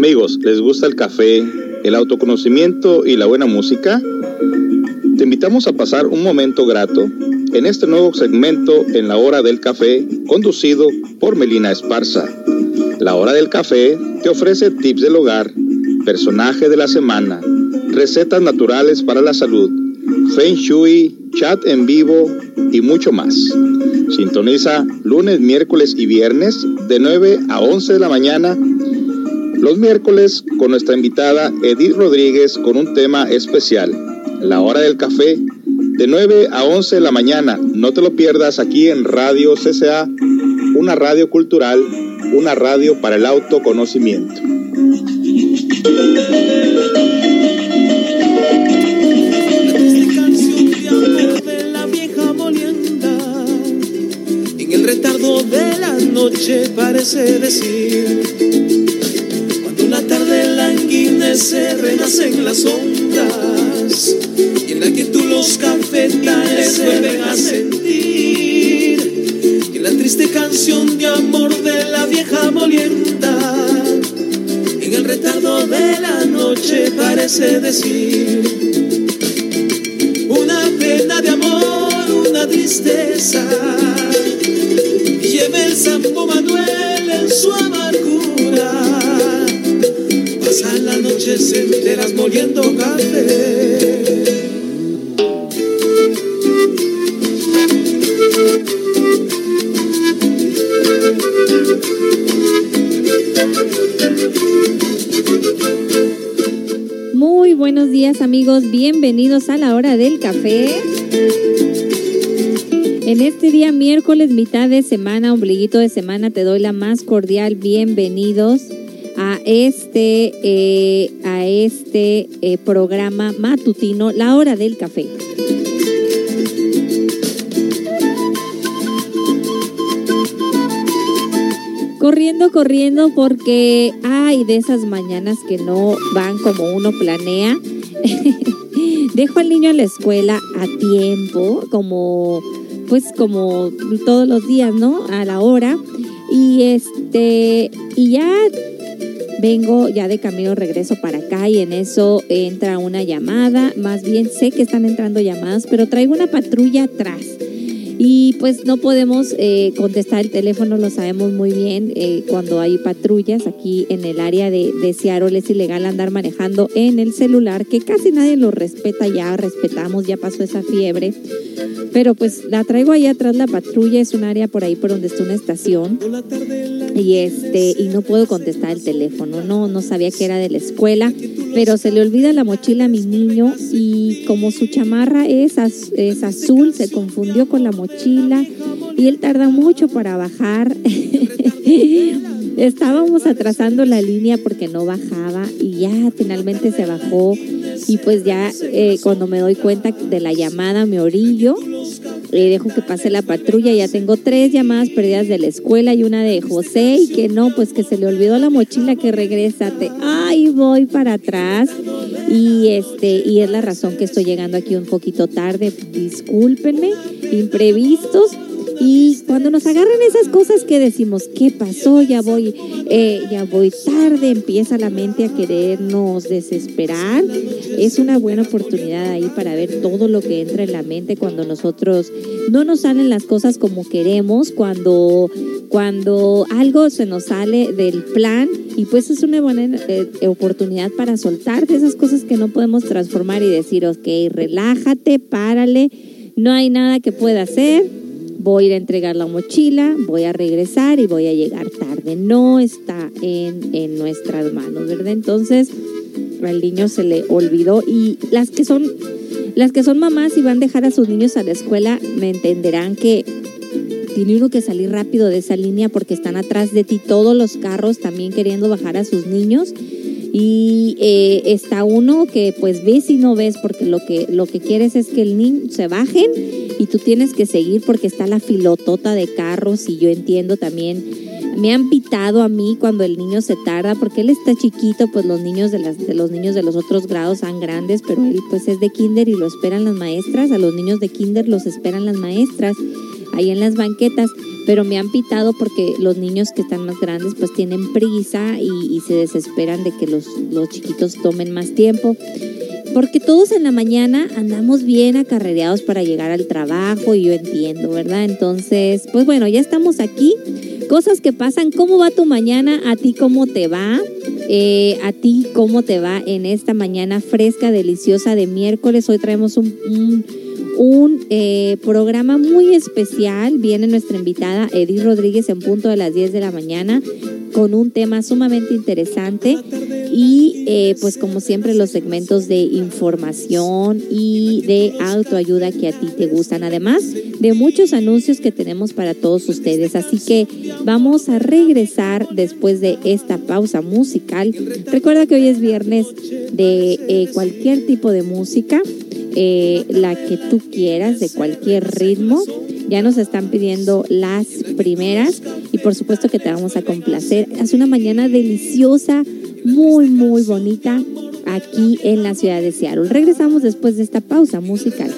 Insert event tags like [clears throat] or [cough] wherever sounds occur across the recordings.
Amigos, ¿les gusta el café, el autoconocimiento y la buena música? Te invitamos a pasar un momento grato en este nuevo segmento en la hora del café conducido por Melina Esparza. La hora del café te ofrece tips del hogar, personaje de la semana, recetas naturales para la salud, feng shui, chat en vivo y mucho más. Sintoniza lunes, miércoles y viernes de 9 a 11 de la mañana. Los miércoles con nuestra invitada Edith Rodríguez con un tema especial, la hora del café de 9 a 11 de la mañana. No te lo pierdas aquí en Radio CCA, una radio cultural, una radio para el autoconocimiento. En el retardo de la noche parece decir tarde languidece renacen las ondas y en la tú los cafetales vuelven a sentir y la triste canción de amor de la vieja molienda en el retardo de la noche parece decir una pena de amor, una tristeza. Lleve el Santo Manuel en su amargura. Pasan las noches enteras moliendo café. Muy buenos días amigos, bienvenidos a la hora del café. En este día miércoles, mitad de semana, ombliguito de semana, te doy la más cordial bienvenidos a este, eh, a este eh, programa matutino, la hora del café. Corriendo, corriendo, porque hay de esas mañanas que no van como uno planea. [laughs] Dejo al niño a la escuela a tiempo, como pues como todos los días, ¿no? A la hora. Y este, y ya vengo ya de camino regreso para acá y en eso entra una llamada, más bien sé que están entrando llamadas, pero traigo una patrulla atrás. Y pues no podemos eh, contestar el teléfono, lo sabemos muy bien, eh, cuando hay patrullas aquí en el área de, de Seattle es ilegal andar manejando en el celular, que casi nadie lo respeta ya, respetamos, ya pasó esa fiebre. Pero pues la traigo ahí atrás la patrulla, es un área por ahí por donde está una estación. Y este, y no puedo contestar el teléfono, no, no sabía que era de la escuela, pero se le olvida la mochila a mi niño y como su chamarra es, es azul, se confundió con la mochila y él tarda mucho para bajar. [laughs] Estábamos atrasando la línea porque no bajaba y ya finalmente se bajó y pues ya eh, cuando me doy cuenta de la llamada me orillo, eh, dejo que pase la patrulla, ya tengo tres llamadas perdidas de la escuela y una de José y que no, pues que se le olvidó la mochila que regrésate. Ay, voy para atrás y este y es la razón que estoy llegando aquí un poquito tarde. Discúlpenme, imprevistos. Y cuando nos agarran esas cosas que decimos, ¿qué pasó? Ya voy, eh, ya voy tarde, empieza la mente a querernos desesperar. Es una buena oportunidad ahí para ver todo lo que entra en la mente cuando nosotros no nos salen las cosas como queremos, cuando, cuando algo se nos sale del plan y pues es una buena eh, oportunidad para soltar esas cosas que no podemos transformar y decir, ok, relájate, párale, no hay nada que pueda hacer voy a ir a entregar la mochila, voy a regresar y voy a llegar tarde. No está en, en nuestras manos, ¿verdad? Entonces, al niño se le olvidó y las que son las que son mamás y van a dejar a sus niños a la escuela me entenderán que tiene uno que salir rápido de esa línea porque están atrás de ti todos los carros también queriendo bajar a sus niños y eh, está uno que pues ves y no ves porque lo que lo que quieres es que el niño se bajen y tú tienes que seguir porque está la filotota de carros y yo entiendo también. Me han pitado a mí cuando el niño se tarda porque él está chiquito pues los niños de las de los niños de los otros grados son grandes pero él pues es de kinder y lo esperan las maestras. A los niños de kinder los esperan las maestras ahí en las banquetas, pero me han pitado porque los niños que están más grandes pues tienen prisa y, se desesperan de que los, los chiquitos tomen más tiempo. Porque todos en la mañana andamos bien acarreados para llegar al trabajo y yo entiendo, ¿verdad? Entonces, pues bueno, ya estamos aquí. Cosas que pasan, ¿cómo va tu mañana? ¿A ti cómo te va? Eh, ¿A ti cómo te va en esta mañana fresca, deliciosa de miércoles? Hoy traemos un, un eh, programa muy especial. Viene nuestra invitada Edith Rodríguez en punto de las 10 de la mañana con un tema sumamente interesante y eh, pues como siempre los segmentos de información y de autoayuda que a ti te gustan, además de muchos anuncios que tenemos para todos ustedes. Así que vamos a regresar después de esta pausa musical. Recuerda que hoy es viernes de eh, cualquier tipo de música, eh, la que tú quieras, de cualquier ritmo. Ya nos están pidiendo las primeras y por supuesto que te vamos a complacer. Es una mañana deliciosa, muy, muy bonita aquí en la ciudad de Seattle. Regresamos después de esta pausa musical.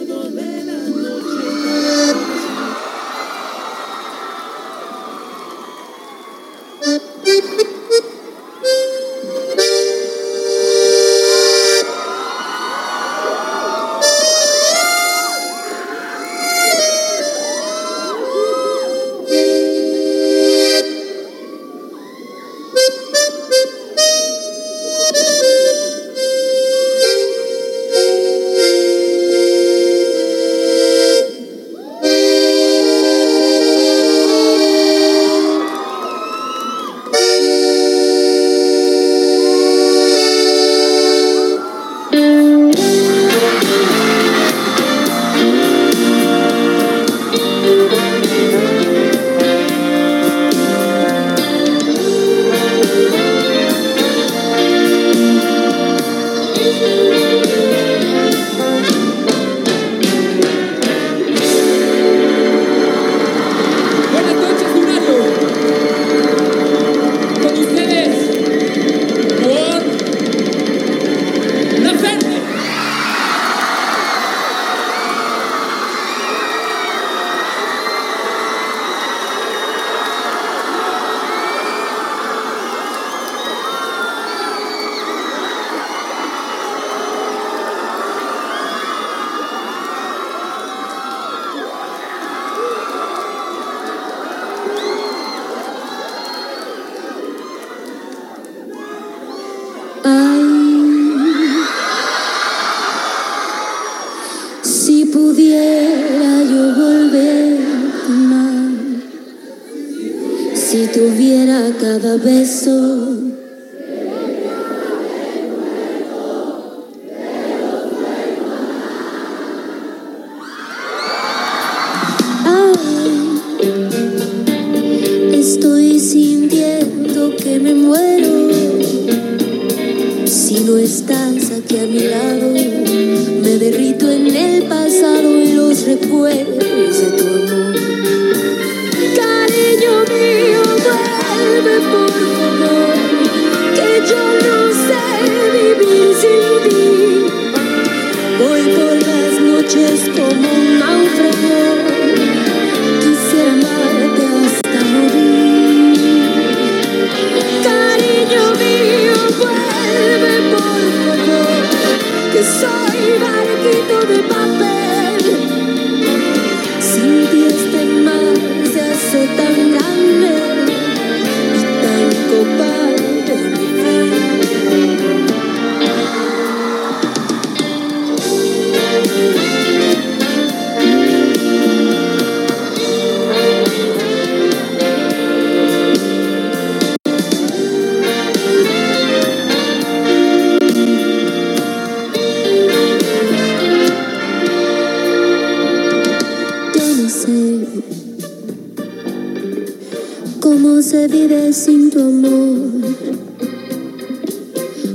Se vive sin tu amor.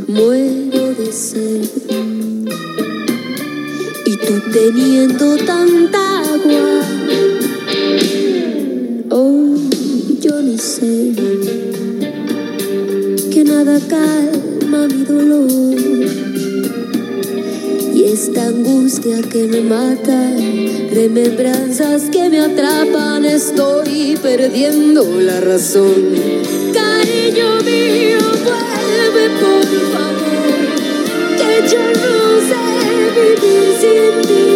Muero de sed. Y tú teniendo tanta angustia que me mata, remembranzas que me atrapan, estoy perdiendo la razón. Cariño mío, vuelve por favor, que yo no sé vivir sin ti.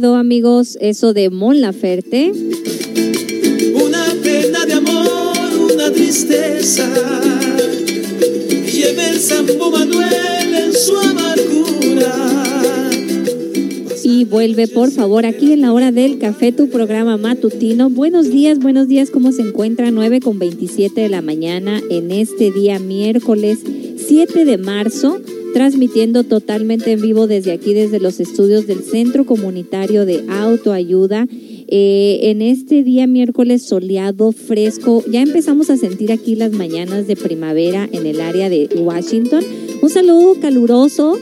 Quedó, amigos, eso de Mon Laferte. Una pena de amor, una tristeza. Lleve el Sambo Manuel en su amargura. Y vuelve, por favor, aquí en la hora del café, tu programa matutino. Buenos días, buenos días, ¿cómo se encuentra? 9 con 27 de la mañana en este día miércoles 7 de marzo, transmitiendo totalmente en vivo desde aquí, desde los estudios del Centro Comunitario de Autoayuda. Eh, en este día miércoles soleado, fresco, ya empezamos a sentir aquí las mañanas de primavera en el área de Washington. Un saludo caluroso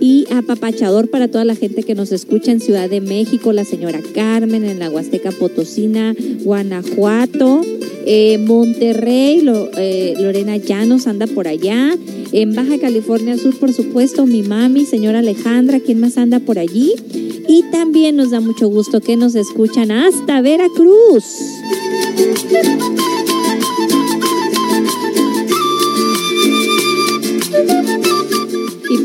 y apapachador para toda la gente que nos escucha en Ciudad de México, la señora Carmen, en la Huasteca Potosina, Guanajuato, eh, Monterrey, Lo- eh, Lorena Llanos anda por allá, en Baja California Sur, por supuesto, mi mami, señora Alejandra, ¿quién más anda por allí? Y también nos da mucho gusto que nos escuchan hasta Veracruz.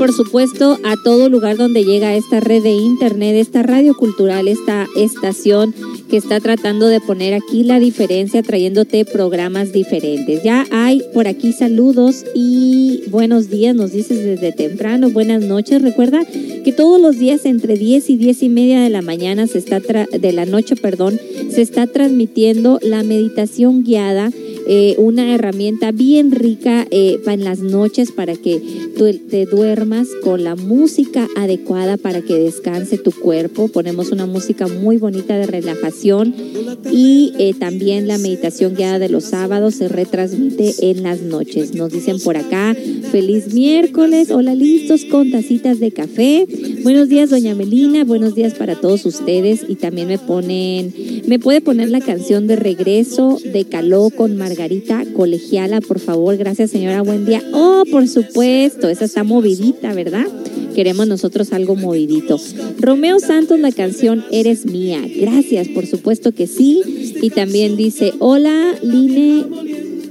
Por supuesto a todo lugar donde llega esta red de internet, esta radio cultural, esta estación que está tratando de poner aquí la diferencia, trayéndote programas diferentes. Ya hay por aquí saludos y buenos días, nos dices desde temprano, buenas noches. Recuerda que todos los días entre 10 y 10 y media de la mañana se está de la noche, perdón, se está transmitiendo la meditación guiada eh, una herramienta bien rica eh, en las noches para que tú te duermas con la música adecuada para que descanse tu cuerpo. Ponemos una música muy bonita de relajación y eh, también la meditación guiada de los sábados se retransmite en las noches. Nos dicen por acá, feliz miércoles, hola listos con tacitas de café. Buenos días, doña Melina, buenos días para todos ustedes y también me ponen, me puede poner la canción de regreso de Caló con Margarita Colegiala, por favor, gracias señora, buen día. Oh, por supuesto, esa está movidita, ¿verdad? Queremos nosotros algo movidito. Romeo Santos, la canción Eres Mía. Gracias, por supuesto que sí. Y también dice, hola, Line,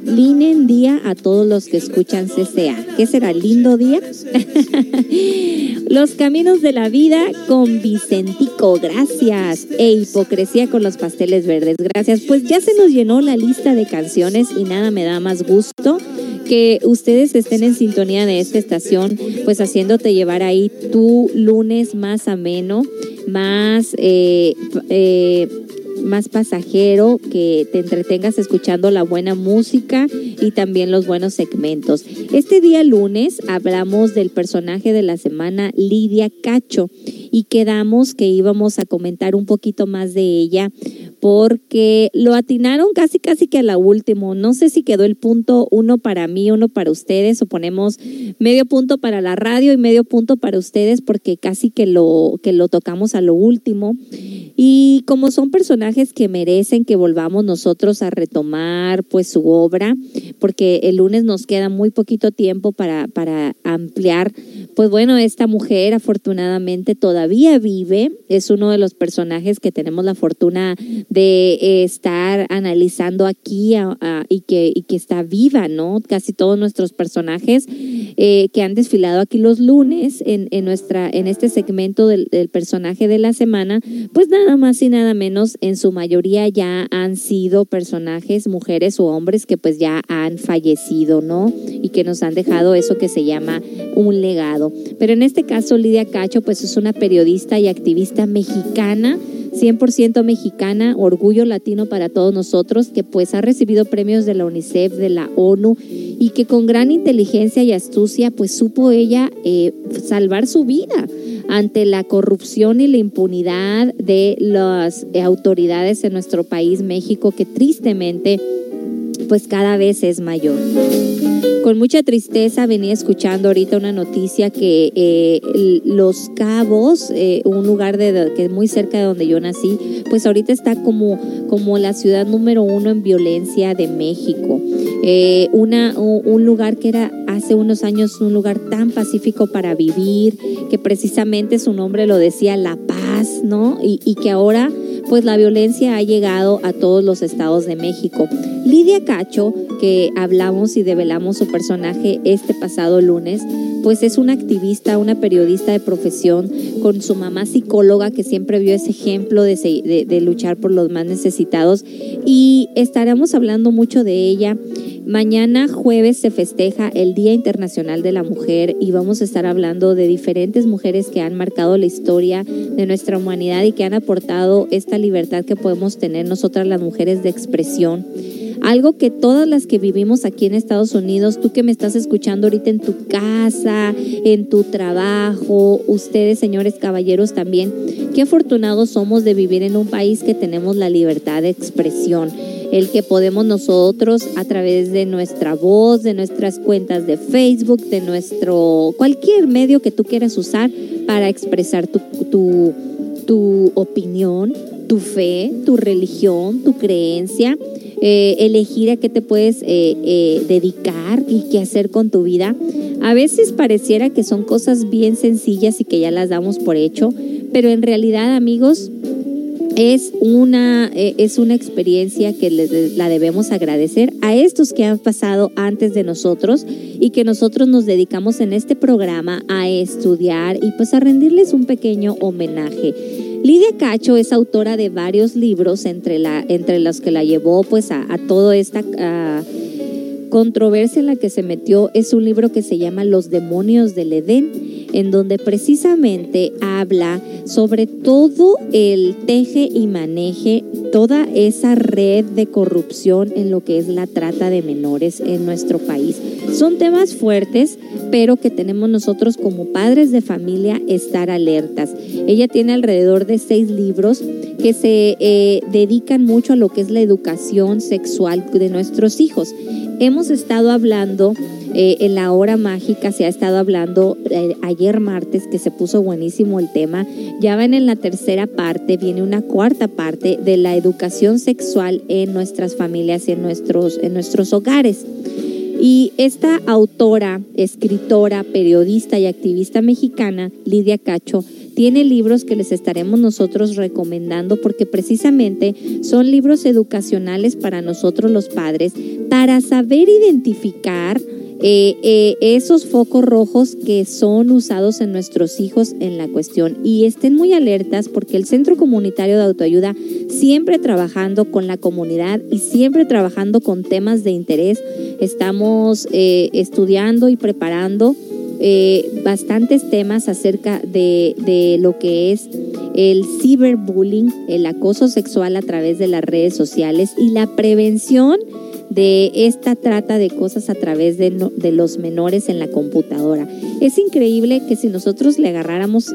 Linen día a todos los que escuchan CCA. ¿Qué será? ¿Lindo día? [laughs] los caminos de la vida con Vicentico, gracias. E hipocresía con los pasteles verdes, gracias. Pues ya se nos llenó la lista de canciones y nada me da más gusto que ustedes estén en sintonía de esta estación, pues haciéndote llevar ahí tu lunes más ameno, más eh, eh, más pasajero, que te entretengas escuchando la buena música y también los buenos segmentos. Este día lunes hablamos del personaje de la semana Lidia Cacho y quedamos que íbamos a comentar un poquito más de ella porque lo atinaron casi casi que a la última. No sé si quedó el punto uno para mí, uno para ustedes, o ponemos medio punto para la radio y medio punto para ustedes, porque casi que lo, que lo tocamos a lo último. Y como son personajes que merecen que volvamos nosotros a retomar pues su obra, porque el lunes nos queda muy poquito tiempo para, para ampliar, pues bueno, esta mujer afortunadamente todavía vive, es uno de los personajes que tenemos la fortuna de eh, estar analizando aquí y, que, y que está viva, ¿no? Casi todos nuestros personajes eh, que han desfilado aquí los lunes en, en, nuestra, en este segmento del, del personaje de la semana, pues nada más y nada menos, en su mayoría ya han sido personajes, mujeres o hombres que pues ya han fallecido, ¿no? Y que nos han dejado eso que se llama un legado. Pero en este caso, Lidia Cacho pues es una periodista y activista mexicana 100% mexicana, orgullo latino para todos nosotros, que pues ha recibido premios de la UNICEF, de la ONU y que con gran inteligencia y astucia pues supo ella eh, salvar su vida ante la corrupción y la impunidad de las autoridades en nuestro país, México, que tristemente pues cada vez es mayor. Con mucha tristeza venía escuchando ahorita una noticia que eh, Los Cabos, eh, un lugar de, que es muy cerca de donde yo nací, pues ahorita está como, como la ciudad número uno en violencia de México. Eh, una, un lugar que era hace unos años un lugar tan pacífico para vivir, que precisamente su nombre lo decía La Paz, ¿no? Y, y que ahora pues la violencia ha llegado a todos los estados de México. Lidia Cacho, que hablamos y develamos su personaje este pasado lunes, pues es una activista, una periodista de profesión, con su mamá psicóloga que siempre vio ese ejemplo de, de luchar por los más necesitados y estaremos hablando mucho de ella Mañana jueves se festeja el Día Internacional de la Mujer y vamos a estar hablando de diferentes mujeres que han marcado la historia de nuestra humanidad y que han aportado esta libertad que podemos tener nosotras las mujeres de expresión. Algo que todas las que vivimos aquí en Estados Unidos, tú que me estás escuchando ahorita en tu casa, en tu trabajo, ustedes señores caballeros también, qué afortunados somos de vivir en un país que tenemos la libertad de expresión el que podemos nosotros a través de nuestra voz, de nuestras cuentas de Facebook, de nuestro cualquier medio que tú quieras usar para expresar tu, tu, tu opinión, tu fe, tu religión, tu creencia, eh, elegir a qué te puedes eh, eh, dedicar y qué hacer con tu vida. A veces pareciera que son cosas bien sencillas y que ya las damos por hecho, pero en realidad amigos, es una, es una experiencia que la debemos agradecer a estos que han pasado antes de nosotros y que nosotros nos dedicamos en este programa a estudiar y pues a rendirles un pequeño homenaje. Lidia Cacho es autora de varios libros, entre, la, entre los que la llevó pues a, a toda esta controversia en la que se metió. Es un libro que se llama Los demonios del Edén en donde precisamente habla sobre todo el teje y maneje, toda esa red de corrupción en lo que es la trata de menores en nuestro país. Son temas fuertes, pero que tenemos nosotros como padres de familia estar alertas. Ella tiene alrededor de seis libros que se eh, dedican mucho a lo que es la educación sexual de nuestros hijos. Hemos estado hablando eh, en la hora mágica se ha estado hablando eh, ayer martes que se puso buenísimo el tema. Ya van en la tercera parte, viene una cuarta parte de la educación sexual en nuestras familias y en nuestros, en nuestros hogares. Y esta autora, escritora, periodista y activista mexicana, Lidia Cacho, tiene libros que les estaremos nosotros recomendando porque precisamente son libros educacionales para nosotros los padres para saber identificar eh, eh, esos focos rojos que son usados en nuestros hijos en la cuestión. Y estén muy alertas porque el Centro Comunitario de Autoayuda siempre trabajando con la comunidad y siempre trabajando con temas de interés. Estamos eh, estudiando y preparando bastantes temas acerca de, de lo que es el ciberbullying, el acoso sexual a través de las redes sociales y la prevención de esta trata de cosas a través de, de, los menores en la computadora. Es increíble que si nosotros le agarráramos,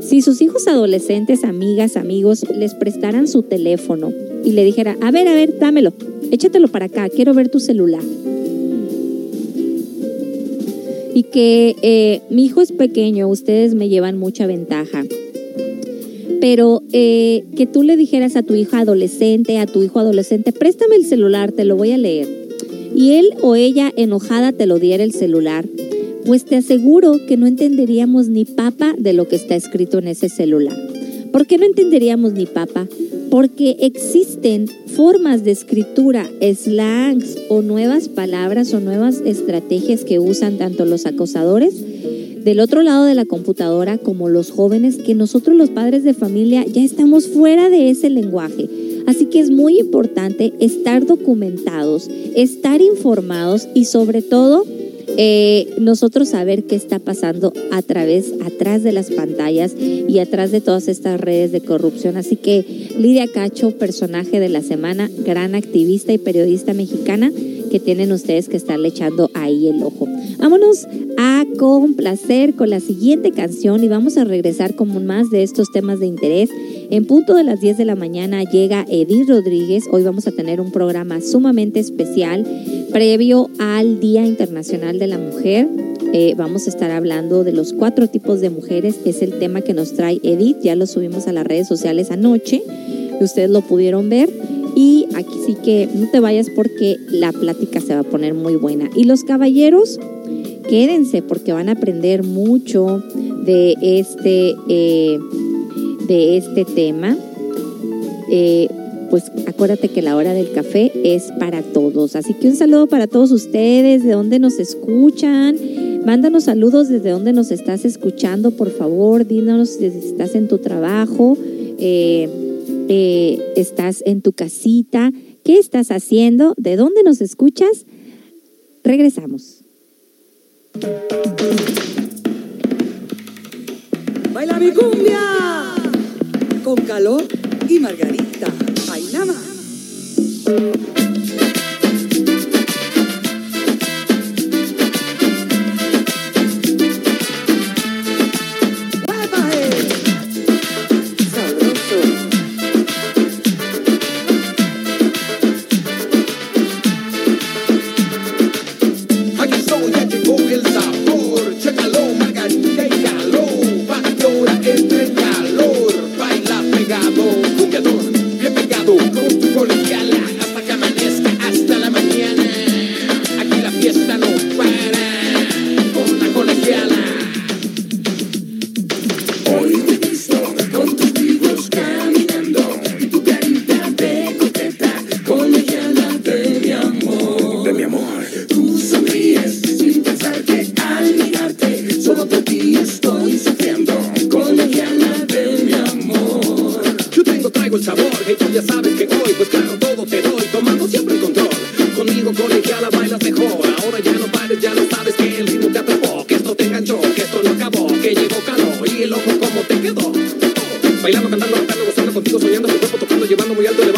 si sus hijos adolescentes, amigas, amigos, les prestaran su teléfono y le dijera, a ver, a ver, dámelo, échatelo para acá, quiero ver tu celular. Y que eh, mi hijo es pequeño, ustedes me llevan mucha ventaja pero eh, que tú le dijeras a tu hija adolescente, a tu hijo adolescente, préstame el celular, te lo voy a leer. Y él o ella enojada te lo diera el celular, pues te aseguro que no entenderíamos ni papa de lo que está escrito en ese celular. ¿Por qué no entenderíamos ni papa? Porque existen formas de escritura, slangs o nuevas palabras o nuevas estrategias que usan tanto los acosadores del otro lado de la computadora como los jóvenes que nosotros los padres de familia ya estamos fuera de ese lenguaje. Así que es muy importante estar documentados, estar informados y sobre todo eh, nosotros saber qué está pasando a través, atrás de las pantallas y atrás de todas estas redes de corrupción. Así que Lidia Cacho, personaje de la semana, gran activista y periodista mexicana, que tienen ustedes que estarle echando ahí el ojo. Vámonos a complacer con la siguiente canción y vamos a regresar con más de estos temas de interés. En punto de las 10 de la mañana llega Edith Rodríguez. Hoy vamos a tener un programa sumamente especial previo al Día Internacional de la Mujer. Eh, vamos a estar hablando de los cuatro tipos de mujeres. Es el tema que nos trae Edith. Ya lo subimos a las redes sociales anoche. Ustedes lo pudieron ver. Y aquí sí que no te vayas porque la plática se va a poner muy buena. Y los caballeros, quédense porque van a aprender mucho de este, eh, de este tema. Eh, pues acuérdate que la hora del café es para todos. Así que un saludo para todos ustedes, de donde nos escuchan. Mándanos saludos desde donde nos estás escuchando, por favor. Díganos si estás en tu trabajo. Eh, eh, estás en tu casita, qué estás haciendo, de dónde nos escuchas. Regresamos. Baila mi cumbia con calor y margarita. Baila más. Colegiala 2007, vaya que tiene candela.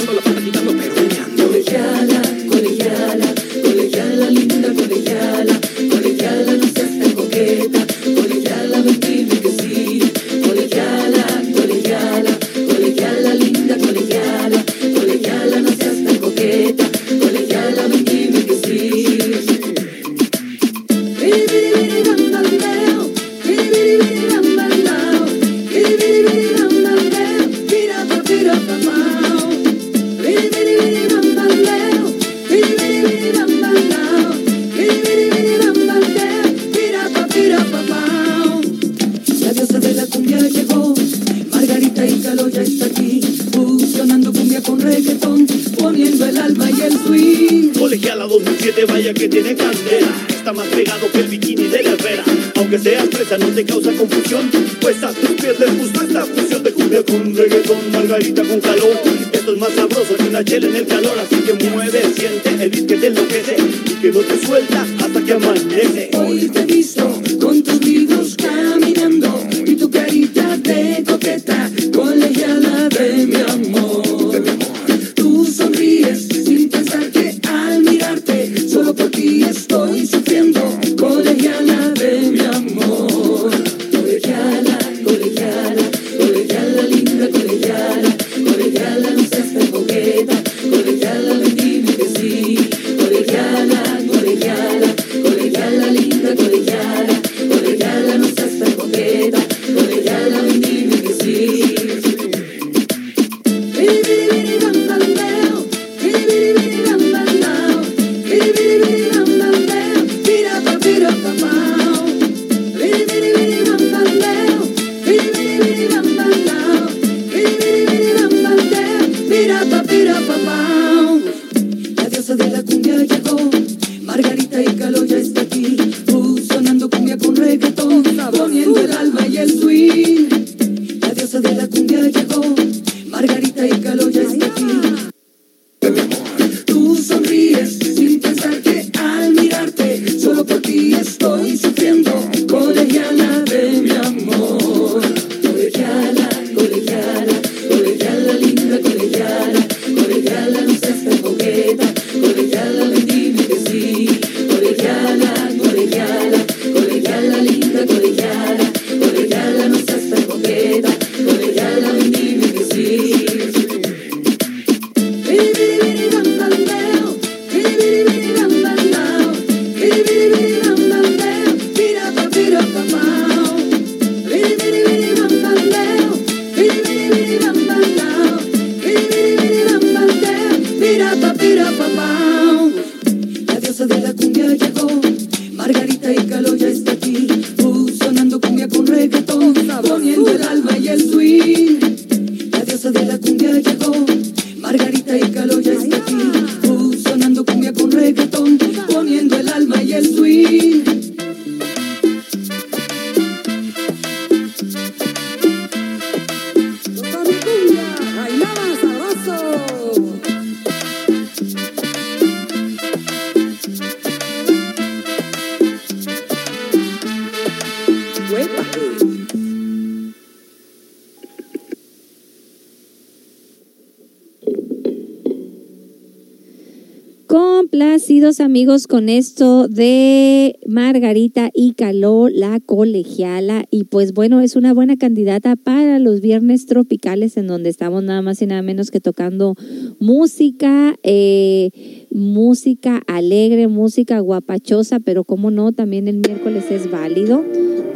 Amigos con esto de Margarita y Caló, la colegiala. Y pues bueno, es una buena candidata para los viernes tropicales en donde estamos nada más y nada menos que tocando música, eh, música alegre, música guapachosa, pero como no, también el miércoles es válido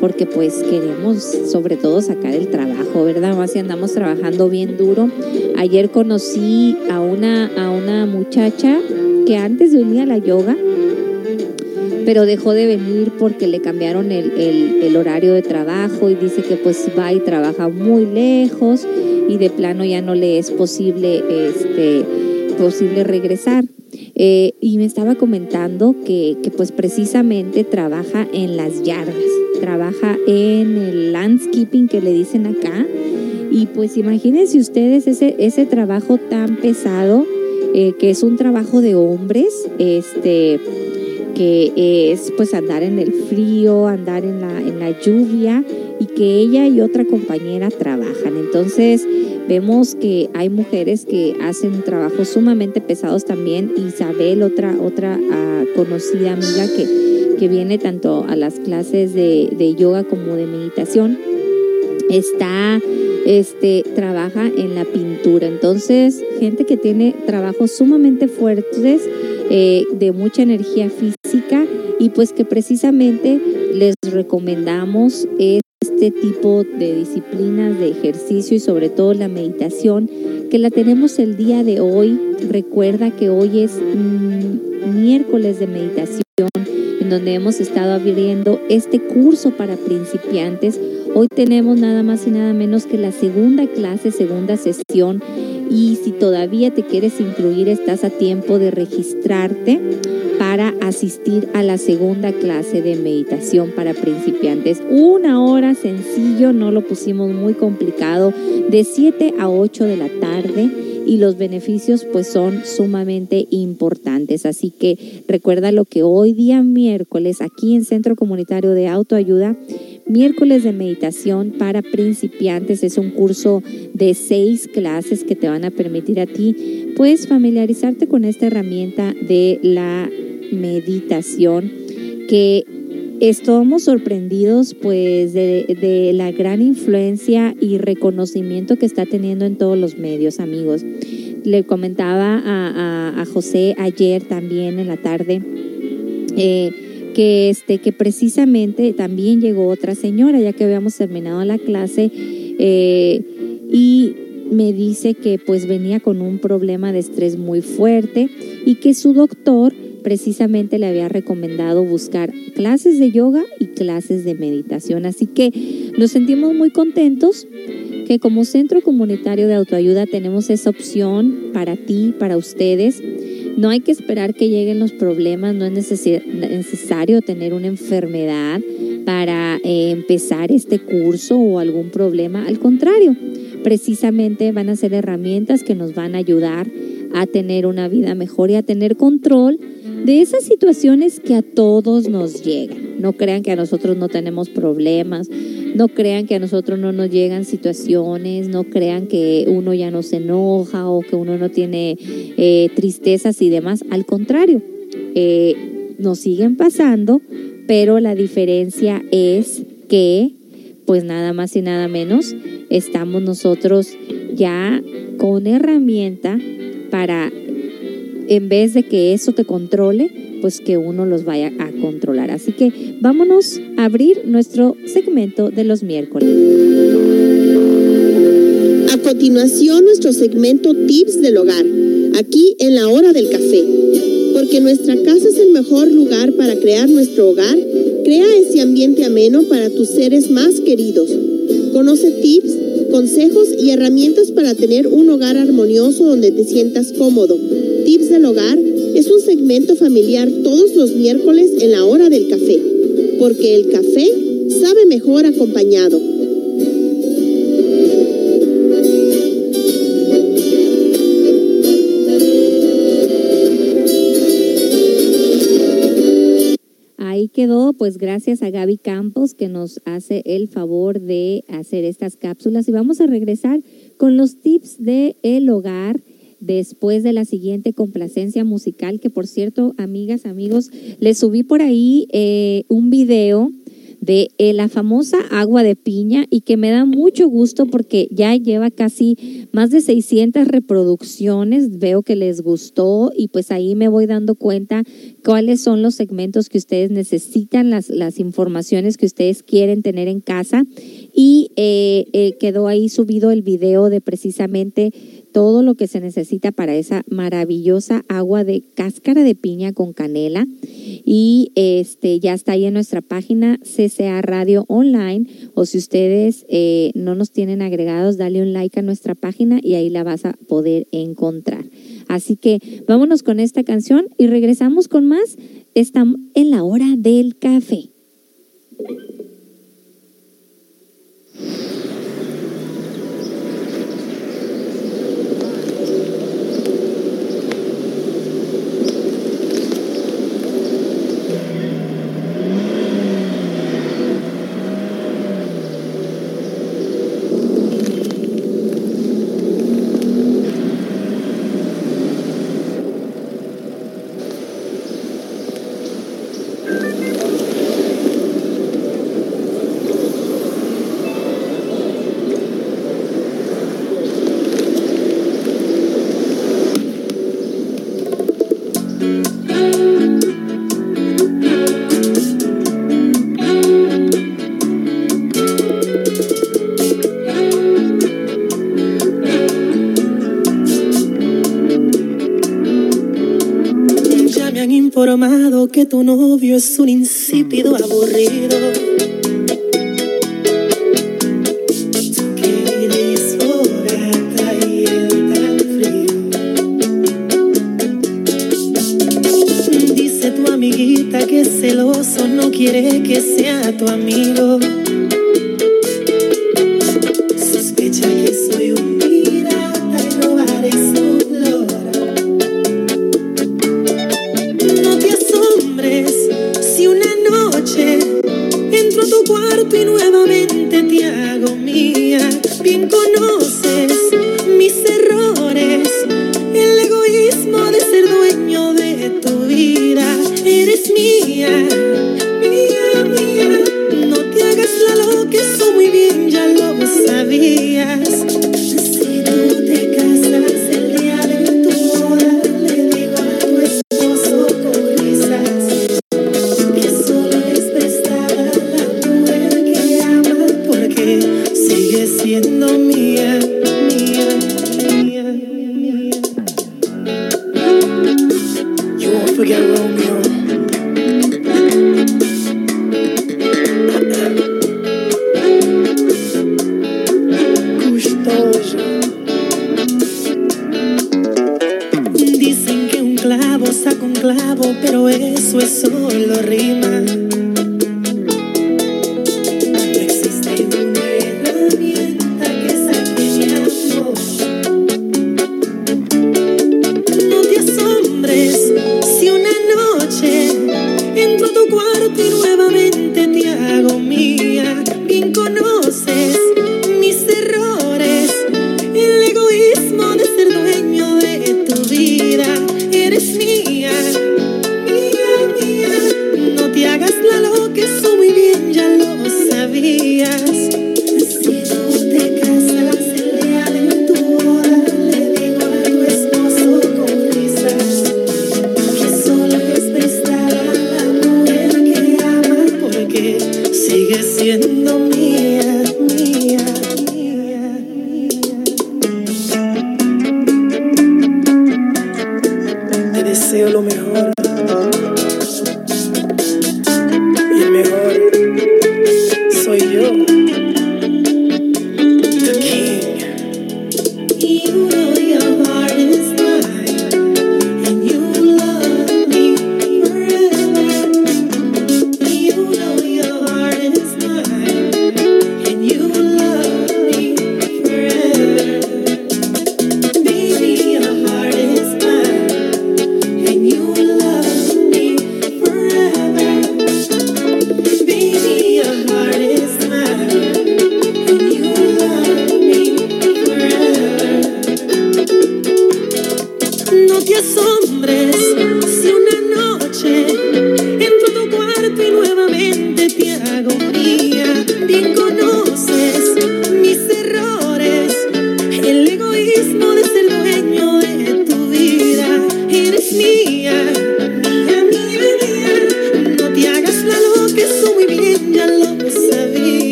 porque pues queremos sobre todo sacar el trabajo, ¿verdad? Más si andamos trabajando bien duro. Ayer conocí a una, a una muchacha que antes venía a la yoga, pero dejó de venir porque le cambiaron el, el- horario de trabajo y dice que pues va y trabaja muy lejos y de plano ya no le es posible, este, posible regresar. Eh, y me estaba comentando que, que pues precisamente trabaja en las yardas, trabaja en el landscaping que le dicen acá. Y pues imagínense ustedes ese, ese trabajo tan pesado, eh, que es un trabajo de hombres, este, que es pues andar en el frío, andar en la, en la lluvia y que ella y otra compañera trabajan. Entonces vemos que hay mujeres que hacen trabajos sumamente pesados también. Isabel, otra, otra ah, conocida amiga que, que viene tanto a las clases de, de yoga como de meditación, está, este, trabaja en la pintura. Entonces, gente que tiene trabajos sumamente fuertes, eh, de mucha energía física y pues que precisamente les recomendamos este tipo de disciplinas de ejercicio y sobre todo la meditación que la tenemos el día de hoy. Recuerda que hoy es mm, miércoles de meditación en donde hemos estado abriendo este curso para principiantes. Hoy tenemos nada más y nada menos que la segunda clase, segunda sesión y si todavía te quieres incluir estás a tiempo de registrarte para asistir a la segunda clase de meditación para principiantes. Una hora sencillo, no lo pusimos muy complicado, de 7 a 8 de la tarde y los beneficios pues son sumamente importantes. Así que recuerda lo que hoy día miércoles aquí en Centro Comunitario de Autoayuda, miércoles de meditación para principiantes es un curso de seis clases que te van a permitir a ti pues familiarizarte con esta herramienta de la meditación que estamos sorprendidos pues de, la gran influencia y reconocimiento que está teniendo en todos los medios amigos. Le comentaba a José ayer también en la tarde eh, que, este, que precisamente también llegó otra señora ya que habíamos terminado la clase eh, y me dice que pues venía con un problema de estrés muy fuerte y que su doctor precisamente le había recomendado buscar clases de yoga y clases de meditación. Así que nos sentimos muy contentos que como centro comunitario de autoayuda tenemos esa opción para ti, para ustedes. No hay que esperar que lleguen los problemas, no es necesario tener una enfermedad para eh, empezar este curso o algún problema. Al contrario, precisamente van a ser herramientas que nos van a ayudar a tener una vida mejor y a tener control de esas situaciones que a todos nos llegan. No crean que a nosotros no tenemos problemas, no crean que a nosotros no nos llegan situaciones, no crean que uno ya no se enoja o que uno no tiene eh, tristezas y demás. Al contrario, eh, nos siguen pasando, pero la diferencia es que, pues nada más y nada menos, estamos nosotros ya con herramienta para en vez de que eso te controle, pues que uno los vaya a controlar. Así que vámonos a abrir nuestro segmento de los miércoles. A continuación, nuestro segmento Tips del Hogar, aquí en la hora del café. Porque nuestra casa es el mejor lugar para crear nuestro hogar, crea ese ambiente ameno para tus seres más queridos. Conoce tips, consejos y herramientas para tener un hogar armonioso donde te sientas cómodo Tips del Hogar es un segmento familiar todos los miércoles en la hora del café, porque el café sabe mejor acompañado. Pues gracias a Gaby Campos que nos hace el favor de hacer estas cápsulas. Y vamos a regresar con los tips de el hogar después de la siguiente complacencia musical, que por cierto, amigas, amigos, les subí por ahí eh, un video de eh, la famosa agua de piña y que me da mucho gusto porque ya lleva casi más de 600 reproducciones, veo que les gustó y pues ahí me voy dando cuenta cuáles son los segmentos que ustedes necesitan, las, las informaciones que ustedes quieren tener en casa. Y eh, quedó ahí subido el video de precisamente todo lo que se necesita para esa maravillosa agua de cáscara de piña con canela y este ya está ahí en nuestra página CCA Radio Online o si ustedes eh, no nos tienen agregados, dale un like a nuestra página y ahí la vas a poder encontrar. Así que vámonos con esta canción y regresamos con más. Estamos en la hora del café. Tu novio es un insípido aburrido.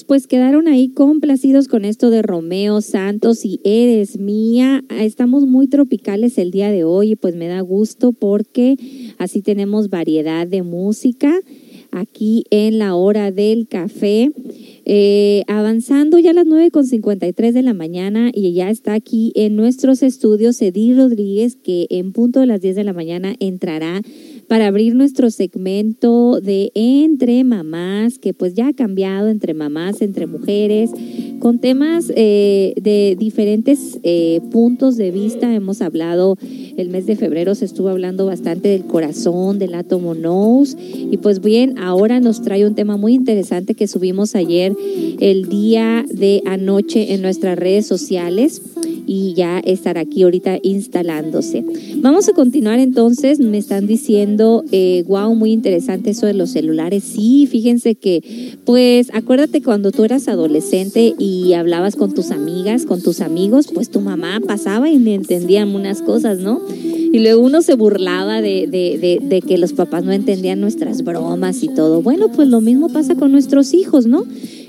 pues quedaron ahí complacidos con esto de Romeo Santos y Eres Mía. Estamos muy tropicales el día de hoy y pues me da gusto porque así tenemos variedad de música aquí en la hora del café. Eh, avanzando ya a las 9.53 de la mañana y ya está aquí en nuestros estudios Edil Rodríguez que en punto de las 10 de la mañana entrará para abrir nuestro segmento de entre mamás, que pues ya ha cambiado entre mamás, entre mujeres, con temas eh, de diferentes eh, puntos de vista. Hemos hablado, el mes de febrero se estuvo hablando bastante del corazón, del átomo nous, y pues bien, ahora nos trae un tema muy interesante que subimos ayer, el día de anoche en nuestras redes sociales y ya estará aquí ahorita instalándose. Vamos a continuar entonces, me están diciendo, eh, wow, muy interesante eso de los celulares. Sí, fíjense que, pues acuérdate cuando tú eras adolescente y hablabas con tus amigas, con tus amigos, pues tu mamá pasaba y me entendían unas cosas, ¿no? Y luego uno se burlaba de, de, de, de, que los papás no entendían nuestras bromas y todo. Bueno, pues lo mismo pasa con nuestros hijos, ¿no?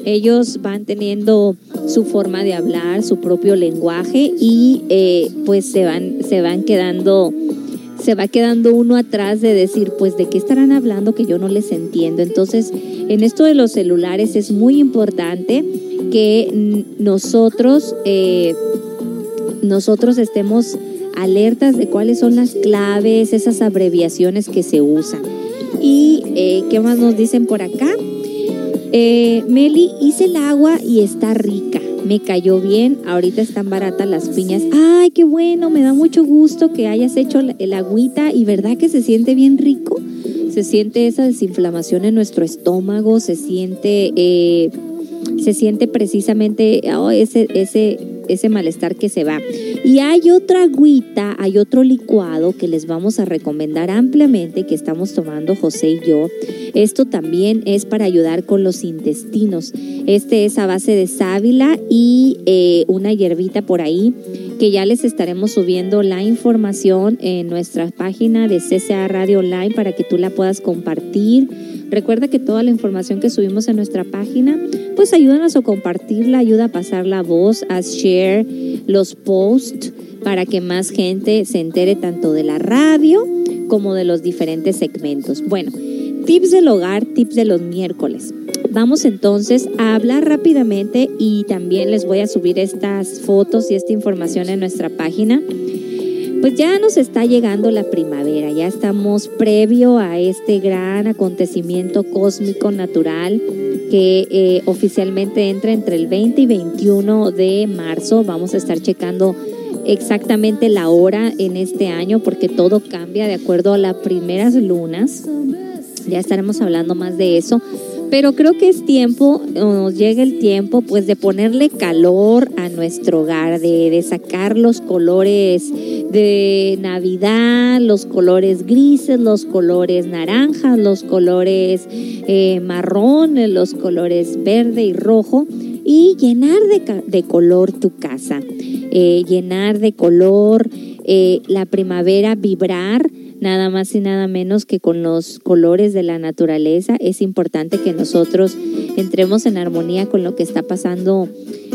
Ellos van teniendo su forma de hablar, su propio lenguaje y eh, pues se van, se van quedando se va quedando uno atrás de decir, pues de qué estarán hablando que yo no les entiendo. Entonces, en esto de los celulares es muy importante que nosotros, eh, nosotros estemos alertas de cuáles son las claves, esas abreviaciones que se usan. ¿Y eh, qué más nos dicen por acá? Eh, Meli, hice el agua y está rica. Me cayó bien. Ahorita están baratas las piñas. Ay, qué bueno. Me da mucho gusto que hayas hecho el agüita y verdad que se siente bien rico. Se siente esa desinflamación en nuestro estómago. Se siente, eh, se siente precisamente oh, ese, ese, ese malestar que se va. Y hay otra agüita, hay otro licuado que les vamos a recomendar ampliamente que estamos tomando José y yo. Esto también es para ayudar con los intestinos. Este es a base de sábila y eh, una hierbita por ahí que ya les estaremos subiendo la información en nuestra página de CCA Radio Online para que tú la puedas compartir. Recuerda que toda la información que subimos en nuestra página, pues ayúdanos a compartirla, ayuda a pasar la voz, a share los posts para que más gente se entere tanto de la radio como de los diferentes segmentos. Bueno, tips del hogar, tips de los miércoles. Vamos entonces a hablar rápidamente y también les voy a subir estas fotos y esta información en nuestra página. Pues ya nos está llegando la primavera, ya estamos previo a este gran acontecimiento cósmico natural que eh, oficialmente entra entre el 20 y 21 de marzo. Vamos a estar checando exactamente la hora en este año porque todo cambia de acuerdo a las primeras lunas. Ya estaremos hablando más de eso. Pero creo que es tiempo, nos llega el tiempo, pues de ponerle calor a nuestro hogar, de, de sacar los colores de Navidad, los colores grises, los colores naranjas, los colores eh, marrón, los colores verde y rojo y llenar de, de color tu casa, eh, llenar de color eh, la primavera, vibrar nada más y nada menos que con los colores de la naturaleza. Es importante que nosotros entremos en armonía con lo que está pasando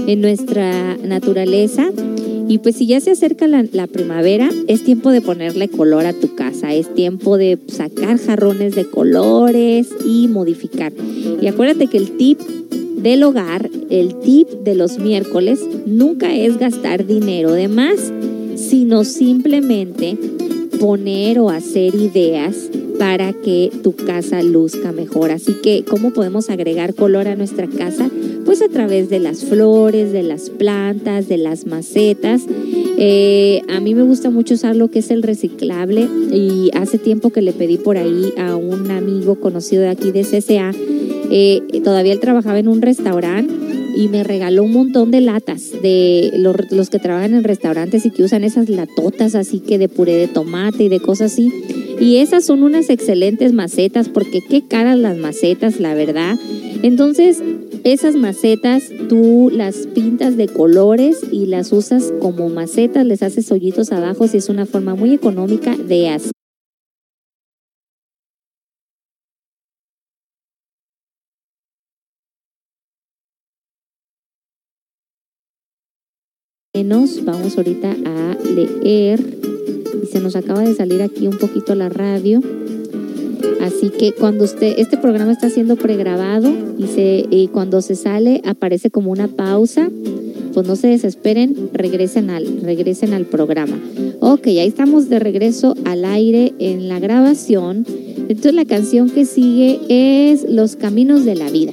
en nuestra naturaleza. Y pues si ya se acerca la, la, primavera, es tiempo de ponerle color a tu casa, es tiempo de sacar jarrones de colores y modificar. Y acuérdate que el tip del hogar, el tip de los miércoles, nunca es gastar dinero de más, sino simplemente poner o hacer ideas para que tu casa luzca mejor. Así que, ¿cómo podemos agregar color a nuestra casa? Pues a través de las flores, de las plantas, de las macetas. Eh, a mí me gusta mucho usar lo que es el reciclable y hace tiempo que le pedí por ahí a un amigo conocido de aquí de CCA. Eh, todavía él trabajaba en un restaurante y me regaló un montón de latas de los, los, que trabajan en restaurantes y que usan esas latotas así que de puré de tomate y de cosas así. Y esas son unas excelentes macetas porque qué caras las macetas, la verdad. Entonces, esas macetas tú las pintas de colores y las usas como macetas, les haces hoyitos abajo y es una forma muy económica de hacer. Vamos ahorita a leer. Y se nos acaba de salir aquí un poquito la radio. Así que cuando usted, este programa está siendo pregrabado y, cuando se sale aparece como una pausa, pues no se desesperen, regresen al, regresen al programa. Ok, ahí estamos de regreso al aire en la grabación. Entonces la canción que sigue es Los Caminos de la Vida.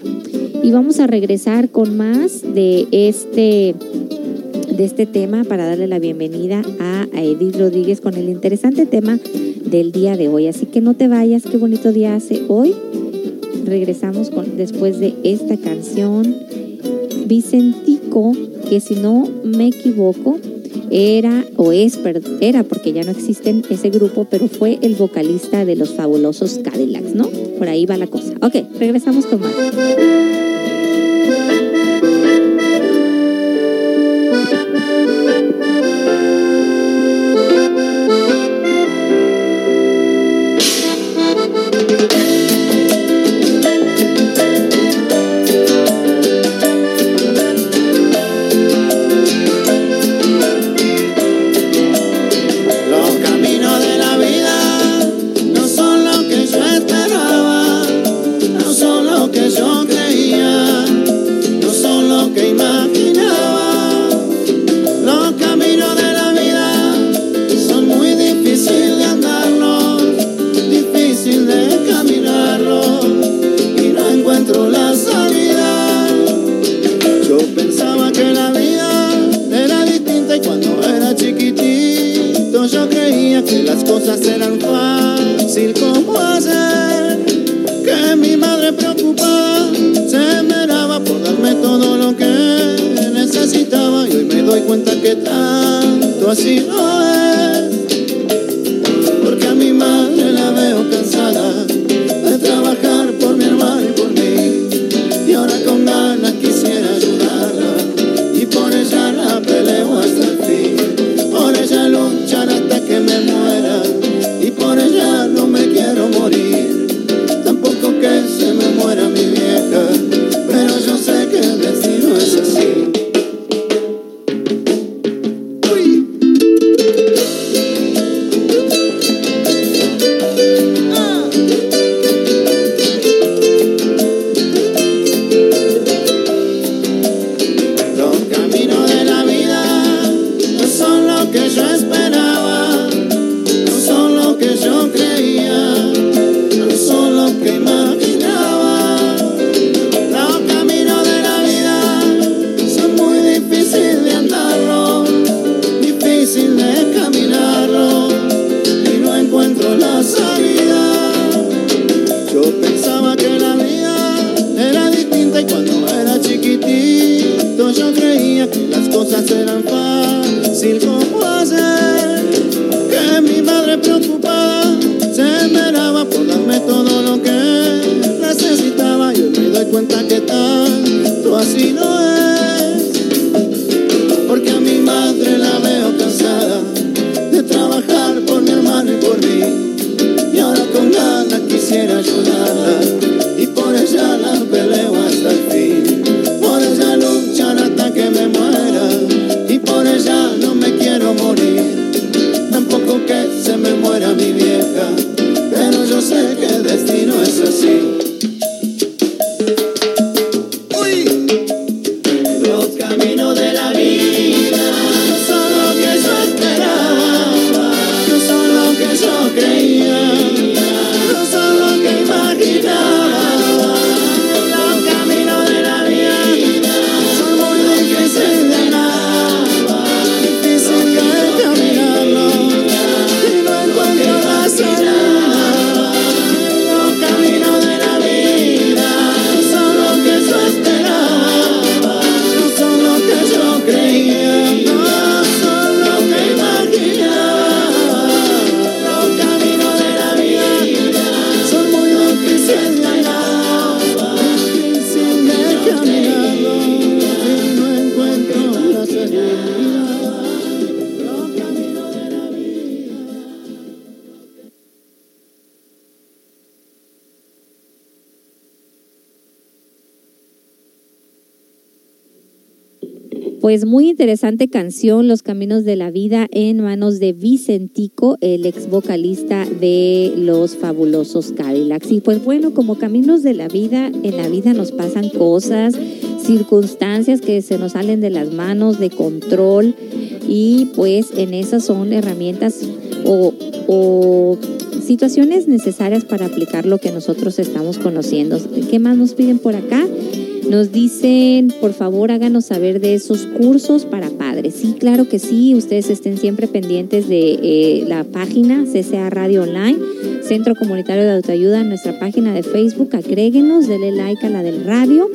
Y vamos a regresar con más de este, de este tema para darle la bienvenida a, Edith Rodríguez con el interesante tema del día de hoy. Así que no te vayas, qué bonito día hace hoy. Regresamos con, después de esta canción. Vicentico, que si no me equivoco, era o es, era porque ya no existen ese grupo, pero fue el vocalista de los fabulosos Cadillacs, ¿no? Por ahí va la cosa. Ok, regresamos con más. Cosas eran fácil como ayer. Que mi madre preocupada se meraba por darme todo lo que necesitaba y hoy me doy cuenta que tanto así no es. Eran fácil como ayer. Que mi madre preocupada se meraba por darme todo lo que necesitaba y hoy me doy cuenta que tanto Pues muy interesante canción, Los Caminos de la Vida, en manos de Vicentico, el ex vocalista de los fabulosos Cadillacs. Y pues bueno, como Caminos de la Vida, en la vida nos pasan cosas, circunstancias que se nos salen de las manos, de control. y pues en esas son herramientas o, o situaciones necesarias para aplicar lo que nosotros estamos conociendo. ¿Qué más nos piden por acá? Nos dicen, por favor, háganos saber de esos cursos para padres. Sí, claro que sí. Ustedes estén siempre pendientes de eh, la página CCA Radio Online, Centro Comunitario de Autoayuda, nuestra página de Facebook. Agréguenos, denle like a la del radio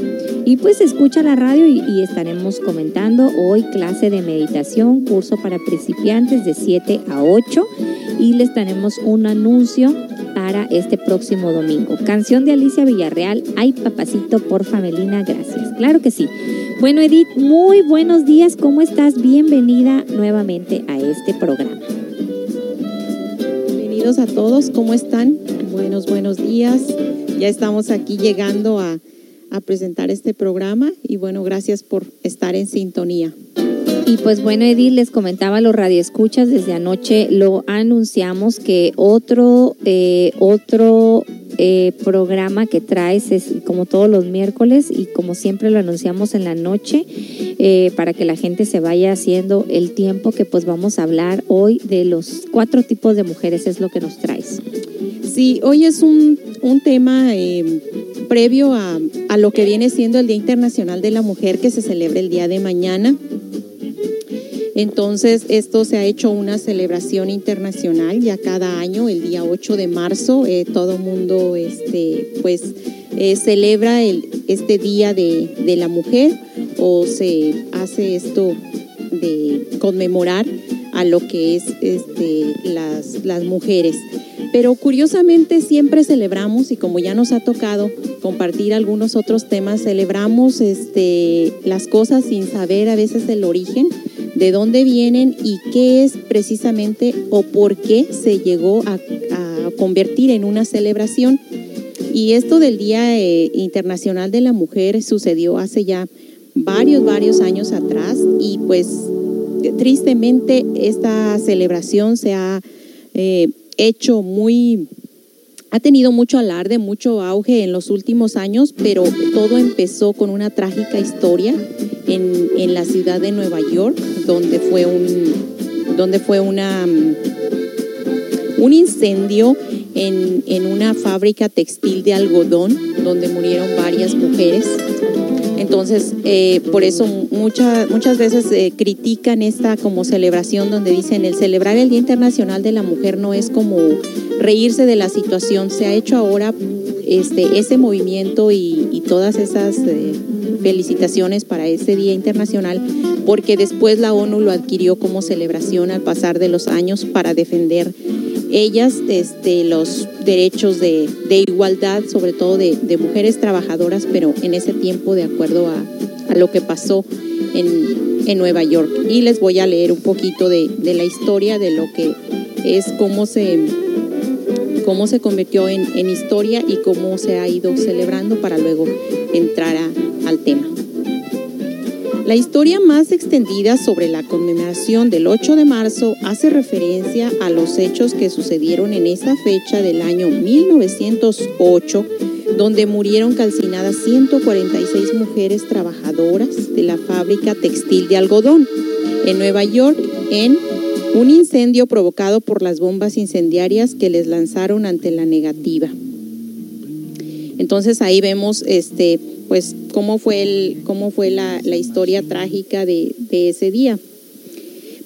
y pues escucha la radio y, estaremos comentando hoy clase de meditación, curso para principiantes de 7 a 8 y les tenemos un anuncio para este próximo domingo. Canción de Alicia Villarreal, Ay papacito por Famelina, gracias. Claro que sí. Bueno Edith, muy buenos días, ¿cómo estás? Bienvenida nuevamente a este programa. Bienvenidos a todos, ¿cómo están? Buenos, buenos días. Ya estamos aquí llegando a presentar este programa y bueno, gracias por estar en sintonía. Y pues bueno, Edith, les comentaba a los radioescuchas desde anoche, lo anunciamos que otro, eh, otro eh, programa que traes es como todos los miércoles y como siempre lo anunciamos en la noche eh, para que la gente se vaya haciendo el tiempo que pues vamos a hablar hoy de los cuatro tipos de mujeres, es lo que nos traes. Sí, hoy es un, un tema eh, previo a, a lo que viene siendo el Día Internacional de la Mujer que se celebra el día de mañana. Entonces, esto se ha hecho una celebración internacional ya cada año, el día 8 de marzo, eh, todo mundo este, pues, eh, celebra el, este Día de, de la Mujer o se hace esto de conmemorar a lo que es este, las, las mujeres. Pero curiosamente siempre celebramos, y como ya nos ha tocado compartir algunos otros temas, celebramos este, las cosas sin saber a veces el origen, de dónde vienen y qué es precisamente o por qué se llegó a, convertir en una celebración. Y esto del Día eh, Internacional de la Mujer sucedió hace ya varios, varios años atrás y pues tristemente esta celebración se ha eh, hecho muy, ha tenido mucho alarde, mucho auge en los últimos años, pero todo empezó con una trágica historia en, en la ciudad de Nueva York, donde fue un, donde fue una, un incendio en, en una fábrica textil de algodón, donde murieron varias mujeres. Entonces, eh, por eso mucha, muchas veces eh, critican esta como celebración donde dicen el celebrar el Día Internacional de la Mujer no es como reírse de la situación. Se ha hecho ahora este, ese movimiento y, y todas esas eh, felicitaciones para ese Día Internacional porque después la ONU lo adquirió como celebración al pasar de los años para defender ellas este, los derechos de, de igualdad, sobre todo de, de, mujeres trabajadoras, pero en ese tiempo de acuerdo a, a lo que pasó en, en, Nueva York. Y les voy a leer un poquito de, de, la historia de lo que es cómo se, cómo se convirtió en, en historia y cómo se ha ido celebrando para luego entrar a, al tema. La historia más extendida sobre la conmemoración del 8 de marzo hace referencia a los hechos que sucedieron en esa fecha del año 1908, donde murieron calcinadas 146 mujeres trabajadoras de la fábrica textil de algodón en Nueva York en un incendio provocado por las bombas incendiarias que les lanzaron ante la negativa. Entonces ahí vemos este pues cómo fue, el, cómo fue la, la historia trágica de, de, ese día.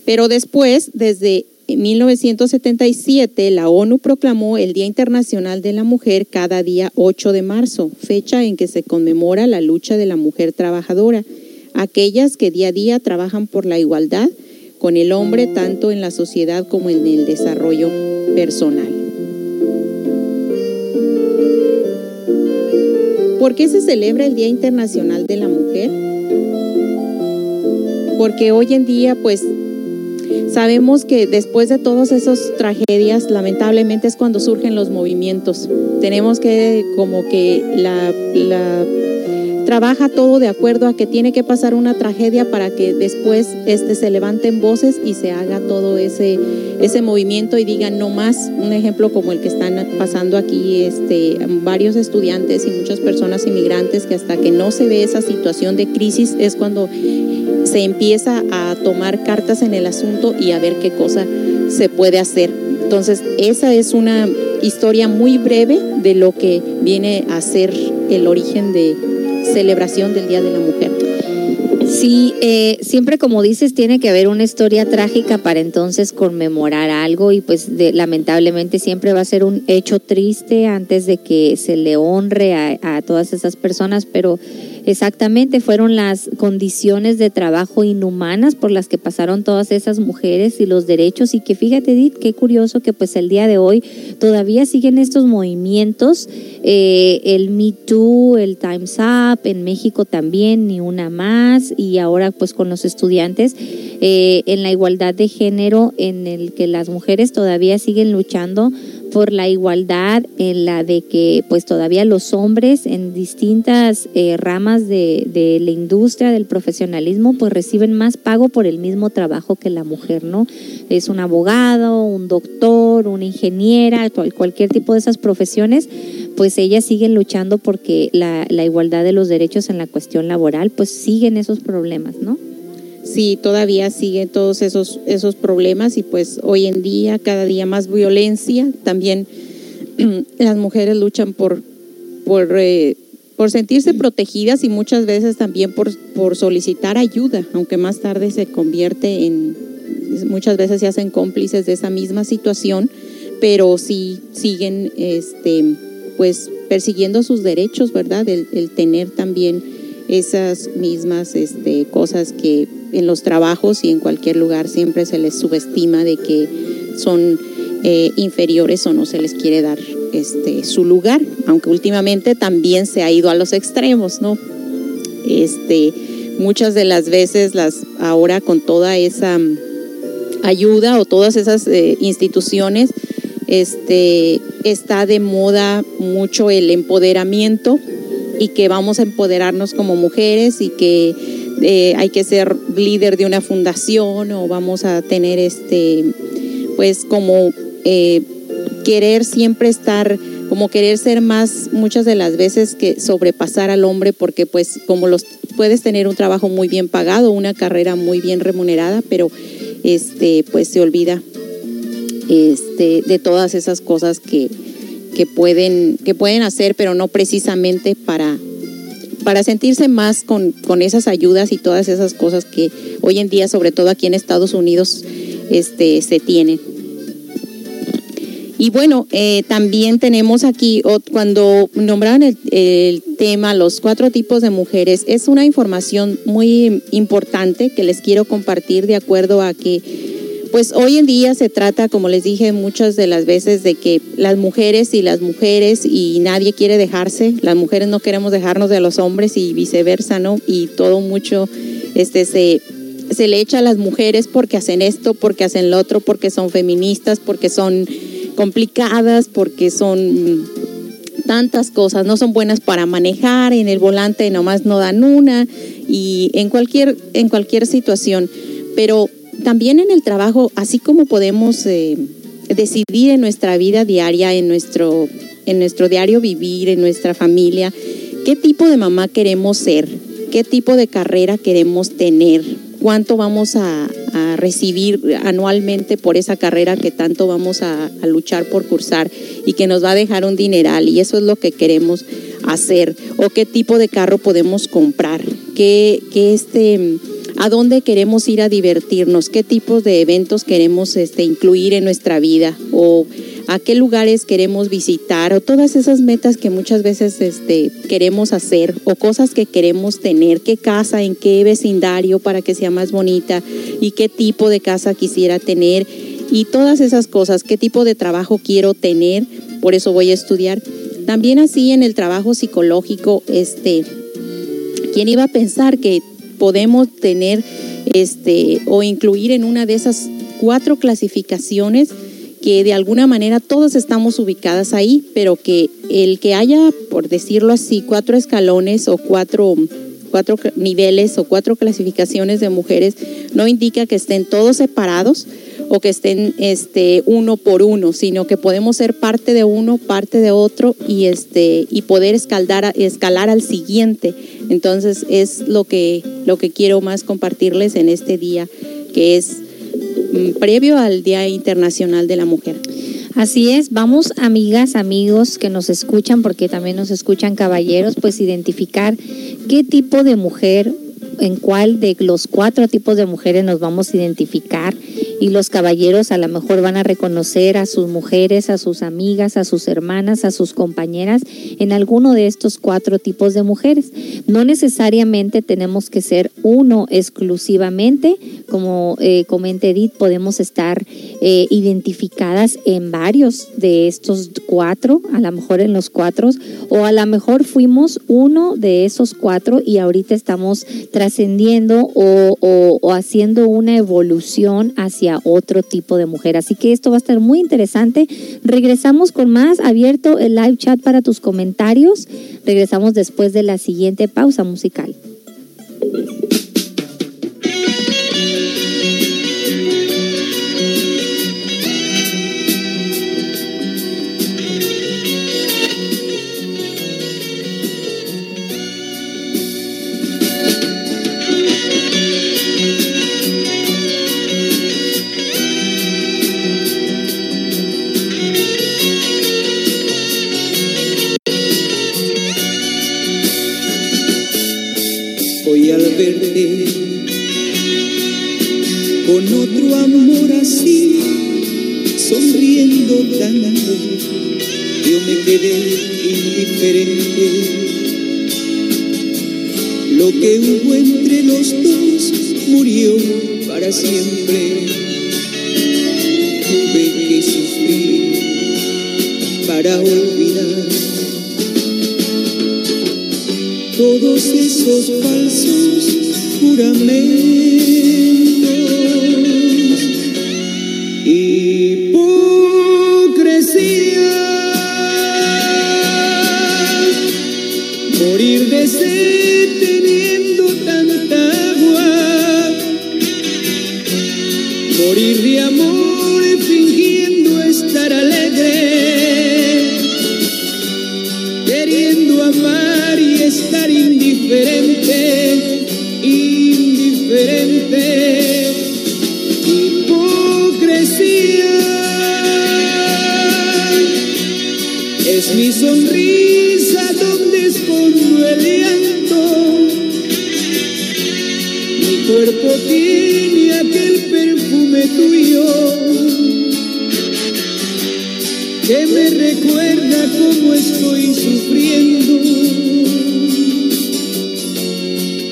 Pero después, desde 1977, la ONU proclamó el Día Internacional de la Mujer cada día 8 de marzo, fecha en que se conmemora la lucha de la mujer trabajadora, aquellas que día a día trabajan por la igualdad con el hombre tanto en la sociedad como en el desarrollo personal. ¿Por qué se celebra el Día Internacional de la Mujer? Porque hoy en día, pues, sabemos que después de todas esas tragedias, lamentablemente es cuando surgen los movimientos. Tenemos que, como que la, la trabaja todo de acuerdo a que tiene que pasar una tragedia para que después este, se levanten voces y se haga todo ese, ese movimiento y digan no más. Un ejemplo como el que están pasando aquí este, varios estudiantes y muchas personas inmigrantes que hasta que no se ve esa situación de crisis es cuando se empieza a tomar cartas en el asunto y a ver qué cosa se puede hacer. Entonces, esa es una historia muy breve de lo que viene a ser el origen de celebración del Día de la Mujer. Sí, eh, siempre como dices, tiene que haber una historia trágica para entonces conmemorar algo y pues de- lamentablemente siempre va a ser un hecho triste antes de que se le honre a, a todas esas personas, pero exactamente fueron las condiciones de trabajo inhumanas por las que pasaron todas esas mujeres y los derechos y que fíjate Edith, qué curioso que pues el día de hoy todavía siguen estos movimientos, eh, el Me Too, el Time's Up, en México también, ni una más, y ahora pues con los estudiantes, eh, en la igualdad de género, en el que las mujeres todavía siguen luchando por la igualdad, en la de que pues todavía los hombres en distintas eh, ramas de, de la industria, del profesionalismo, pues reciben más pago por el mismo trabajo que la mujer, ¿no? Es un abogado, un doctor, una ingeniera, cual- cualquier tipo de esas profesiones, pues ellas siguen luchando porque la, la igualdad de los derechos en la cuestión laboral, pues siguen esos problemas, ¿no? Sí, todavía siguen todos esos, esos problemas y pues hoy en día cada día más violencia. También [clears throat] las mujeres luchan por, por, eh, por sentirse protegidas y muchas veces también por, por solicitar ayuda, aunque más tarde se convierte en, muchas veces se hacen cómplices de esa misma situación, pero sí siguen este, pues persiguiendo sus derechos, ¿verdad? El, el tener también esas mismas este, cosas que en los trabajos y en cualquier lugar siempre se les subestima de que son eh, inferiores o no se les quiere dar este, su lugar, aunque últimamente también se ha ido a los extremos, ¿no? Este, muchas de las veces las ahora con toda esa mm, ayuda o todas esas eh, instituciones este está de moda mucho el empoderamiento y que vamos a empoderarnos como mujeres y que eh, hay que ser líder de una fundación o vamos a tener este pues como eh, querer siempre estar como querer ser más muchas de las veces que sobrepasar al hombre porque pues como los puedes tener un trabajo muy bien pagado una carrera muy bien remunerada pero este pues se olvida este de todas esas cosas que, que pueden que pueden hacer pero no precisamente para para sentirse más con, con esas ayudas y todas esas cosas que hoy en día sobre todo aquí en Estados Unidos este se tienen. Y bueno, eh, también tenemos aquí, cuando nombraron el tema, los cuatro tipos de mujeres, es una información muy importante que les quiero compartir de acuerdo a que, pues hoy en día se trata, como les dije muchas de las veces, de que las mujeres y las mujeres y nadie quiere dejarse, las mujeres no queremos dejarnos de los hombres y viceversa, ¿no? Y todo mucho, este, se, se le echa a las mujeres porque hacen esto, porque hacen lo otro, porque son feministas, porque son complicadas, porque son tantas cosas, no son buenas para manejar, en el volante nomás no dan una y en cualquier, en cualquier situación. Pero también en el trabajo, así como podemos eh, decidir en nuestra vida diaria, en nuestro, en nuestro diario vivir, en nuestra familia, qué tipo de mamá queremos ser, qué tipo de carrera queremos tener, cuánto vamos a, recibir anualmente por esa carrera que tanto vamos a, a luchar por cursar y que nos va a dejar un dineral y eso es lo que queremos hacer o qué tipo de carro podemos comprar, qué, qué este, a dónde queremos ir a divertirnos, qué tipos de eventos queremos este, incluir en nuestra vida o a qué lugares queremos visitar o todas esas metas que muchas veces este, queremos hacer o cosas que queremos tener, qué casa, en qué vecindario para que sea más bonita y qué tipo de casa quisiera tener y todas esas cosas, qué tipo de trabajo quiero tener, por eso voy a estudiar. También así en el trabajo psicológico, este, ¿quién iba a pensar que podemos tener este o incluir en una de esas cuatro clasificaciones que de alguna manera todos estamos ubicadas ahí, pero que el que haya, por decirlo así, cuatro escalones o cuatro cuatro niveles o cuatro clasificaciones de mujeres no indica que estén todos separados o que estén este uno por uno, sino que podemos ser parte de uno, parte de otro y este y poder escalar escalar al siguiente. Entonces es lo que lo que quiero más compartirles en este día que es mm, previo al Día Internacional de la Mujer. Así es, vamos amigas, amigos que nos escuchan, porque también nos escuchan caballeros, pues identificar qué tipo de mujer, en cuál de los cuatro tipos de mujeres nos vamos a identificar y los caballeros a lo mejor van a reconocer a sus mujeres, a sus amigas, a sus hermanas, a sus compañeras en alguno de estos cuatro tipos de mujeres. No necesariamente tenemos que ser uno exclusivamente, como eh, comenta Edith, podemos estar eh, identificadas en varios de estos cuatro, a lo mejor en los cuatro, o a lo mejor fuimos uno de esos cuatro y ahorita estamos trascendiendo o, o- o haciendo una evolución hacia otro tipo de mujer. Así que esto va a estar muy interesante. Regresamos con más, abierto el live chat para tus comentarios. Regresamos después de la siguiente pausa musical. Verte con otro amor así, sonriendo tanto, yo me quedé indiferente. Lo que hubo entre los dos murió para siempre. Tuve que sufrir para olvidar todos esos juramentos. Hipocresía, morir de sed teniendo tanta agua, morir de amor fingiendo estar alegre. Queriendo amar y estar indiferente, sonrisa donde escondo el llanto. Mi cuerpo tiene aquel perfume tuyo que me recuerda cómo estoy sufriendo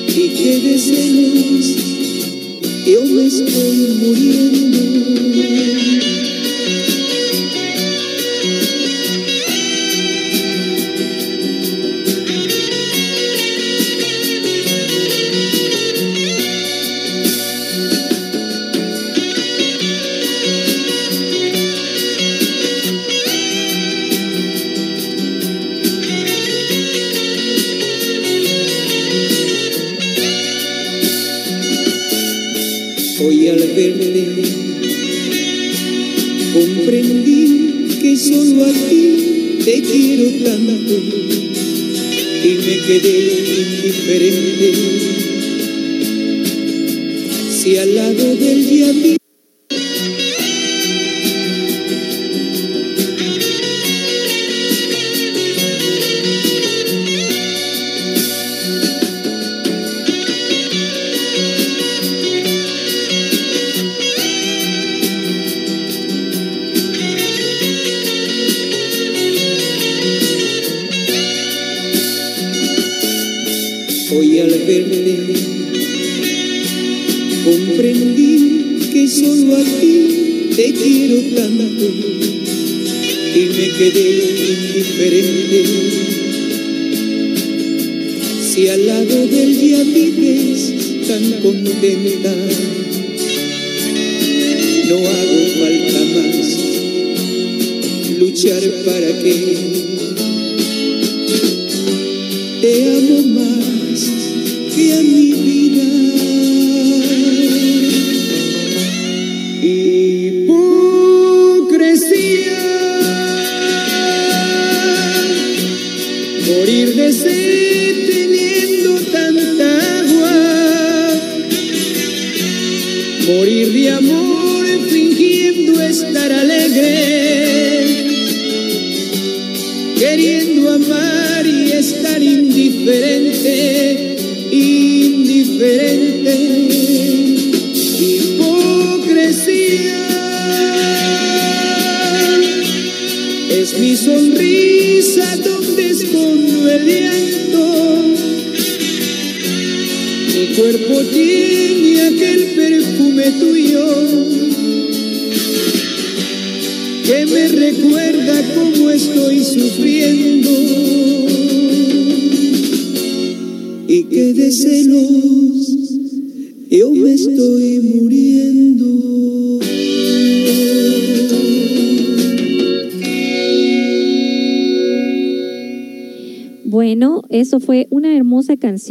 y que de celos yo me estoy muriendo.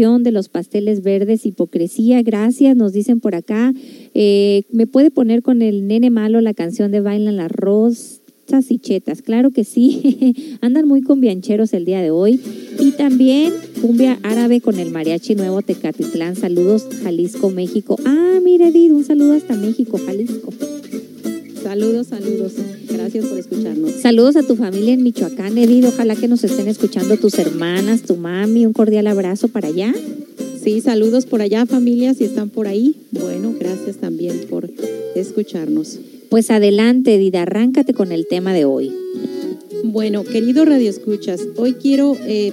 De los pasteles verdes, Hipocresía. Gracias, nos dicen por acá. Eh, ¿Me puede poner con el nene malo la canción de Bailan las rosas y chetas? Claro que sí. [laughs] Andan muy combiancheros el día de hoy. Y también cumbia árabe con el mariachi nuevo Tecatitlán. Saludos, Jalisco, México. Ah, mira, Edith, un saludo hasta México, Jalisco. Saludos, saludos. Gracias por escucharnos. Saludos a tu familia en Michoacán, Edith. Ojalá que nos estén escuchando tus hermanas, tu mami. Un cordial abrazo para allá. Sí, saludos por allá, familia, si están por ahí. Bueno, gracias también por escucharnos. Pues adelante, Edith, arráncate con el tema de hoy. Bueno, querido Radio Escuchas, hoy quiero eh,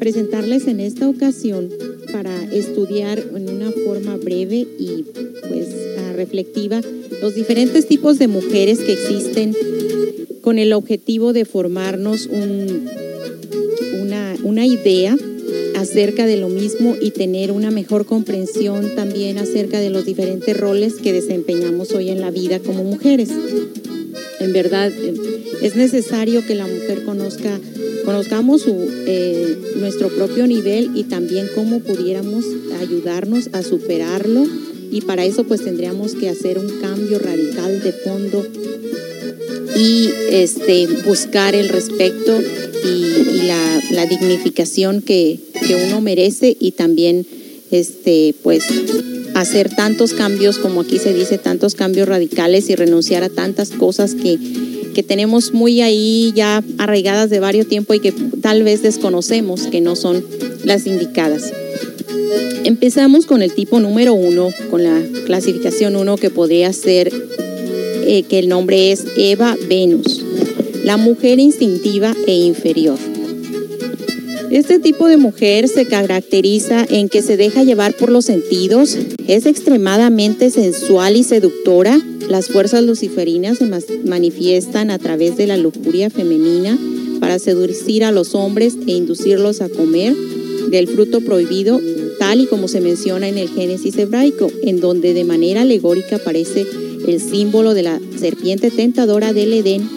presentarles en esta ocasión para estudiar en una forma breve y pues ah, reflectiva los diferentes tipos de mujeres que existen con el objetivo de formarnos un- una, una idea acerca de lo mismo y tener una mejor comprensión también acerca de los diferentes roles que desempeñamos hoy en la vida como mujeres. En verdad, es necesario que la mujer conozca, conozcamos su, eh, nuestro propio nivel y también cómo pudiéramos ayudarnos a superarlo. Y para eso pues tendríamos que hacer un cambio radical de fondo y este, buscar el respeto y, y la, la dignificación que, que uno merece y también este, pues, hacer tantos cambios, como aquí se dice, tantos cambios radicales y renunciar a tantas cosas que, que tenemos muy ahí ya arraigadas de varios tiempo y que tal vez desconocemos que no son las indicadas. Empezamos con el tipo número uno, con la clasificación uno que podría ser eh, que el nombre es Eva Venus, la mujer instintiva e inferior. Este tipo de mujer se caracteriza en que se deja llevar por los sentidos, es extremadamente sensual y seductora. Las fuerzas luciferinas se manifiestan a través de la lujuria femenina para seducir a los hombres e inducirlos a comer del fruto prohibido, tal y como se menciona en el Génesis hebraico, en donde de manera alegórica aparece el símbolo de la serpiente tentadora del Edén,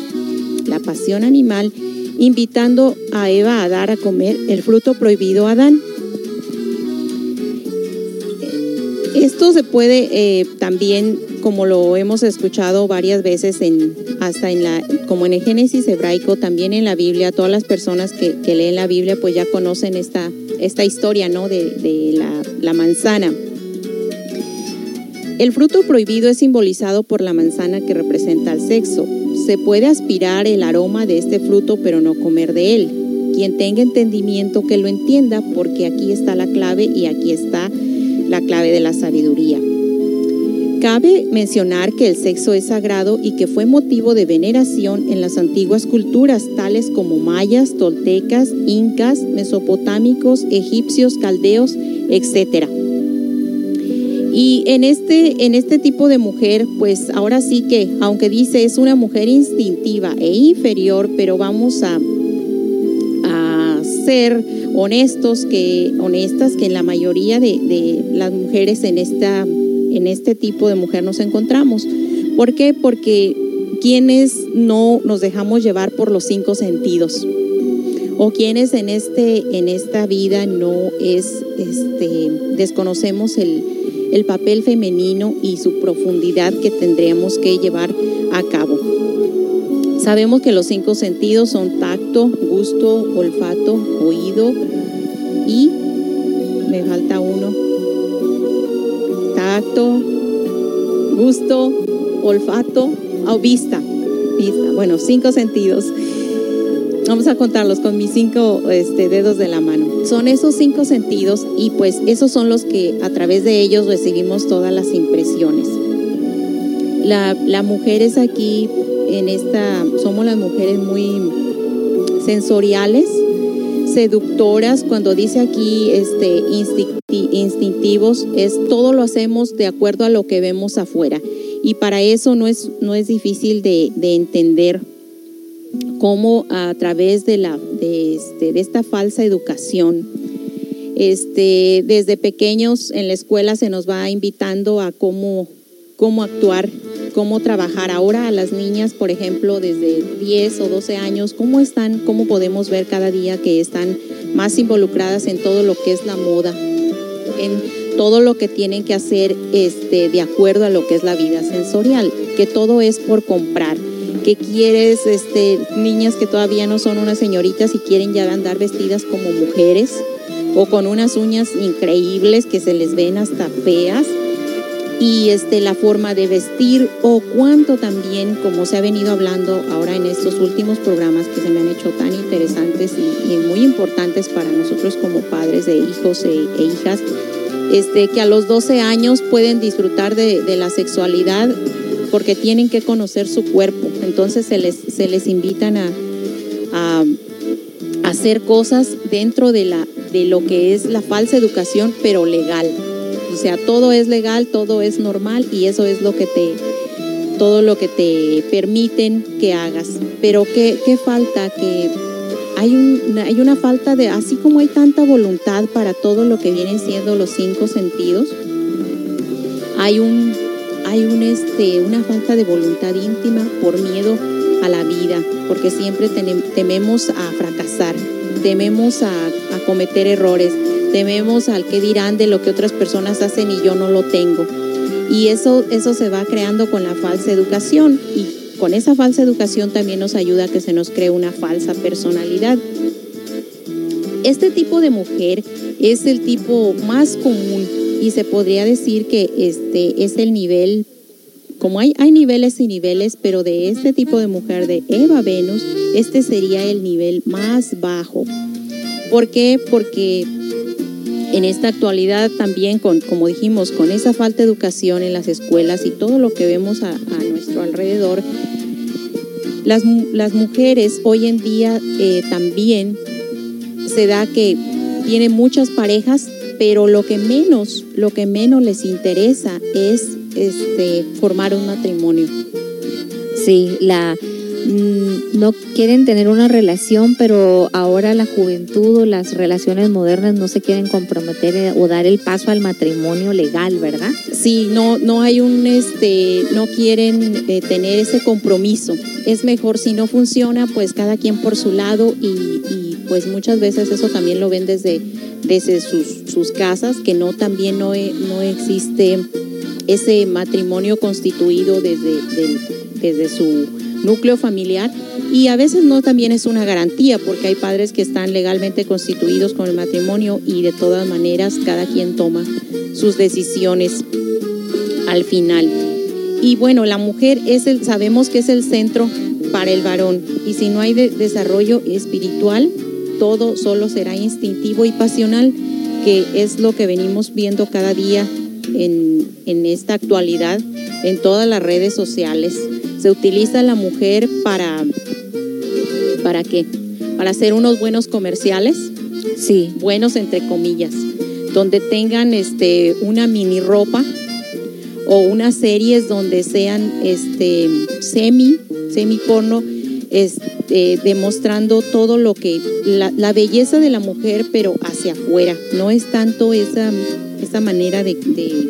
la pasión animal, invitando a Eva a dar a comer el fruto prohibido a Adán. Esto se puede eh, también, como lo hemos escuchado varias veces, en, hasta en la, como en el Génesis hebraico, también en la Biblia, todas las personas que, leen la Biblia pues ya conocen esta, esta historia ¿no? de, la manzana. El fruto prohibido es simbolizado por la manzana que representa el sexo. Se puede aspirar el aroma de este fruto, pero no comer de él. Quien tenga entendimiento que lo entienda, porque aquí está la clave y aquí está la clave de la sabiduría. Cabe mencionar que el sexo es sagrado y que fue motivo de veneración en las antiguas culturas, tales como mayas, toltecas, incas, mesopotámicos, egipcios, caldeos, etc. Y en este, en este tipo de mujer, pues ahora sí que, aunque dice es una mujer instintiva e inferior, pero vamos a, ser honestos, que, honestas, que en la mayoría de, de las mujeres en, esta, en este tipo de mujer nos encontramos. ¿Por qué? Porque quienes no nos dejamos llevar por los cinco sentidos o quienes en este en esta vida no es este desconocemos el, el papel femenino y su profundidad que tendríamos que llevar a cabo. Sabemos que los cinco sentidos son tacto, gusto, olfato, oído y me falta uno. Tacto, gusto, olfato o vista. Vista, bueno, cinco sentidos. Vamos a contarlos con mis cinco este, dedos de la mano. Son esos cinco sentidos y pues esos son los que a través de ellos recibimos todas las impresiones. La, la mujer es aquí, en esta, somos las mujeres muy sensoriales, seductoras, cuando dice aquí este, instinti- instintivos, es todo lo hacemos de acuerdo a lo que vemos afuera. Y para eso no es, no es difícil de, de entender cómo a través de, la, de, este, de esta falsa educación, este, desde pequeños en la escuela se nos va invitando a cómo, cómo actuar, cómo trabajar. Ahora a las niñas, por ejemplo, desde 10 o 12 años, cómo están, cómo podemos ver cada día que están más involucradas en todo lo que es la moda, en todo lo que tienen que hacer este, de acuerdo a lo que es la vida sensorial, que todo es por comprar que quieres, este, niñas que todavía no son unas señoritas y quieren ya andar vestidas como mujeres o con unas uñas increíbles que se les ven hasta feas. Y este, la forma de vestir o cuánto también, como se ha venido hablando ahora en estos últimos programas que se me han hecho tan interesantes y, muy importantes para nosotros como padres de hijos e, e hijas, este, que a los 12 años pueden disfrutar de la sexualidad porque tienen que conocer su cuerpo. Entonces se les, se les invitan a, a, hacer cosas dentro de, la, de lo que es la falsa educación, pero legal. O sea, todo es legal, todo es normal y eso es lo que te, todo lo que te permiten que hagas. Pero ¿qué, qué falta? Que hay, un, hay una falta de, así como hay tanta voluntad para todo lo que vienen siendo los cinco sentidos, hay un hay este, una falta de voluntad íntima por miedo a la vida, porque siempre tememos a fracasar, tememos a, a, cometer errores, tememos al que dirán de lo que otras personas hacen y yo no lo tengo. Y eso, eso se va creando con la falsa educación y con esa falsa educación también nos ayuda a que se nos cree una falsa personalidad. Este tipo de mujer es el tipo más común y se podría decir que este es el nivel, como hay, hay niveles y niveles, pero de este tipo de mujer de Eva Venus, este sería el nivel más bajo. ¿Por qué? Porque en esta actualidad también, con, como dijimos, con esa falta de educación en las escuelas y todo lo que vemos a, nuestro alrededor, las, las, mujeres hoy en día eh, también se da que tienen muchas parejas pero lo que menos, lo que menos les interesa es este formar un matrimonio. Sí, la no quieren tener una relación, pero ahora la juventud o las relaciones modernas no se quieren comprometer eh, o dar el paso al matrimonio legal, ¿verdad? Sí, no, no hay un, este, no quieren eh, tener ese compromiso. Es mejor si no funciona, pues cada quien por su lado y, pues muchas veces eso también lo ven desde desde sus, sus, casas, que no también no, no existe ese matrimonio constituido desde, de, desde su núcleo familiar y a veces no también es una garantía porque hay padres que están legalmente constituidos con el matrimonio y de todas maneras cada quien toma sus decisiones al final. Y bueno, la mujer es el, sabemos que es el centro para el varón y si no hay de, desarrollo espiritual, todo solo será instintivo y pasional, que es lo que venimos viendo cada día en, en, esta actualidad en todas las redes sociales. Se utiliza la mujer para, ¿para qué? Para hacer unos buenos comerciales, sí, buenos entre comillas, donde tengan este, una mini ropa o unas series donde sean este, semi, semi porno, este, demostrando todo lo que, la, la, belleza de la mujer, pero hacia afuera. No es tanto esa, esa manera de, de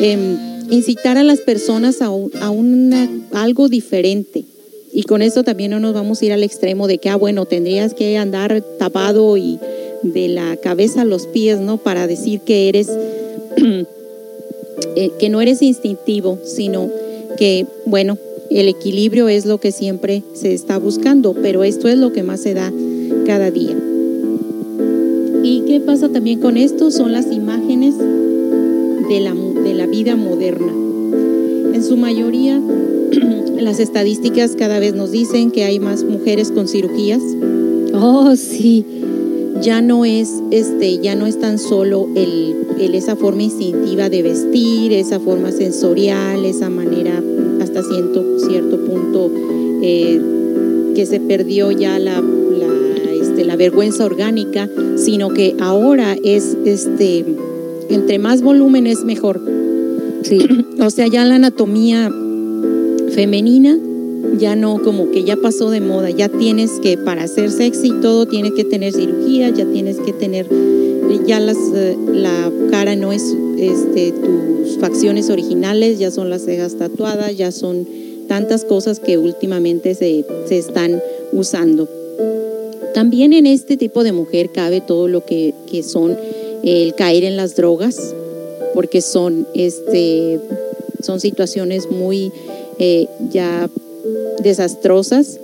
eh, incitar a las personas a, a una, algo diferente. Y con esto también no nos vamos a ir al extremo de que, ah, bueno, tendrías que andar tapado y de la cabeza a los pies, ¿no? Para decir que eres, [clears throat] eh, que no eres instintivo, sino que, bueno, el equilibrio es lo que siempre se está buscando, pero esto es lo que más se da cada día. ¿Y qué pasa también con esto? Son las imágenes de la, de la vida moderna. En su mayoría, [clears throat] las estadísticas cada vez nos dicen que hay más mujeres con cirugías. Oh, sí. Ya no es, este, ya no es tan solo el, el- esa forma instintiva de vestir, esa forma sensorial, esa manera hasta cierto, cierto punto eh, que se perdió ya la, la, este, la vergüenza orgánica, sino que ahora es este entre más volumen es mejor. Sí. [clears throat] O sea, ya la anatomía femenina ya no como que ya pasó de moda, ya tienes que para ser sexy y todo tienes que tener cirugía, ya tienes que tener ya las eh, la cara no es este tus facciones originales, ya son las cejas tatuadas, ya son tantas cosas que últimamente se, se están usando. También en este tipo de mujer cabe todo lo que, que son el caer en las drogas, porque son, este, son situaciones muy eh, ya desastrosas.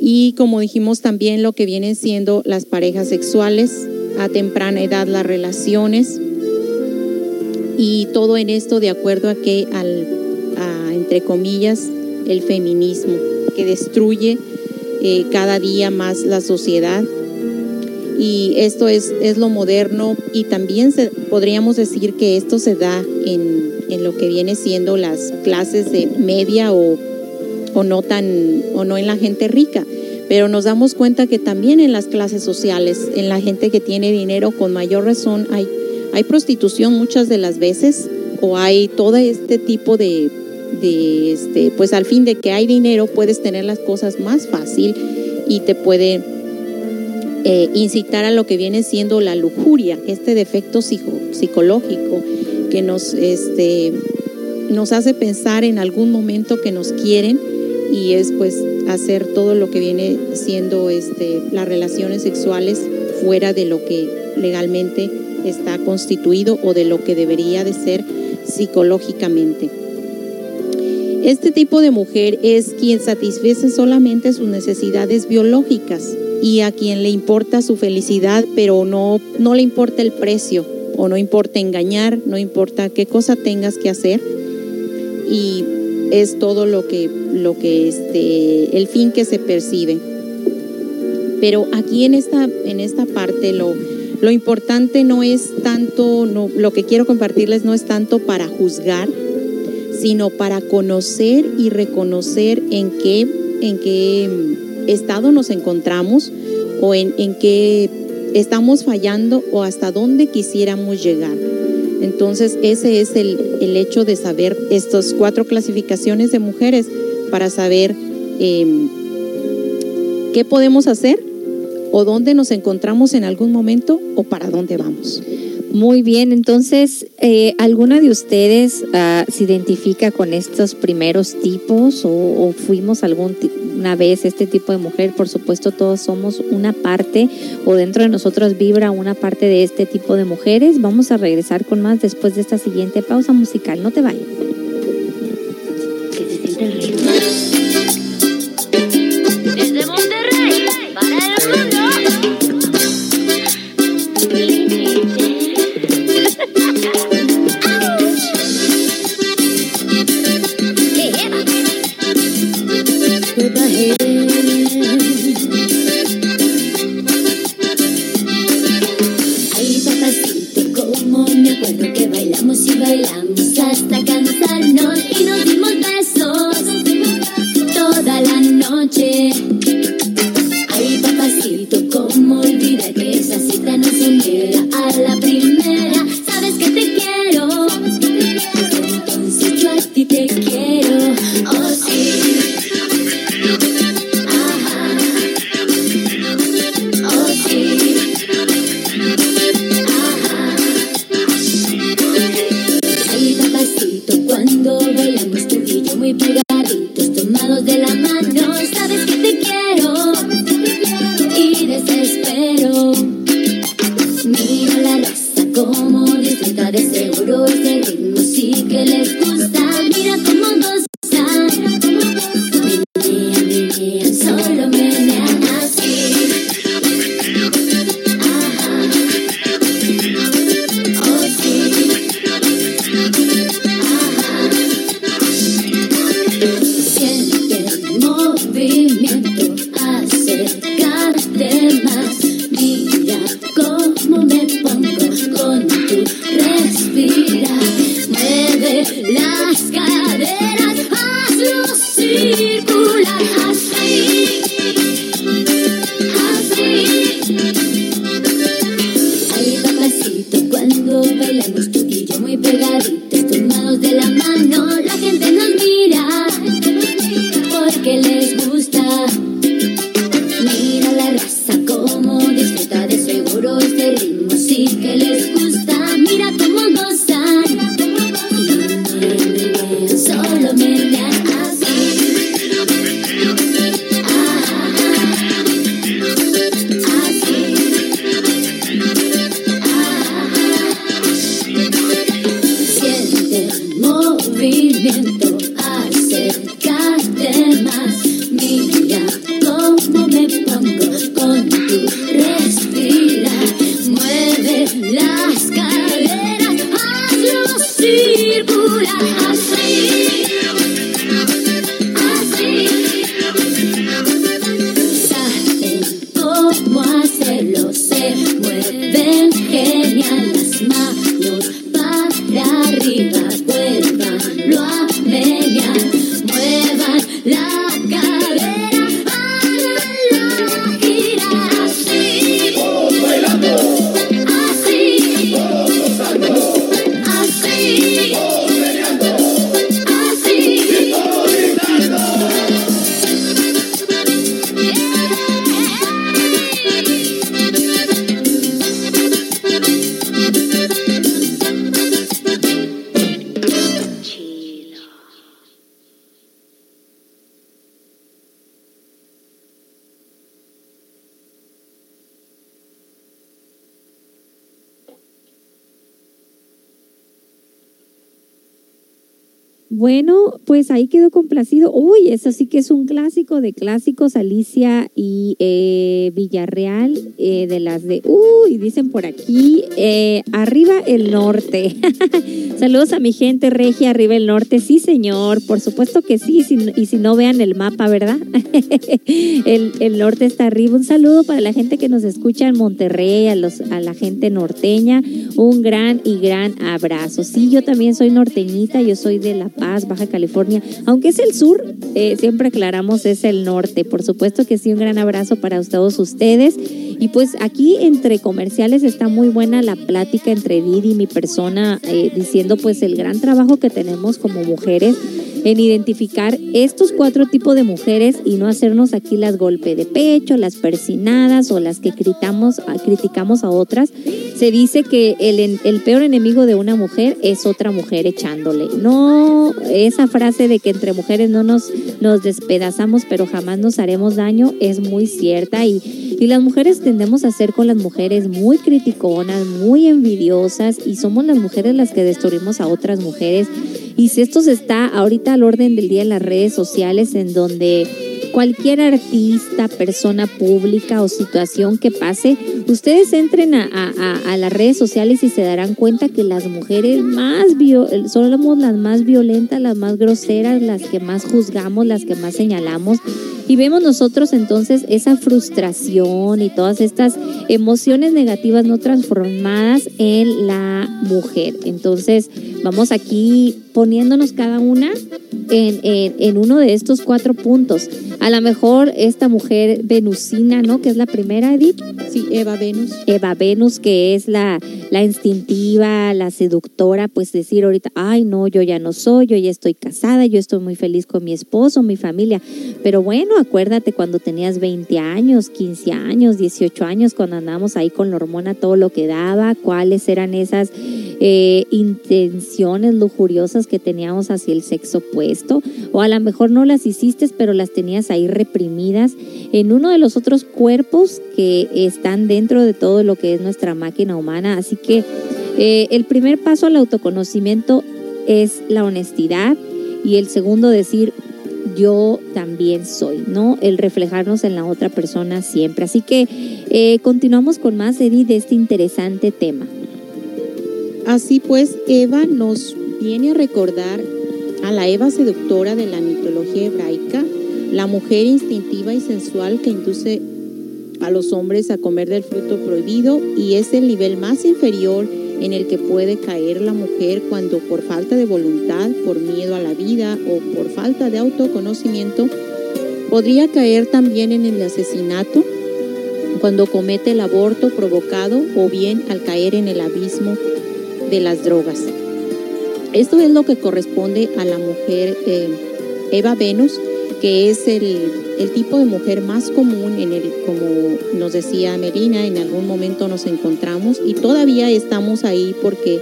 Y como dijimos también lo que vienen siendo las parejas sexuales, a temprana edad las relaciones y todo en esto de acuerdo a que al, entre comillas, el feminismo, que destruye eh, cada día más la sociedad. Y esto es, es lo moderno y también podríamos decir que esto se da en, en lo que viene siendo las clases de media o, o no tan o no en la gente rica. Pero nos damos cuenta que también en las clases sociales en la gente que tiene dinero con mayor razón hay hay prostitución muchas de las veces o hay todo este tipo de, de este pues al fin de que hay dinero puedes tener las cosas más fácil y te puede eh, incitar a lo que viene siendo la lujuria este defecto psico, psicológico que nos este nos hace pensar en algún momento que nos quieren y es pues hacer todo lo que viene siendo este las relaciones sexuales fuera de lo que legalmente está constituido o de lo que debería de ser psicológicamente. Este tipo de mujer es quien satisface solamente sus necesidades biológicas y a quien le importa su felicidad, pero no, no le importa el precio o no importa engañar, no importa qué cosa tengas que hacer y es todo lo que, lo que este, el fin que se percibe. Pero aquí en esta, en esta parte lo, lo importante no es tanto, no, lo que quiero compartirles no es tanto para juzgar, sino para conocer y reconocer en qué, en qué estado nos encontramos o en, en qué estamos fallando o hasta dónde quisiéramos llegar. Entonces ese es el, el hecho de saber estas cuatro clasificaciones de mujeres para saber eh, qué podemos hacer o dónde nos encontramos en algún momento o para dónde vamos. Muy bien, entonces, eh, ¿alguna de ustedes ah, se identifica con estos primeros tipos o, o fuimos alguna vez este tipo de mujer? Por supuesto, todos somos una parte o dentro de nosotros vibra una parte de este tipo de mujeres. Vamos a regresar con más después de esta siguiente pausa musical. No te vayas. Ahí quedó complacido. Uy, eso sí que es un clásico de clásicos, Alicia y eh, Villarreal, eh, de las de... Uy, dicen por aquí, eh, arriba el norte. [laughs] Saludos a mi gente regia, arriba el norte. Sí, señor, por supuesto que sí. y si no, vean el mapa, ¿verdad? [laughs] el, el norte está arriba. Un saludo para la gente que nos escucha en Monterrey, a, los, a la gente norteña. Un gran y gran abrazo. Sí, yo también soy norteñita, yo soy de La Paz, Baja California. Aunque es el sur, eh, siempre aclaramos, es el norte. Por supuesto que sí, un gran abrazo para todos ustedes. Y pues aquí entre comerciales está muy buena la plática entre Didi y mi persona, eh, diciendo pues el gran trabajo que tenemos como mujeres en identificar estos cuatro tipos de mujeres y no hacernos aquí las golpe de pecho, las persinadas o las que criticamos, a- criticamos a otras. Se dice que el, el peor enemigo de una mujer es otra mujer echándole. No, esa frase de que entre mujeres no nos, nos despedazamos pero jamás nos haremos daño es muy cierta y, y las mujeres tendemos a ser con las mujeres muy criticonas, muy envidiosas y somos las mujeres las que destruimos a otras mujeres. Y si esto se está ahorita al orden del día en las redes sociales, en donde cualquier artista, persona pública o situación que pase, ustedes entren a, a- a- las redes sociales y se darán cuenta que las mujeres más vio- somos las más violentas, las más groseras, las que más juzgamos, las que más señalamos. Y vemos nosotros entonces esa frustración y todas estas emociones negativas no transformadas en la mujer. Entonces, vamos aquí poniéndonos cada una en, en- en uno de estos cuatro puntos. A lo mejor esta mujer venusina, ¿no? Que es la primera, Edith. Sí, Eva Venus. Eva Venus, que es la, la instintiva, la seductora, pues decir ahorita, ay no, yo ya no soy, yo ya estoy casada, yo estoy muy feliz con mi esposo, mi familia. Pero bueno, acuérdate cuando tenías 20 años, 15 años, 18 años, cuando andábamos ahí con la hormona, todo lo que daba, cuáles eran esas eh, intenciones lujuriosas que teníamos hacia el sexo opuesto, o a lo mejor no las hiciste, pero las tenías ahí reprimidas en uno de los otros cuerpos que están dentro de todo lo que es nuestra máquina humana. Así que eh, el primer paso al autoconocimiento es la honestidad y el segundo decir yo también soy, ¿no? El reflejarnos en la otra persona siempre. Así que eh, continuamos con más, Eddie, de este interesante tema. Así pues, Eva nos viene a recordar a la Eva seductora de la mitología hebraica, la mujer instintiva y sensual que induce a los hombres a comer del fruto prohibido y es el nivel más inferior en el que puede caer la mujer cuando por falta de voluntad, por miedo a la vida o por falta de autoconocimiento, podría caer también en el asesinato cuando comete el aborto provocado o bien al caer en el abismo de las drogas. Esto es lo que corresponde a la mujer eh, Eva Venus, que es el, tipo de mujer más común en el, como nos decía Melina, en algún momento nos encontramos y todavía estamos ahí porque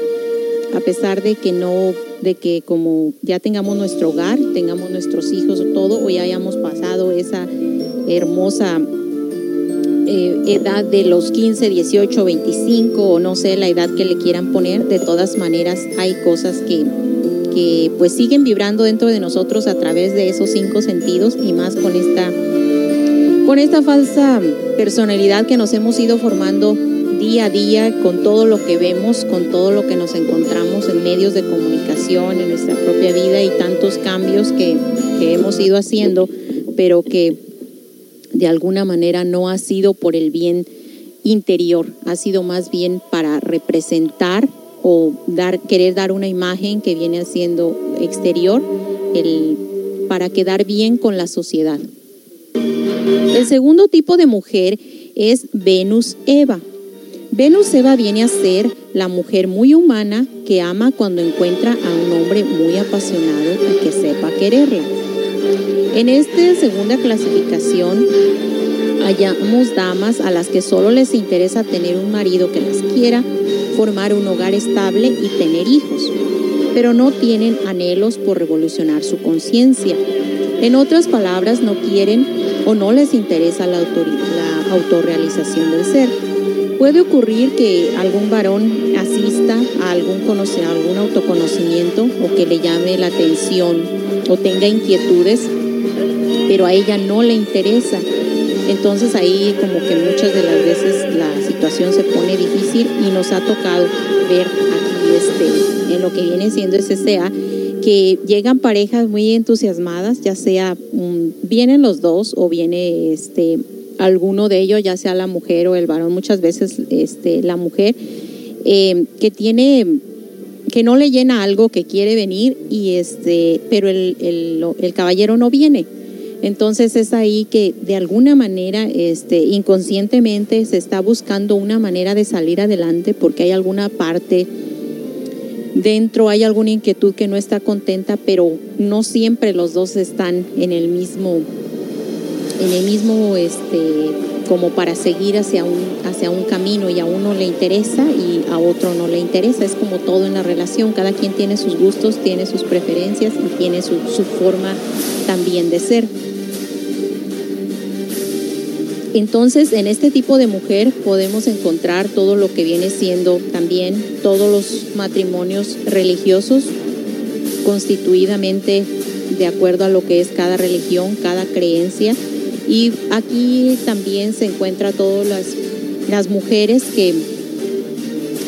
a pesar de que no, de que como ya tengamos nuestro hogar, tengamos nuestros hijos, todo, o ya hayamos pasado esa hermosa eh, edad de los 15, 18, 25 o no sé la edad que le quieran poner, de todas maneras hay cosas que, que pues siguen vibrando dentro de nosotros a través de esos cinco sentidos y más con esta con esta falsa personalidad que nos hemos ido formando día a día con todo lo que vemos, con todo lo que nos encontramos en medios de comunicación, en nuestra propia vida y tantos cambios que, que hemos ido haciendo, pero que de alguna manera no ha sido por el bien interior, ha sido más bien para representar o dar, querer dar una imagen que viene siendo exterior el, para quedar bien con la sociedad. El segundo tipo de mujer es Venus Eva. Venus Eva viene a ser la mujer muy humana que ama cuando encuentra a un hombre muy apasionado y que sepa quererla. En esta segunda clasificación hallamos damas a las que solo les interesa tener un marido que las quiera, formar un hogar estable y tener hijos, pero no tienen anhelos por revolucionar su conciencia. En otras palabras, no quieren o no les interesa la, autorrealización del ser. Puede ocurrir que algún varón asista a algún, a algún autoconocimiento o que le llame la atención o tenga inquietudes, pero a ella no le interesa. Entonces ahí como que muchas de las veces la situación se pone difícil y nos ha tocado ver aquí este, en lo que viene siendo SCA que llegan parejas muy entusiasmadas, ya sea um, vienen los dos o viene este alguno de ellos, ya sea la mujer o el varón, muchas veces este, la mujer, eh, que tiene que no le llena algo que quiere venir y este pero el, el, el caballero no viene entonces es ahí que de alguna manera, este, inconscientemente se está buscando una manera de salir adelante porque hay alguna parte dentro, hay alguna inquietud que no está contenta, pero no siempre los dos están en el mismo, en el mismo, este, como para seguir hacia un, hacia un camino y a uno le interesa y a otro no le interesa. Es como todo en la relación, cada quien tiene sus gustos, tiene sus preferencias y tiene su, su forma también de ser. Entonces, en este tipo de mujer podemos encontrar todo lo que viene siendo también todos los matrimonios religiosos constituidamente de acuerdo a lo que es cada religión, cada creencia. Y aquí también se encuentra todas las, mujeres que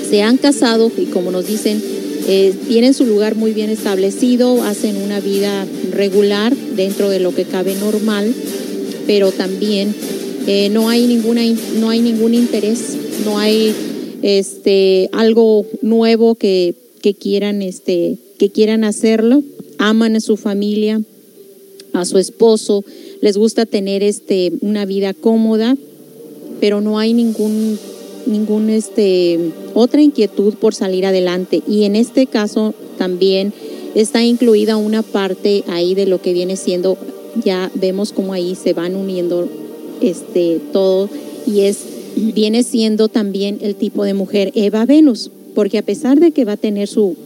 se han casado y como nos dicen, eh, tienen su lugar muy bien establecido, hacen una vida regular dentro de lo que cabe normal, pero también eh, no hay ninguna no hay ningún interés no hay este algo nuevo que, que quieran este que quieran hacerlo. Aman a su familia a su esposo les gusta tener este una vida cómoda pero no hay ningún ningún este otra inquietud por salir adelante. Y en este caso también está incluida una parte ahí de lo que viene siendo ya vemos cómo ahí se van uniendo este, todo y es viene siendo también el tipo de mujer Eva Venus, porque a pesar de que va a tener su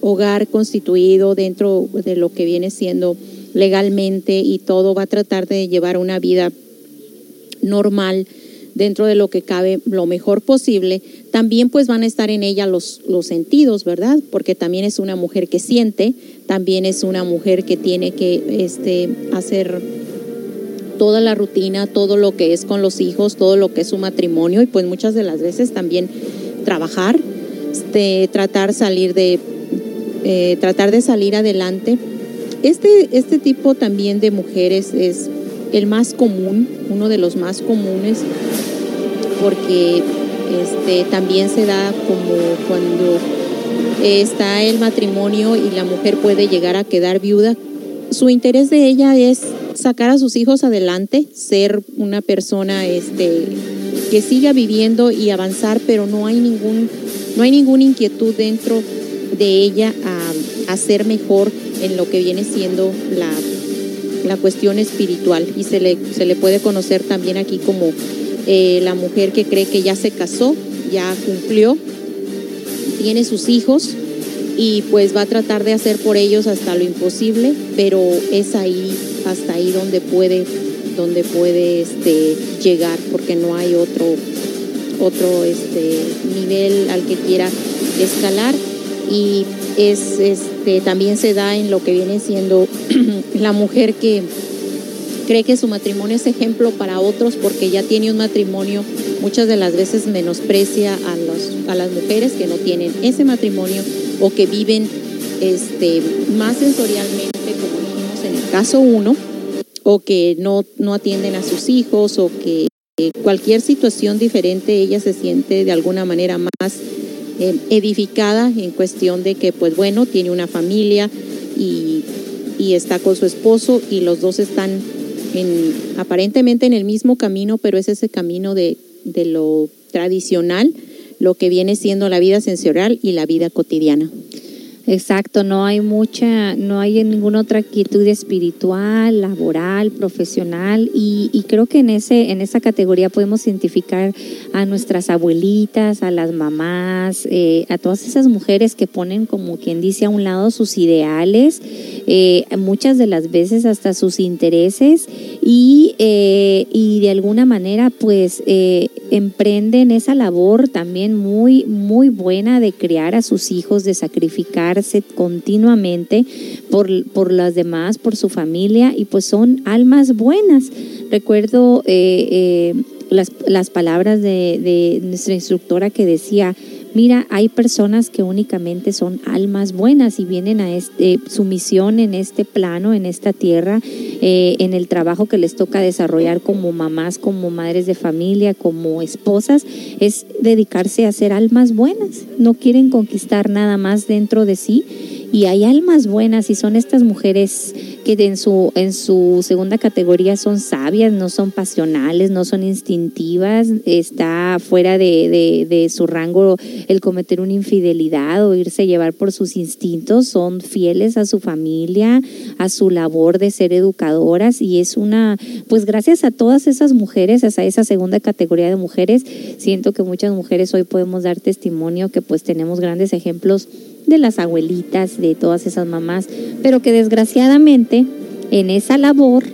hogar constituido dentro de lo que viene siendo legalmente y todo, va a tratar de llevar una vida normal dentro de lo que cabe lo mejor posible, también pues van a estar en ella los, los sentidos, ¿verdad? Porque también es una mujer que siente, también es una mujer que tiene que este, hacer toda la rutina, todo lo que es con los hijos, todo lo que es su matrimonio y pues muchas de las veces también trabajar, este, tratar salir de eh, tratar de salir adelante este, este tipo también de mujeres es el más común, uno de los más comunes, porque este, también se da como cuando está el matrimonio y la mujer puede llegar a quedar viuda. Su interés de ella es sacar a sus hijos adelante, ser una persona este, que siga viviendo y avanzar, pero no hay ningún, no hay ninguna inquietud dentro de ella a, a ser mejor en lo que viene siendo la, la cuestión espiritual. Y se le, se le puede conocer también aquí como eh, la mujer que cree que ya se casó, ya cumplió, tiene sus hijos y pues va a tratar de hacer por ellos hasta lo imposible, pero es ahí, hasta ahí donde puede, donde puede este, llegar, porque no hay otro, otro este, nivel al que quiera escalar. Y es, este, también se da en lo que viene siendo [clears throat] la mujer que cree que su matrimonio es ejemplo para otros porque ya tiene un matrimonio, muchas de las veces menosprecia a, los, a las mujeres que no tienen ese matrimonio o que viven este, más sensorialmente, como dijimos en el caso uno, o que no, no atienden a sus hijos o que cualquier situación diferente ella se siente de alguna manera más eh, edificada en cuestión de que pues bueno, tiene una familia y, y está con su esposo y los dos están en, aparentemente en el mismo camino, pero es ese camino de, de lo tradicional, lo que viene siendo la vida sensorial y la vida cotidiana. Exacto, no hay mucha, no hay ninguna otra quietud espiritual, laboral, profesional y, creo que en ese, en esa categoría podemos identificar a nuestras abuelitas, a las mamás, eh, a todas esas mujeres que ponen como quien dice a un lado sus ideales, eh, muchas de las veces hasta sus intereses y, eh, y de alguna manera pues eh, emprenden esa labor también muy, muy buena de criar a sus hijos, de continuamente por, por las demás, por su familia y pues son almas buenas. Recuerdo eh, eh, las, las, palabras de nuestra instructora que decía, mira, hay personas que únicamente son almas buenas y vienen a este, su misión en este plano, en esta tierra, eh, en el trabajo que les toca desarrollar como mamás, como madres de familia, como esposas, es dedicarse a ser almas buenas. No quieren conquistar nada más dentro de sí y hay almas buenas y son estas mujeres que en su, en su segunda categoría son sabias, no son pasionales, no son instintivas, está fuera de, de, de su rango el cometer una infidelidad o irse a llevar por sus instintos, son fieles a su familia, a su labor de ser educadoras y es una, pues gracias a todas esas mujeres, a esa segunda categoría de mujeres, siento que muchas mujeres hoy podemos dar testimonio que pues tenemos grandes ejemplos de las abuelitas, de todas esas mamás, pero que desgraciadamente en esa labor,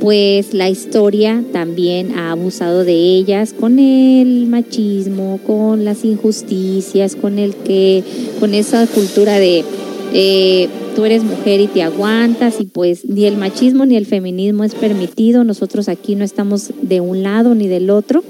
pues la historia también ha abusado de ellas con el machismo, con las injusticias, con el que, con esa cultura de eh, tú eres mujer y te aguantas y pues ni el machismo ni el feminismo es permitido, nosotros aquí no estamos de un lado ni del otro,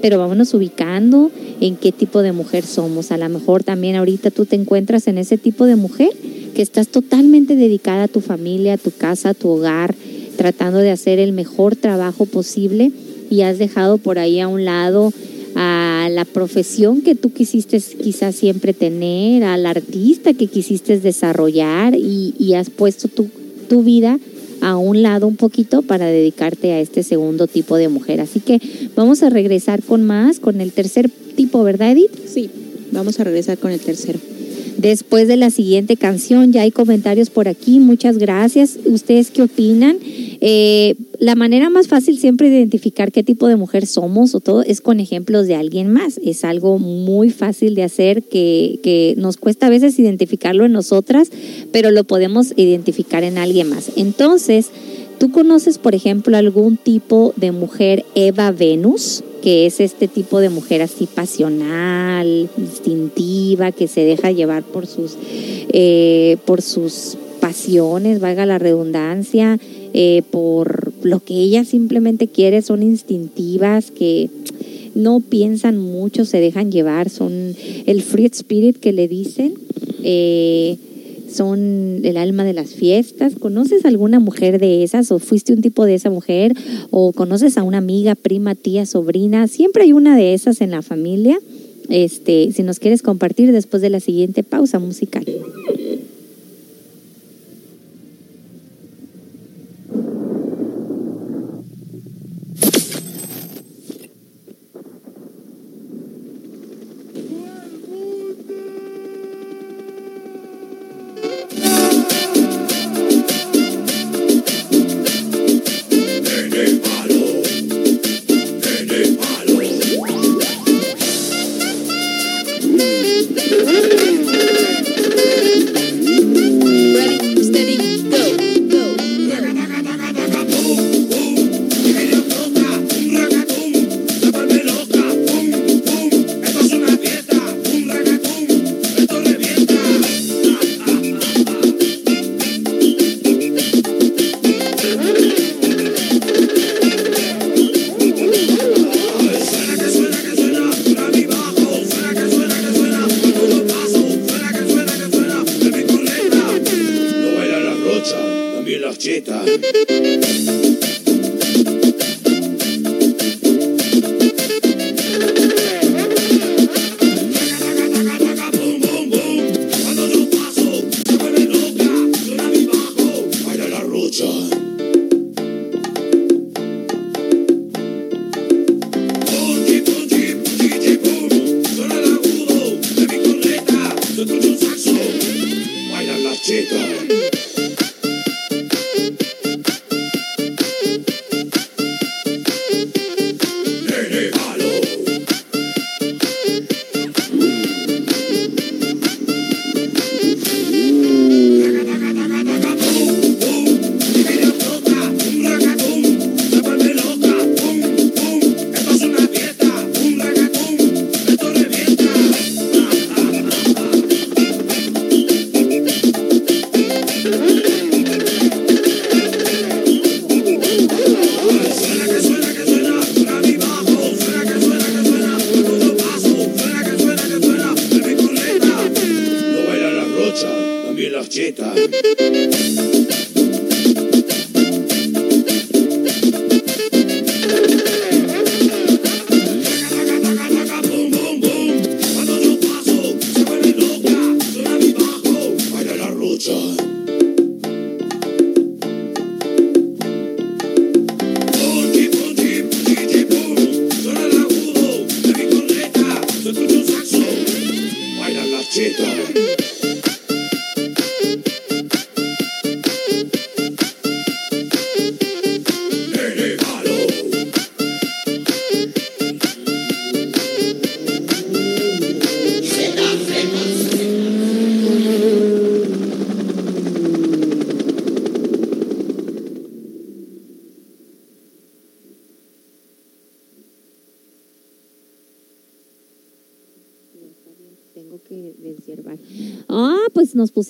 pero vámonos ubicando en qué tipo de mujer somos. A lo mejor también ahorita tú te encuentras en ese tipo de mujer que estás totalmente dedicada a tu familia, a tu casa, a tu hogar, tratando de hacer el mejor trabajo posible y has dejado por ahí a un lado a la profesión que tú quisiste quizás siempre tener, al artista que quisiste desarrollar y, y has puesto tu, tu vida a un lado un poquito para dedicarte a este segundo tipo de mujer. Así que vamos a regresar con más, con el tercer tipo, ¿verdad, Edith? Sí, vamos a regresar con el tercero. Después de la siguiente canción, ya hay comentarios por aquí, muchas gracias. ¿Ustedes qué opinan? Eh, la manera más fácil siempre de identificar qué tipo de mujer somos o todo es con ejemplos de alguien más. Es algo muy fácil de hacer que, que nos cuesta a veces identificarlo en nosotras, pero lo podemos identificar en alguien más. Entonces, ¿tú conoces, por ejemplo, algún tipo de mujer Eva Venus? que es este tipo de mujer así pasional, instintiva, que se deja llevar por sus, eh, por sus pasiones, valga la redundancia, eh, por lo que ella simplemente quiere, son instintivas, que no piensan mucho, se dejan llevar, son el free spirit que le dicen. Eh, son el alma de las fiestas. ¿Conoces alguna mujer de esas o fuiste un tipo de esa mujer o conoces a una amiga, prima, tía, sobrina? Siempre hay una de esas en la familia. Este, si nos quieres compartir después de la siguiente pausa musical.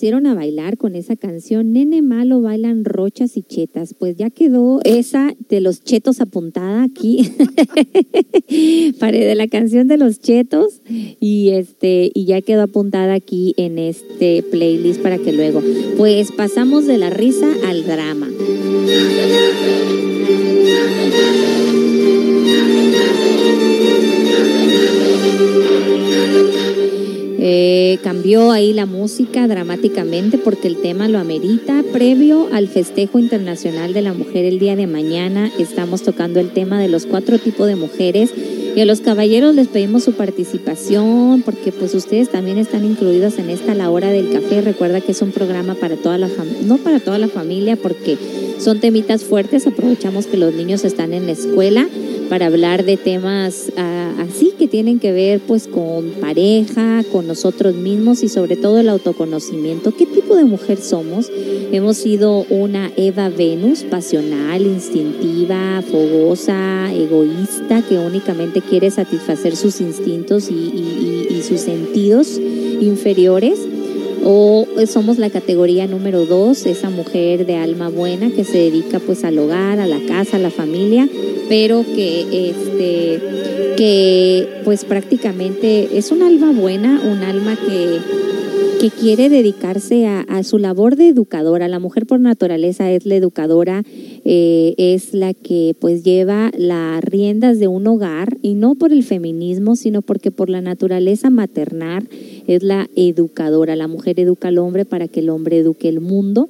Pusieron a bailar con esa canción. Nene malo bailan rochas y chetas. Pues ya quedó esa de los chetos apuntada aquí. [laughs] Para de la canción de los chetos y este y ya quedó apuntada aquí en este playlist para que luego pues pasamos de la risa al drama. Cambió ahí la música dramáticamente porque el tema lo amerita. Previo al festejo internacional de la mujer el día de mañana, estamos tocando el tema de los cuatro tipos de mujeres y a los caballeros les pedimos su participación porque pues ustedes también están incluidos en esta La Hora del Café. Recuerda que es un programa para toda la familia, no para toda la familia porque son temitas fuertes. Aprovechamos que los niños están en la escuela para hablar de temas ah, así que tienen que ver pues con pareja, con nosotros mismos y sobre todo el autoconocimiento. ¿Qué tipo de mujer somos? Hemos sido una Eva Venus, pasional, instintiva, fogosa, egoísta, que únicamente quiere satisfacer sus instintos y- y sus sentidos inferiores. O somos la categoría número dos, esa mujer de alma buena que se dedica pues al hogar, a la casa, a la familia, pero que este que pues prácticamente es un alma buena, un alma que que quiere dedicarse a, a su labor de educadora. La mujer por naturaleza es la educadora, eh, es la que pues lleva las riendas de un hogar y no por el feminismo, sino porque por la naturaleza maternal es la educadora. La mujer educa al hombre para que el hombre eduque el mundo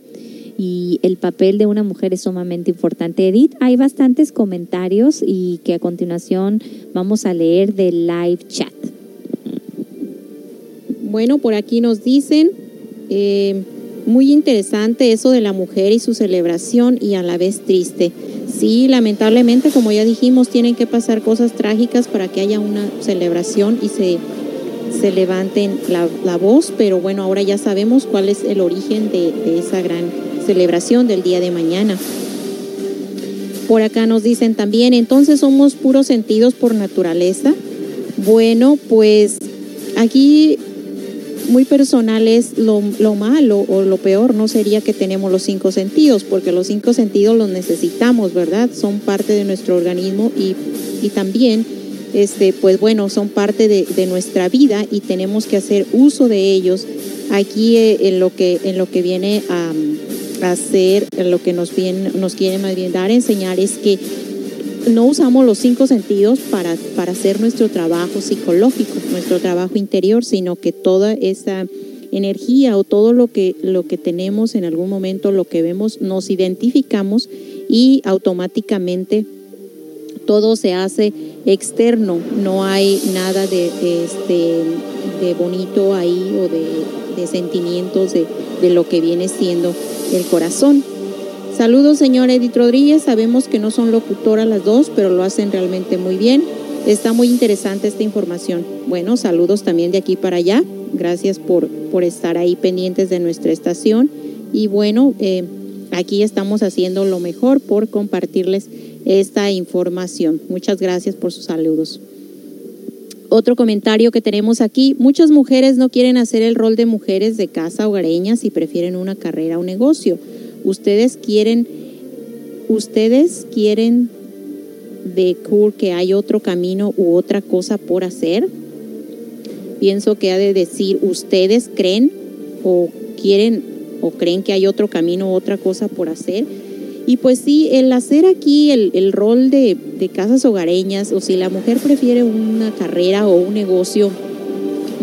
y el papel de una mujer es sumamente importante. Edith, hay bastantes comentarios y que a continuación vamos a leer del live chat. Bueno, por aquí nos dicen, eh, muy interesante eso de la mujer y su celebración y a la vez triste. Sí, lamentablemente, como ya dijimos, tienen que pasar cosas trágicas para que haya una celebración y se, se levanten la, la voz, pero bueno, ahora ya sabemos cuál es el origen de, de esa gran celebración del día de mañana. Por acá nos dicen también, entonces somos puros sentidos por naturaleza. Bueno, pues aquí muy personal es lo, lo, malo o lo peor, no sería que tenemos los cinco sentidos, porque los cinco sentidos los necesitamos, ¿verdad? Son parte de nuestro organismo y, y también, este, pues bueno, son parte de, nuestra vida y tenemos que hacer uso de ellos aquí eh, en, lo que, en lo que viene a, a hacer, lo que nos, viene, nos quiere más bien dar enseñar es que no usamos los cinco sentidos para, para hacer nuestro trabajo psicológico, nuestro trabajo interior, sino que toda esa energía o todo lo que, lo que tenemos en algún momento, lo que vemos, nos identificamos y automáticamente todo se hace externo, no hay nada de, de, este, de bonito ahí o de, sentimientos de lo que viene siendo el corazón. Saludos, señor Edith Rodríguez. Sabemos que no son locutoras las dos, pero lo hacen realmente muy bien. Está muy interesante esta información. Bueno, saludos también de aquí para allá. Gracias por, por estar ahí pendientes de nuestra estación. Y bueno, eh, aquí estamos haciendo lo mejor por compartirles esta información. Muchas gracias por sus saludos. Otro comentario que tenemos aquí, muchas mujeres no quieren hacer el rol de mujeres de casa hogareñas y prefieren una carrera o negocio ustedes quieren, ustedes quieren de Kur que hay otro camino u otra cosa por hacer. Pienso que ha de decir, ustedes creen o quieren o creen que hay otro camino u otra cosa por hacer. Y pues sí, el hacer aquí el, el rol de, de casas hogareñas o si la mujer prefiere una carrera o un negocio,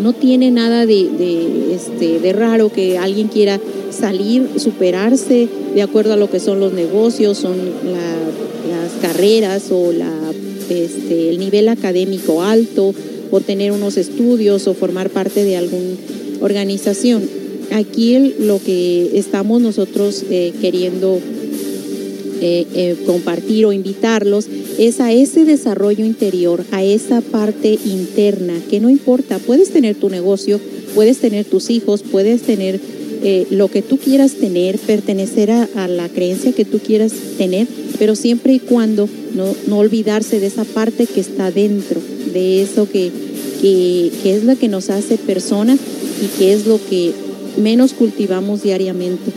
no tiene nada de, este, de raro que alguien quiera salir, superarse de acuerdo a lo que son los negocios, son la, las carreras o la, este, el nivel académico alto o tener unos estudios o formar parte de alguna organización. Aquí lo que estamos nosotros eh, queriendo eh, eh, compartir o invitarlos es a ese desarrollo interior, a esa parte interna, que no importa, puedes tener tu negocio, puedes tener tus hijos, puedes tener eh, lo que tú quieras tener, pertenecer a, la creencia que tú quieras tener, pero siempre y cuando no, no olvidarse de esa parte que está dentro, de eso que, que, es lo que nos hace persona y que es lo que menos cultivamos diariamente.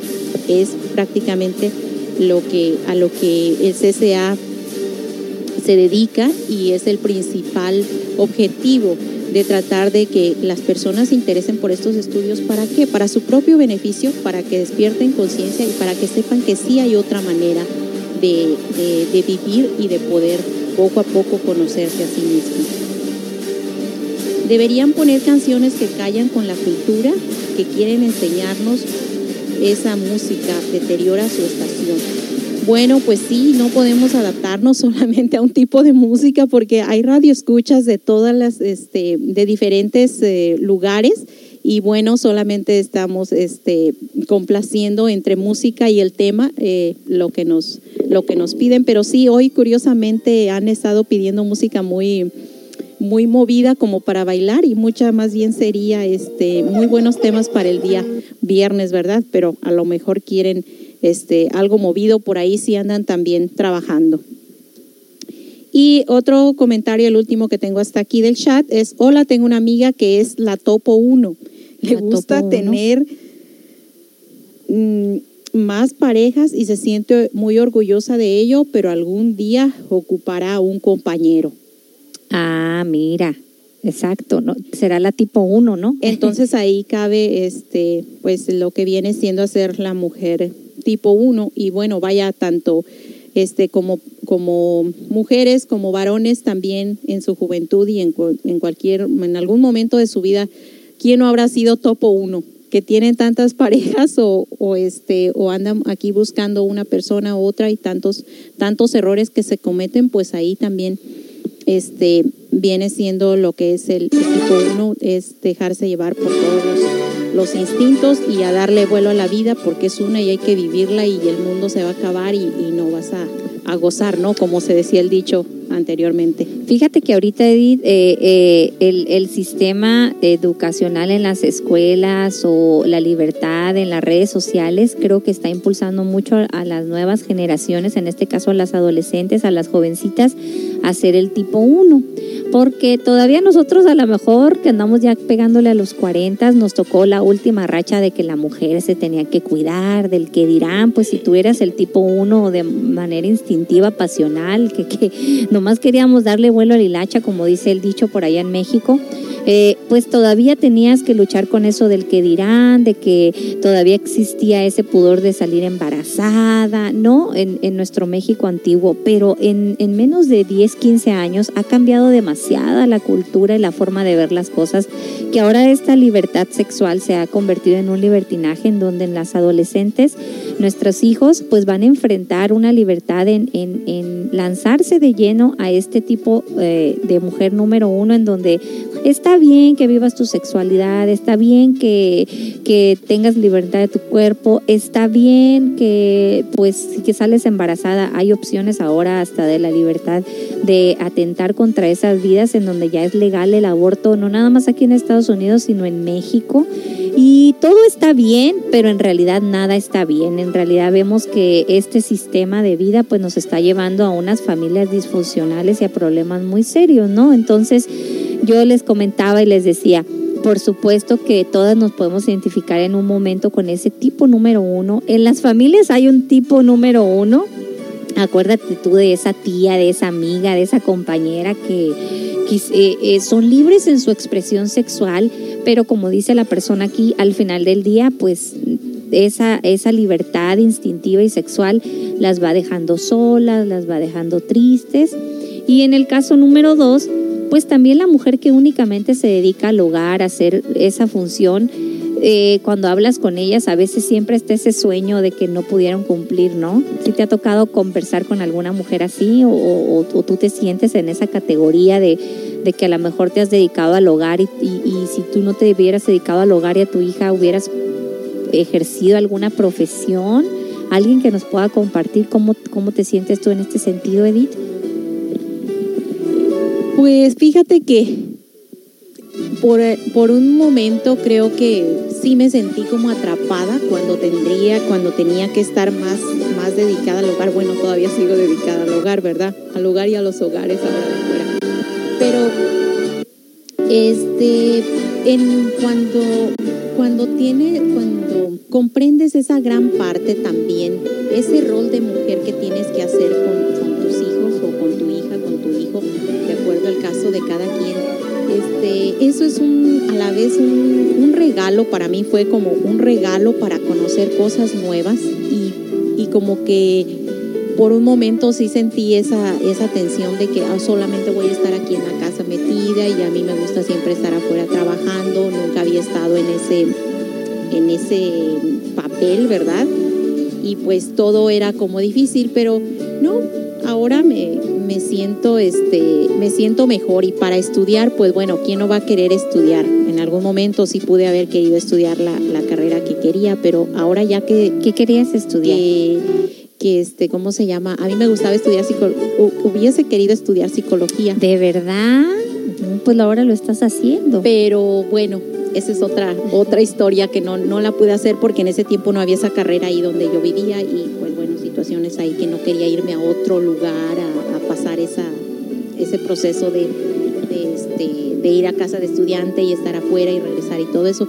Es prácticamente lo que, a lo que el CCA se dedica y es el principal objetivo de tratar de que las personas se interesen por estos estudios. ¿Para qué? Para su propio beneficio, para que despierten conciencia y para que sepan que sí hay otra manera de, de, de, vivir y de poder poco a poco conocerse a sí mismos. Deberían poner canciones que callan con la cultura, que quieren enseñarnos esa música deteriora su estación. Bueno, pues sí, no podemos adaptarnos [laughs] solamente a un tipo de música porque hay radioescuchas de todas las, este, de diferentes eh, lugares y bueno, solamente estamos este, complaciendo entre música y el tema eh, lo, que nos, lo que nos piden, pero sí, hoy curiosamente han estado pidiendo música muy, muy movida como para bailar y mucha más bien sería este, muy buenos temas para el día viernes, ¿verdad? Pero a lo mejor quieren este, algo movido por ahí si andan también trabajando. Y otro comentario, el último que tengo hasta aquí del chat, es, hola, tengo una amiga que es la topo 1. Le la gusta tener mmm, más parejas y se siente muy orgullosa de ello, pero algún día ocupará un compañero. Ah, mira. Exacto, ¿no? será la tipo 1, ¿no? Entonces [laughs] ahí cabe este pues lo que viene siendo hacer la mujer tipo 1 y bueno, vaya tanto este como como mujeres, como varones también en su juventud y en, en cualquier en algún momento de su vida quién no habrá sido topo 1 que tienen tantas [laughs] parejas o, o este o andan aquí buscando una persona u otra y tantos tantos errores que se cometen, pues ahí también este viene siendo lo que es el, el tipo 1, es dejarse llevar por todos los, los instintos y a darle vuelo a la vida porque es una y hay que vivirla y el mundo se va a acabar y, no vas a gozar, ¿no? Como se decía el dicho anteriormente. Fíjate que ahorita, Edith, eh, eh, el, el sistema educacional en las escuelas o la libertad en las redes sociales creo que está impulsando mucho a las nuevas generaciones, en este caso a las adolescentes, a las jovencitas, a ser el tipo 1. Porque todavía nosotros a lo mejor que andamos ya pegándole a los 40, nos tocó la última racha de que la mujer se tenía que cuidar, del que dirán, pues si tú eras el tipo 1 de manera instintiva, pasional, que, que nomás queríamos darle vuelo al hilacha, como dice el dicho por allá en México, eh, pues todavía tenías que luchar con eso del que dirán, de que todavía existía ese pudor de salir embarazada, ¿no? En, en nuestro México antiguo, pero en, en menos de 10, 15 años ha cambiado demasiada la cultura y la forma de ver las cosas, que ahora esta libertad sexual se ha convertido en un libertinaje en donde en las adolescentes nuestros hijos pues van a enfrentar una libertad en- en lanzarse de lleno a este tipo eh, de mujer número uno en donde está bien que vivas tu sexualidad, está bien que, que tengas libertad de tu cuerpo, está bien que pues que sales embarazada, hay opciones ahora hasta de la libertad de atentar contra esas vidas en donde ya es legal el aborto, no nada más aquí en Estados Unidos, sino en México. Y todo está bien, pero en realidad nada está bien. En realidad vemos que este sistema de vida pues nos está llevando a unas familias disfuncionales y a problemas muy serios, ¿no? Entonces yo les comentaba y les decía, por supuesto que todas nos podemos identificar en un momento con ese tipo número uno. En las familias hay un tipo número uno. Acuérdate tú de esa tía, de esa amiga, de esa compañera que, que, eh, eh, son libres en su expresión sexual, pero como dice la persona aquí, al final del día, pues esa, esa libertad instintiva y sexual las va dejando solas, las va dejando tristes. Y en el caso número dos, pues también la mujer que únicamente se dedica al hogar, a hacer esa función, eh, cuando hablas con ellas, a veces siempre está ese sueño de que no pudieron cumplir, ¿no? Si te ha tocado conversar con alguna mujer así o, o- o tú te sientes en esa categoría de, de que a lo mejor te has dedicado al hogar y, y- y si tú no te hubieras dedicado al hogar y a tu hija hubieras ejercido alguna profesión, alguien que nos pueda compartir cómo, cómo te sientes tú en este sentido, Edith. Pues fíjate que por, por un momento creo que sí me sentí como atrapada cuando tendría, cuando tenía que estar más, más dedicada al hogar. Bueno, todavía sigo dedicada al hogar, ¿verdad? Al hogar y a los hogares ahora de fuera. Pero este en cuando cuando tiene cuando comprendes esa gran parte también ese rol de mujer que tienes que hacer con, con tus hijos o con tu hija con tu hijo de acuerdo al caso de cada quien. Este eso es un a la vez un, un regalo para mí fue como un regalo para conocer cosas nuevas y, y como que por un momento sí sentí esa, esa tensión de que ah, solamente voy a estar aquí en la casa metida y a mí me gusta siempre estar afuera trabajando, nunca había estado en ese, ese papel, ¿verdad? Y pues todo era como difícil, pero no, ahora me, me siento este, me siento mejor y para estudiar, pues bueno, ¿quién no va a querer estudiar? En algún momento sí pude haber querido estudiar la, la carrera que quería, pero ahora ya que... ¿Qué querías estudiar? Que, que este, ¿cómo se llama? A mí me gustaba estudiar psicología, hubiese querido estudiar psicología. ¿De verdad? Pues ahora lo estás haciendo. Pero bueno, esa es otra, otra historia que no, no la pude hacer porque en ese tiempo no había esa carrera ahí donde yo vivía y pues bueno, situaciones ahí que no quería irme a otro lugar a, pasar esa, ese proceso de, de, este, de ir a casa de estudiante y estar afuera y regresar y todo eso.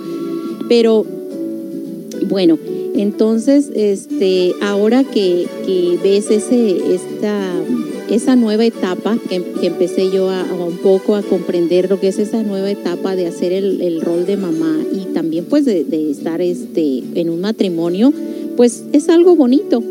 Pero bueno, entonces, este, ahora que, que ves ese, esta, esa nueva etapa que, que empecé yo a, a un poco a comprender lo que es esa nueva etapa de hacer el, el rol de mamá y también pues de, de estar este, en un matrimonio, pues es algo bonito,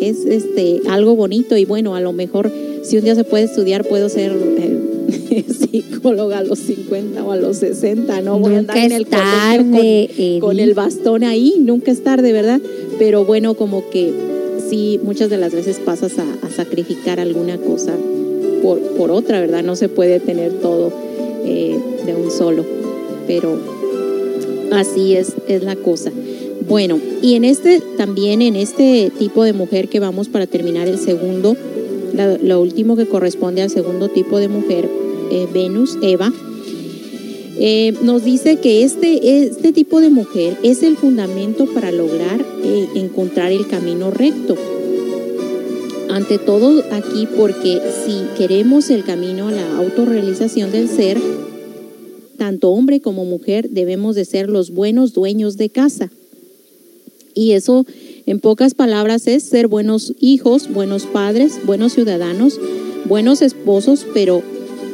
es este, algo bonito. Y bueno, a lo mejor si un día se puede estudiar, puedo ser eh, [laughs] psicóloga a los 50 o a los 60, no voy a andar en el con- tarde, con, el bastón ahí, nunca es tarde, ¿verdad? Pero bueno, como que muchas de las veces pasas a, sacrificar alguna cosa por, por otra, ¿verdad? No se puede tener todo eh, de un solo, pero así es, es la cosa. Bueno, y en este también en este tipo de mujer que vamos para terminar el segundo, lo último que corresponde al segundo tipo de mujer, eh, Venus, Eva, eh, nos dice que este, este tipo de mujer es el fundamento para lograr eh, encontrar el camino recto. Ante todo aquí porque si queremos el camino a la autorrealización del ser, tanto hombre como mujer debemos de ser los buenos dueños de casa. Y eso, en pocas palabras, es ser buenos hijos, buenos padres, buenos ciudadanos, buenos esposos, pero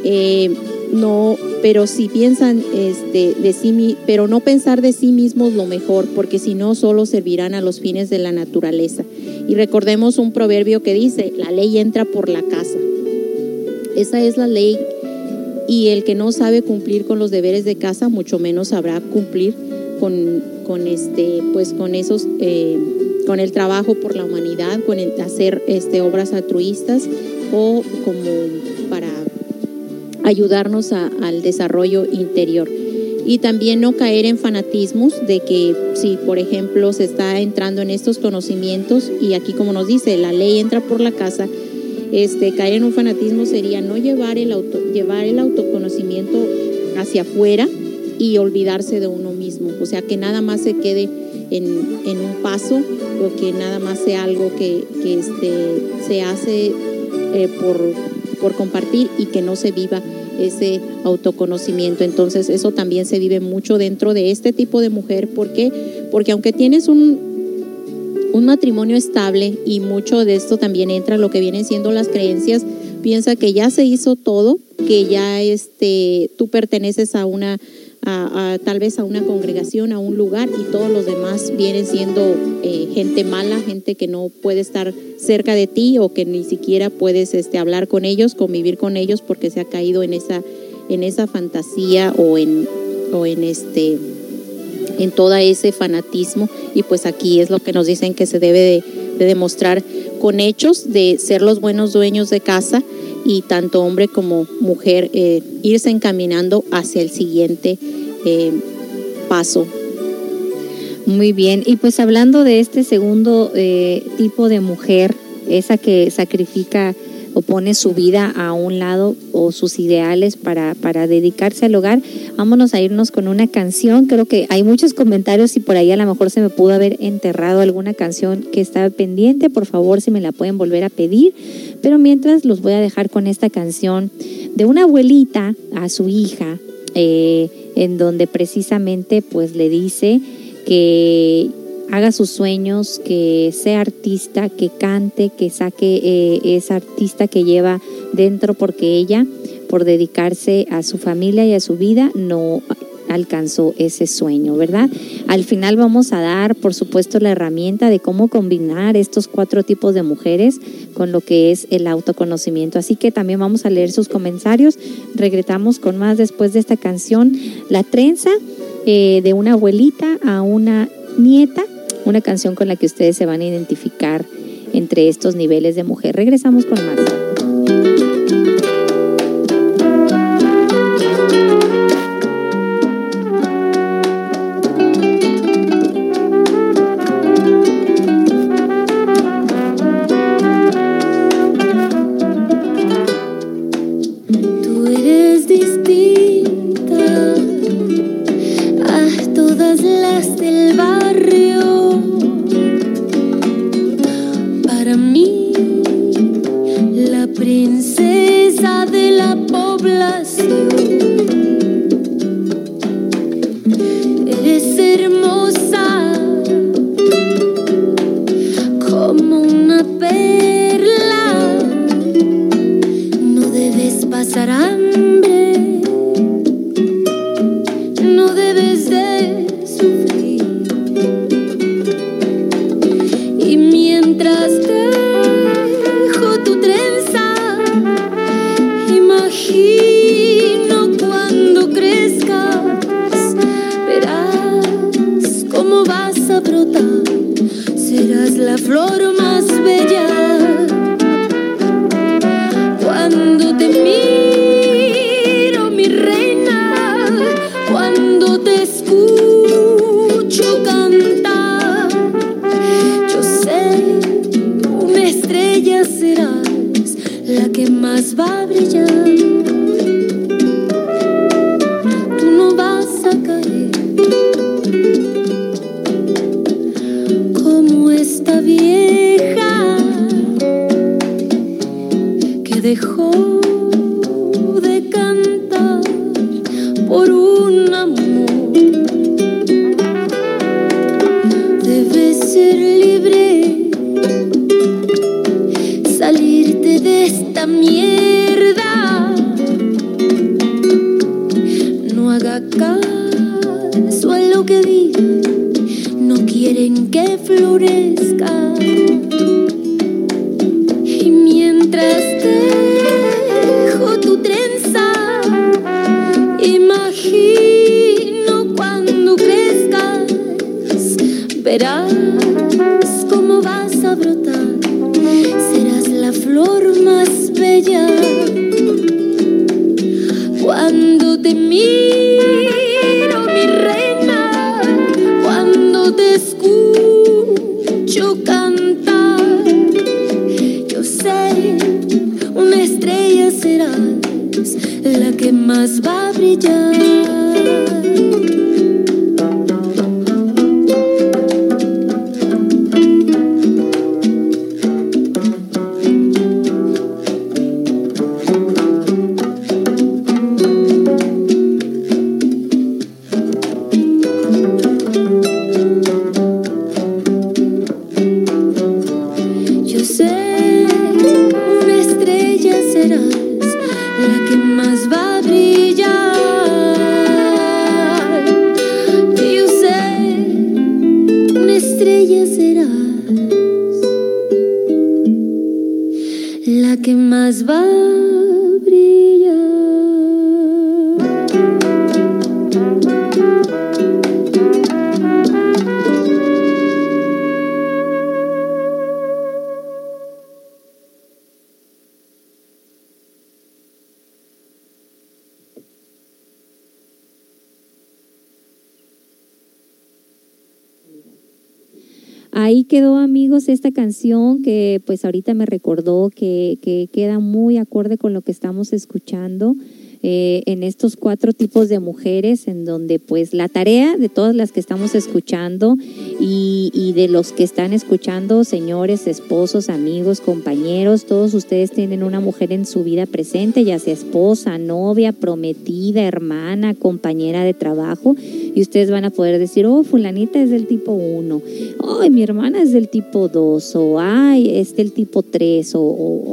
eh, no, pero si piensan este, de pero no pensar de sí mismos lo mejor, porque si no solo servirán a los fines de la naturaleza. Y recordemos un proverbio que dice: la ley entra por la casa. Esa es la ley y el que no sabe cumplir con los deberes de casa, mucho menos sabrá cumplir con, con este, pues con esos, eh, con el trabajo por la humanidad, con el hacer este, obras altruistas o como para ayudarnos a- al desarrollo interior. Y también no caer en fanatismos de que si, por ejemplo, se está entrando en estos conocimientos y aquí como nos dice, la ley entra por la casa, este, caer en un fanatismo sería no llevar el, auto, llevar el autoconocimiento hacia afuera y olvidarse de uno mismo. O sea, que nada más se quede en, en un paso o que nada más sea algo que, este, se hace eh, por, por compartir y que no se viva ese autoconocimiento. Entonces eso también se vive mucho dentro de este tipo de mujer. ¿Por qué? Porque aunque tienes un, un matrimonio estable y mucho de esto también entra lo que vienen siendo las creencias, piensa que ya se hizo todo, que ya este, tú perteneces a una, tal vez a una congregación, a un lugar y todos los demás vienen siendo eh, gente mala, gente que no puede estar cerca de ti o que ni siquiera puedes este, hablar con ellos, convivir con ellos porque se ha caído en esa, en esa fantasía o en, o en este en todo ese fanatismo. Y pues aquí es lo que nos dicen que se debe de, de demostrar con hechos de ser los buenos dueños de casa y tanto hombre como mujer eh, irse encaminando hacia el siguiente eh, paso. Muy bien, y pues hablando de este segundo eh, tipo de mujer, esa que sacrifica o pone su vida a un lado o sus ideales para, para dedicarse al hogar, vámonos a irnos con una canción. Creo que hay muchos comentarios y por ahí a lo mejor se me pudo haber enterrado alguna canción que estaba pendiente. Por favor, si me la pueden volver a pedir. Pero mientras los voy a dejar con esta canción de una abuelita a su hija, eh, en donde precisamente pues le dice que haga sus sueños, que sea artista, que cante, que saque eh, esa artista que lleva dentro porque ella, por dedicarse a su familia y a su vida, no alcanzó ese sueño, ¿verdad? Al final vamos a dar, por supuesto, la herramienta de cómo combinar estos cuatro tipos de mujeres con lo que es el autoconocimiento. Así que también vamos a leer sus comentarios. Regresamos con más después de esta canción, La trenza, eh, de una abuelita a una nieta, una canción con la que ustedes se van a identificar entre estos niveles de mujer. Regresamos con más. La princesa de la población. Pues ahorita me recordó que, que queda muy acorde con lo que estamos escuchando eh, en estos cuatro tipos de mujeres en donde pues la tarea de todas las que estamos escuchando y, de los que están escuchando, señores, esposos, amigos, compañeros, todos ustedes tienen una mujer en su vida presente, ya sea esposa, novia, prometida, hermana, compañera de trabajo y ustedes van a poder decir, oh, fulanita es del tipo 1, ay, mi hermana es del tipo 2, o ay, es del tipo 3, o,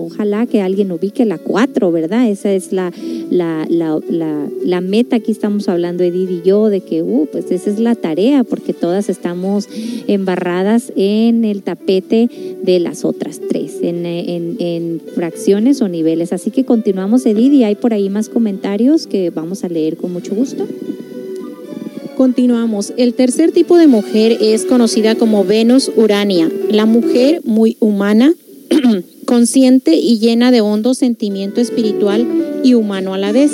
ojalá que alguien ubique la 4, ¿verdad? Esa es la, la, la, la, la meta, aquí estamos hablando Edith y yo, de que, uh, pues esa es la tarea, porque todas estamos embarradas en el tapete de las otras tres, en, en, en fracciones o niveles. Así que continuamos, Edith, y hay por ahí más comentarios que vamos a leer con mucho gusto. Continuamos. El tercer tipo de mujer es conocida como Venus Urania, la mujer muy humana, [clears throat] consciente y llena de hondo sentimiento espiritual y humano a la vez.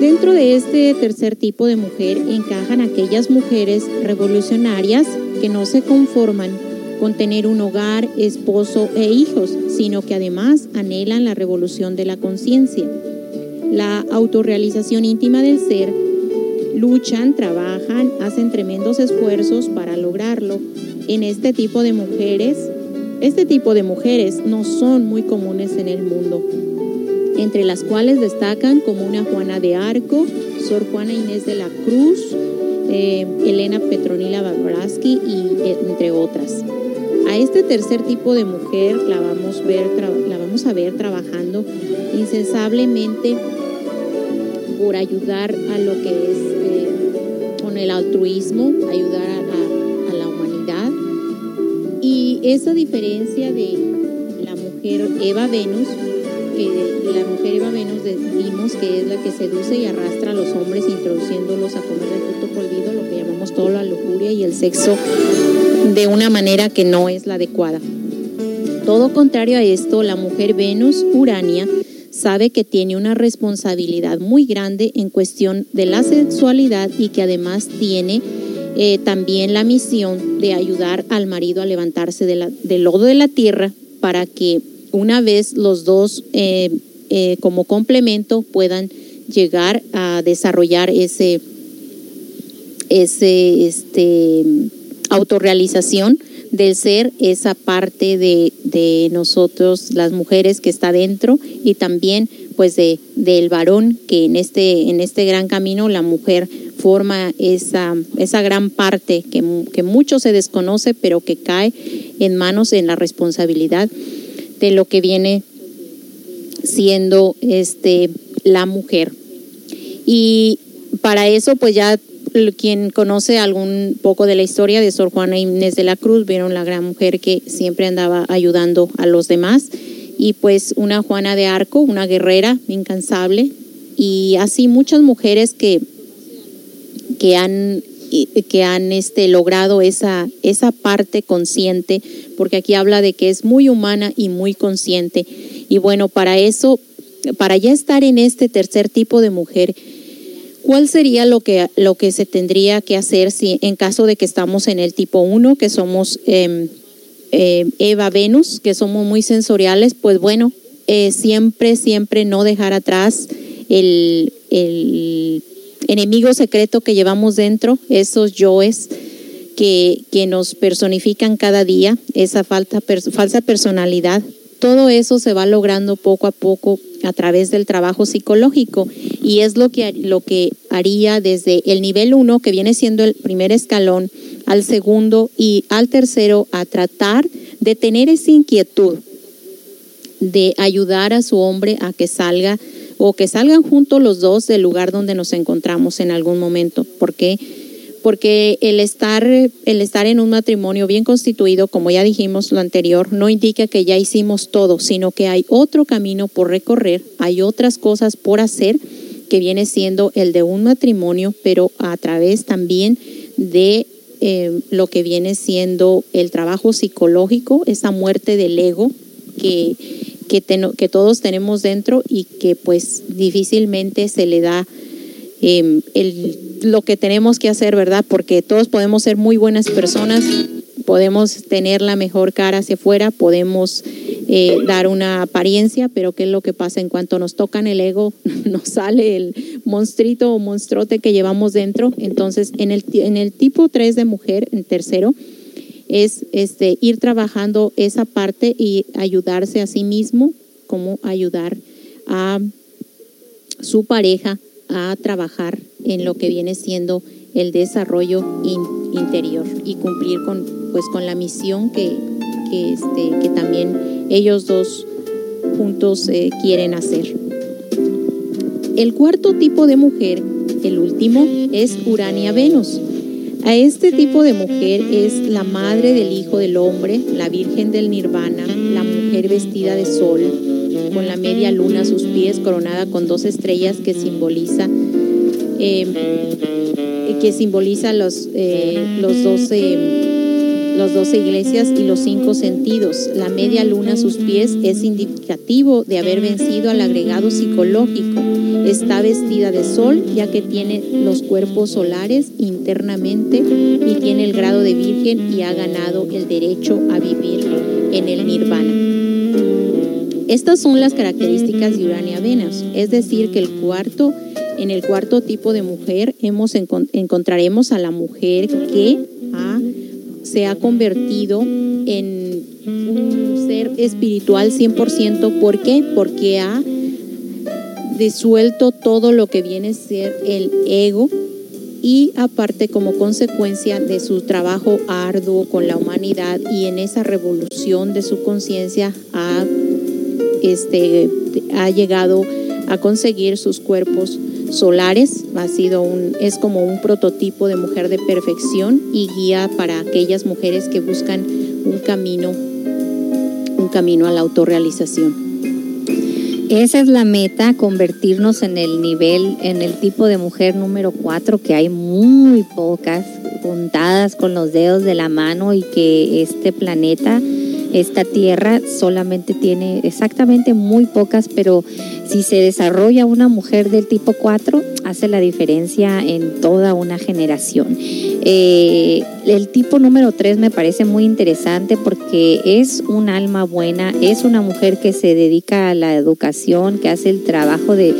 Dentro de este tercer tipo de mujer encajan aquellas mujeres revolucionarias que no se conforman con tener un hogar, esposo e hijos, sino que además anhelan la revolución de la conciencia, la autorrealización íntima del ser luchan, trabajan, hacen tremendos esfuerzos para lograrlo. En este tipo de mujeres, este tipo de mujeres no son muy comunes en el mundo, entre las cuales destacan como una Juana de Arco, Sor Juana Inés de la Cruz, eh, Elena Petronila Babraski y eh, entre otras. A este tercer tipo de mujer la vamos, a ver trabajando incansablemente por ayudar a lo que es el altruismo, ayudar a, la humanidad. Y esa diferencia de la mujer Eva Venus, que la mujer Eva Venus decimos que es la que seduce y arrastra a los hombres introduciéndolos a comer el fruto prohibido, lo que llamamos todo la lujuria y el sexo de una manera que no es la adecuada. Todo contrario a esto, la mujer Venus Urania sabe que tiene una responsabilidad muy grande en cuestión de la sexualidad y que además tiene eh, también la misión de ayudar al marido a levantarse de la- del lodo de la tierra para que una vez los dos eh, eh, como complemento puedan llegar a desarrollar ese, ese este, autorrealización del ser, esa parte de, de nosotros, las mujeres que está dentro, y también pues de, del varón que en este, en este gran camino la mujer forma esa, esa gran parte que, que mucho se desconoce, pero que cae en manos en la responsabilidad de lo que viene siendo este la mujer. Y para eso, pues ya quien conoce algún poco de la historia de Sor Juana Inés de la Cruz, vieron la gran mujer que siempre andaba ayudando a los demás. Y pues una Juana de Arco, una guerrera incansable. Y así muchas mujeres que, que han que han este, logrado esa, esa parte consciente, porque aquí habla de que es muy humana y muy consciente. Y bueno, para eso, para ya estar en este tercer tipo de mujer, ¿cuál sería lo que, lo que se tendría que hacer si en caso de que estamos en el tipo 1, que somos eh, eh, Eva Venus, que somos muy sensoriales? Pues bueno, eh, siempre, siempre no dejar atrás el, el enemigo secreto que llevamos dentro, esos yoes que, que nos personifican cada día, esa falta, falsa personalidad, todo eso se va logrando poco a poco a través del trabajo psicológico y es lo que, lo que haría desde el nivel uno, que viene siendo el primer escalón, al segundo y al tercero a tratar de tener esa inquietud de ayudar a su hombre a que salga o que salgan juntos los dos del lugar donde nos encontramos en algún momento. ¿Por qué? Porque el estar, el estar en un matrimonio bien constituido, como ya dijimos lo anterior, no indica que ya hicimos todo, sino que hay otro camino por recorrer, hay otras cosas por hacer que viene siendo el de un matrimonio, pero a través también de eh, lo que viene siendo el trabajo psicológico, esa muerte del ego que que, todos tenemos dentro y que pues difícilmente se le da em, lo que tenemos que hacer, ¿verdad? Porque todos podemos ser muy buenas personas, podemos tener la mejor cara hacia afuera, podemos eh, dar una apariencia, pero ¿qué es lo que pasa en cuanto nos tocan el ego? [laughs] Nos sale el monstruito o monstruote que llevamos dentro. Entonces, en el, en el tipo 3 de mujer, en tercero, es este, ir trabajando esa parte y ayudarse a sí mismo, como ayudar a su pareja a trabajar en lo que viene siendo el desarrollo interior y cumplir con, pues, con la misión que, que, este, que también ellos dos juntos eh, quieren hacer. El cuarto tipo de mujer, el último, es Urania Venus. A este tipo de mujer es la madre del Hijo del Hombre, la Virgen del Nirvana, la mujer vestida de sol, con la media luna a sus pies, coronada con dos estrellas que simboliza eh, que simboliza los, eh, los doce los 12 iglesias y los cinco sentidos. La media luna a sus pies es indicativo de haber vencido al agregado psicológico. Está vestida de sol ya que tiene los cuerpos solares internamente y tiene el grado de virgen y ha ganado el derecho a vivir en el nirvana. Estas son las características de Urania Venus, es decir, que el cuarto, en el cuarto tipo de mujer hemos, encontraremos a la mujer que ha se ha convertido en un ser espiritual 100%. ¿Por qué? Porque ha disuelto todo lo que viene a ser el ego y aparte como consecuencia de su trabajo arduo con la humanidad y en esa revolución de su conciencia ha, este, ha llegado a conseguir sus cuerpos solares. Ha sido un, es como un prototipo de mujer de perfección y guía para aquellas mujeres que buscan un camino, un camino a la autorrealización. Esa es la meta, convertirnos en el nivel, en el tipo de mujer número cuatro, que hay muy pocas, contadas con los dedos de la mano y que este planeta esta tierra solamente tiene exactamente muy pocas, pero si se desarrolla una mujer del tipo 4, hace la diferencia en toda una generación. Eh, el tipo número tres me parece muy interesante porque es un alma buena, es una mujer que se dedica a la educación, que hace el trabajo de,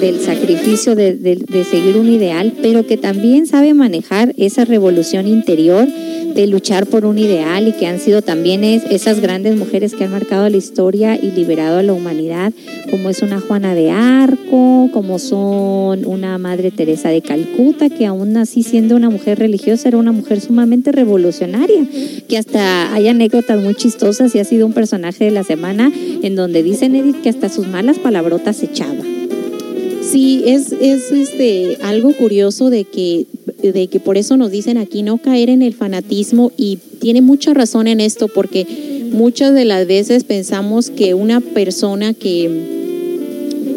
del sacrificio de- de seguir un ideal, pero que también sabe manejar esa revolución interior de luchar por un ideal y que han sido también es- esas grandes mujeres que han marcado la historia y liberado a la humanidad, como es una Juana de Arco, como son una Madre Teresa de Calcuta, que aún así siendo una mujer religiosa era una mujer sumamente revolucionaria, que hasta hay anécdotas muy chistosas y ha sido un personaje de la semana en donde dicen Edith que hasta sus malas palabrotas echaba. Sí, es, es este algo curioso de que, de que por eso nos dicen aquí no caer en el fanatismo y tiene mucha razón en esto porque muchas de las veces pensamos que una persona que,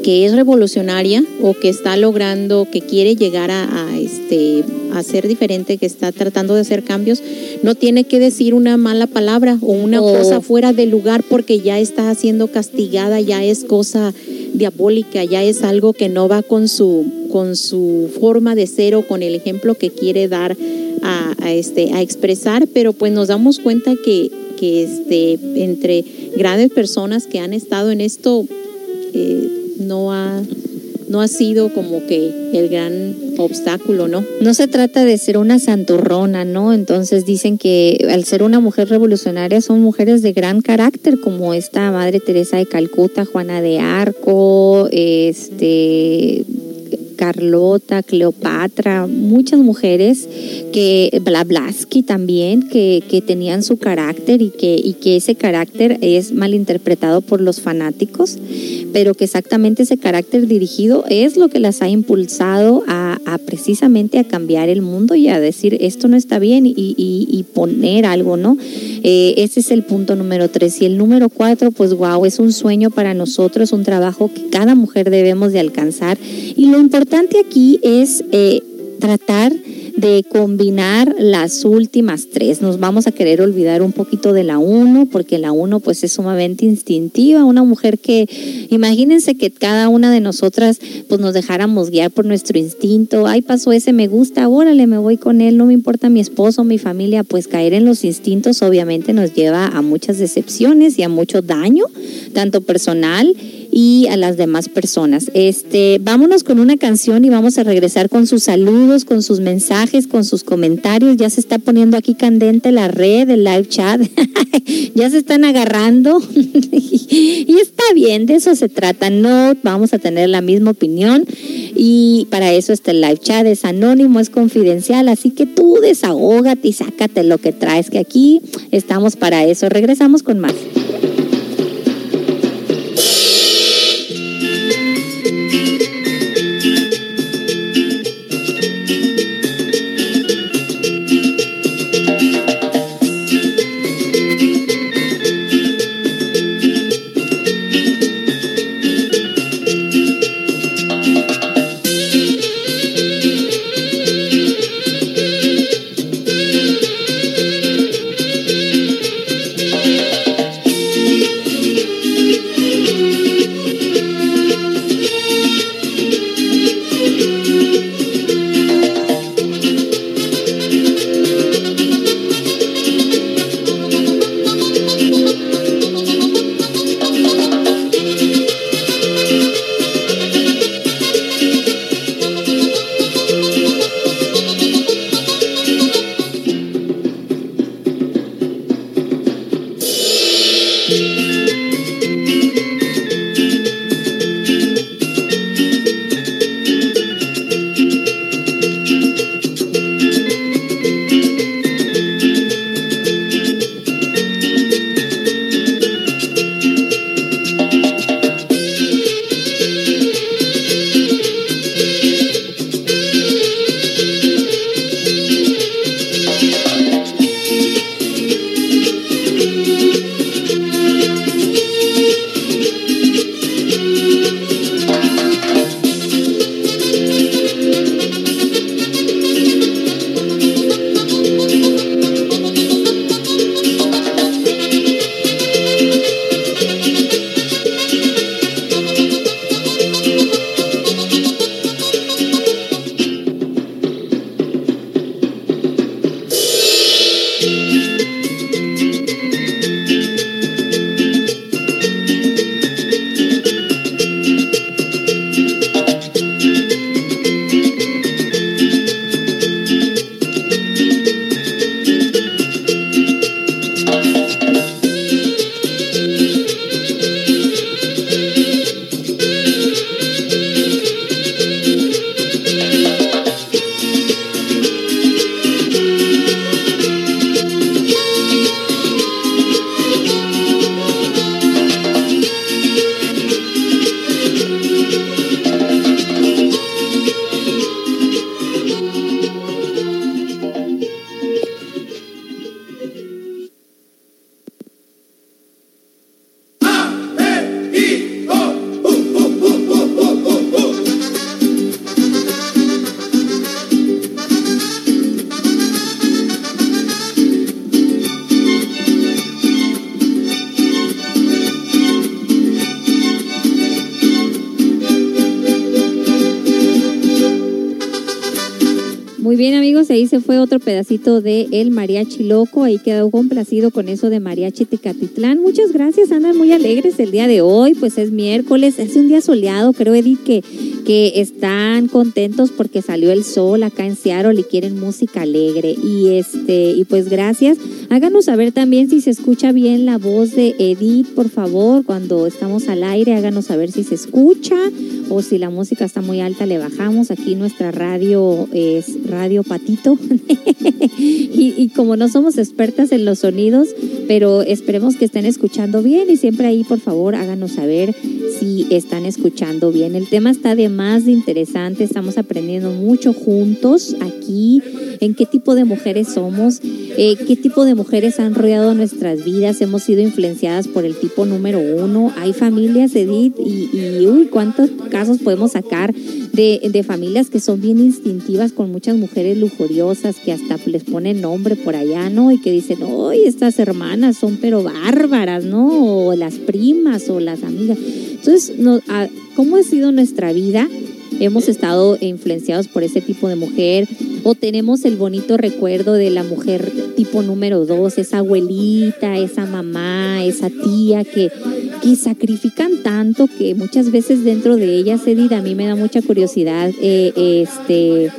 que es revolucionaria o que está logrando, que quiere llegar a, a, este a ser diferente, que está tratando de hacer cambios, no tiene que decir una mala palabra o una cosa fuera de lugar porque ya está siendo castigada, ya es cosa diabólica, ya es algo que no va con su con su forma de ser o con el ejemplo que quiere dar a, a este a expresar, pero pues nos damos cuenta que que este entre grandes personas que han estado en esto eh, no ha no ha sido como que el gran obstáculo, ¿no? No se trata de ser una santurrona, ¿no? Entonces dicen que al ser una mujer revolucionaria son mujeres de gran carácter, como esta Madre Teresa de Calcuta, Juana de Arco, este Carlota, Cleopatra, muchas mujeres que Blavatsky también que, que tenían su carácter y que, y que ese carácter es malinterpretado por los fanáticos, pero que exactamente ese carácter dirigido es lo que las ha impulsado a, precisamente a cambiar el mundo y a decir esto no está bien y poner algo, ¿no? Eh, ese es el punto número tres. Y el número cuatro, pues wow, es un sueño para nosotros, un trabajo que cada mujer debemos de alcanzar. Y lo importante aquí es eh, tratar de combinar las últimas tres. Nos vamos a querer olvidar un poquito de la uno, porque la uno pues es sumamente instintiva, una mujer que, imagínense que cada una de nosotras pues nos dejáramos guiar por nuestro instinto, ay pasó ese, me gusta, órale, me voy con él, no me importa mi esposo, mi familia, pues caer en los instintos obviamente nos lleva a muchas decepciones y a mucho daño, tanto personal y a las demás personas. Este, vámonos con una canción y vamos a regresar con sus saludos, con sus mensajes, con sus comentarios. Ya se está poniendo aquí candente la red, el live chat. [laughs] ya se están agarrando. [laughs] y está bien, de eso se trata. No vamos a tener la misma opinión. Y para eso está el live chat, es anónimo, es confidencial, así que tú desahógate y sácate lo que traes, que aquí estamos para eso. Regresamos con más. De El Mariachi Loco, ahí quedó complacido con eso de Mariachi Tecatitlán. Muchas gracias, andan muy alegres el día de hoy, pues es miércoles, es un día soleado, creo Edith que, que están contentos porque salió el sol acá en Seattle y quieren música alegre. Y este, y pues gracias. Háganos saber también si se escucha bien la voz de Edith, por favor, cuando estamos al aire, háganos saber si se escucha o si la música está muy alta, le bajamos. Aquí nuestra radio es Radio Patito. [laughs] y, como no somos expertas en los sonidos, pero esperemos que estén escuchando bien y siempre ahí, por favor, háganos saber si están escuchando bien. El tema está de más de interesante, estamos aprendiendo mucho juntos aquí en qué tipo de mujeres somos, eh, qué tipo de mujeres han rodeado nuestras vidas, hemos sido influenciadas por el tipo número uno. Hay familias, Edith, y, uy, cuántos casos podemos sacar de, de familias que son bien instintivas con muchas mujeres lujuriosas que hasta les ponen nombre por allá, ¿no? Y que dicen, uy, estas hermanas son pero bárbaras, ¿no? O las primas o las amigas. Entonces, no, a- ¿cómo ha sido nuestra vida? Hemos estado influenciados por ese tipo de mujer o tenemos el bonito recuerdo de la mujer tipo número dos, esa abuelita, esa mamá, esa tía que, que sacrifican tanto que muchas veces dentro de ellas, Edith, a mí me da mucha curiosidad eh, este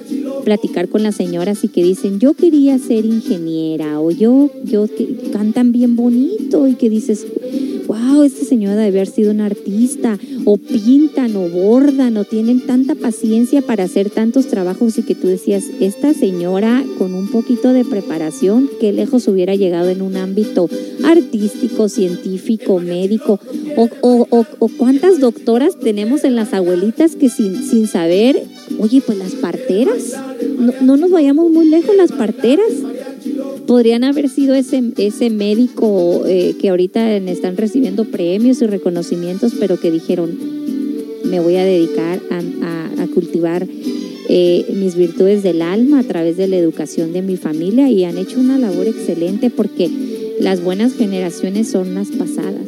platicar con las señoras y que dicen yo quería ser ingeniera o yo yo cantan bien bonito y que dices wow esta señora debe haber sido una artista o pintan o bordan o tienen tanta paciencia para hacer tantos trabajos y que tú decías esta señora con un poquito de preparación qué lejos hubiera llegado en un ámbito artístico científico médico o, o- o- o cuántas doctoras tenemos en las abuelitas que sin, sin saber, oye, pues las parteras, no, no nos vayamos muy lejos, las parteras podrían haber sido ese, ese médico eh, que ahorita están recibiendo premios y reconocimientos, pero que dijeron, me voy a dedicar a, a- a cultivar eh, mis virtudes del alma a través de la educación de mi familia y han hecho una labor excelente porque las buenas generaciones son las pasadas,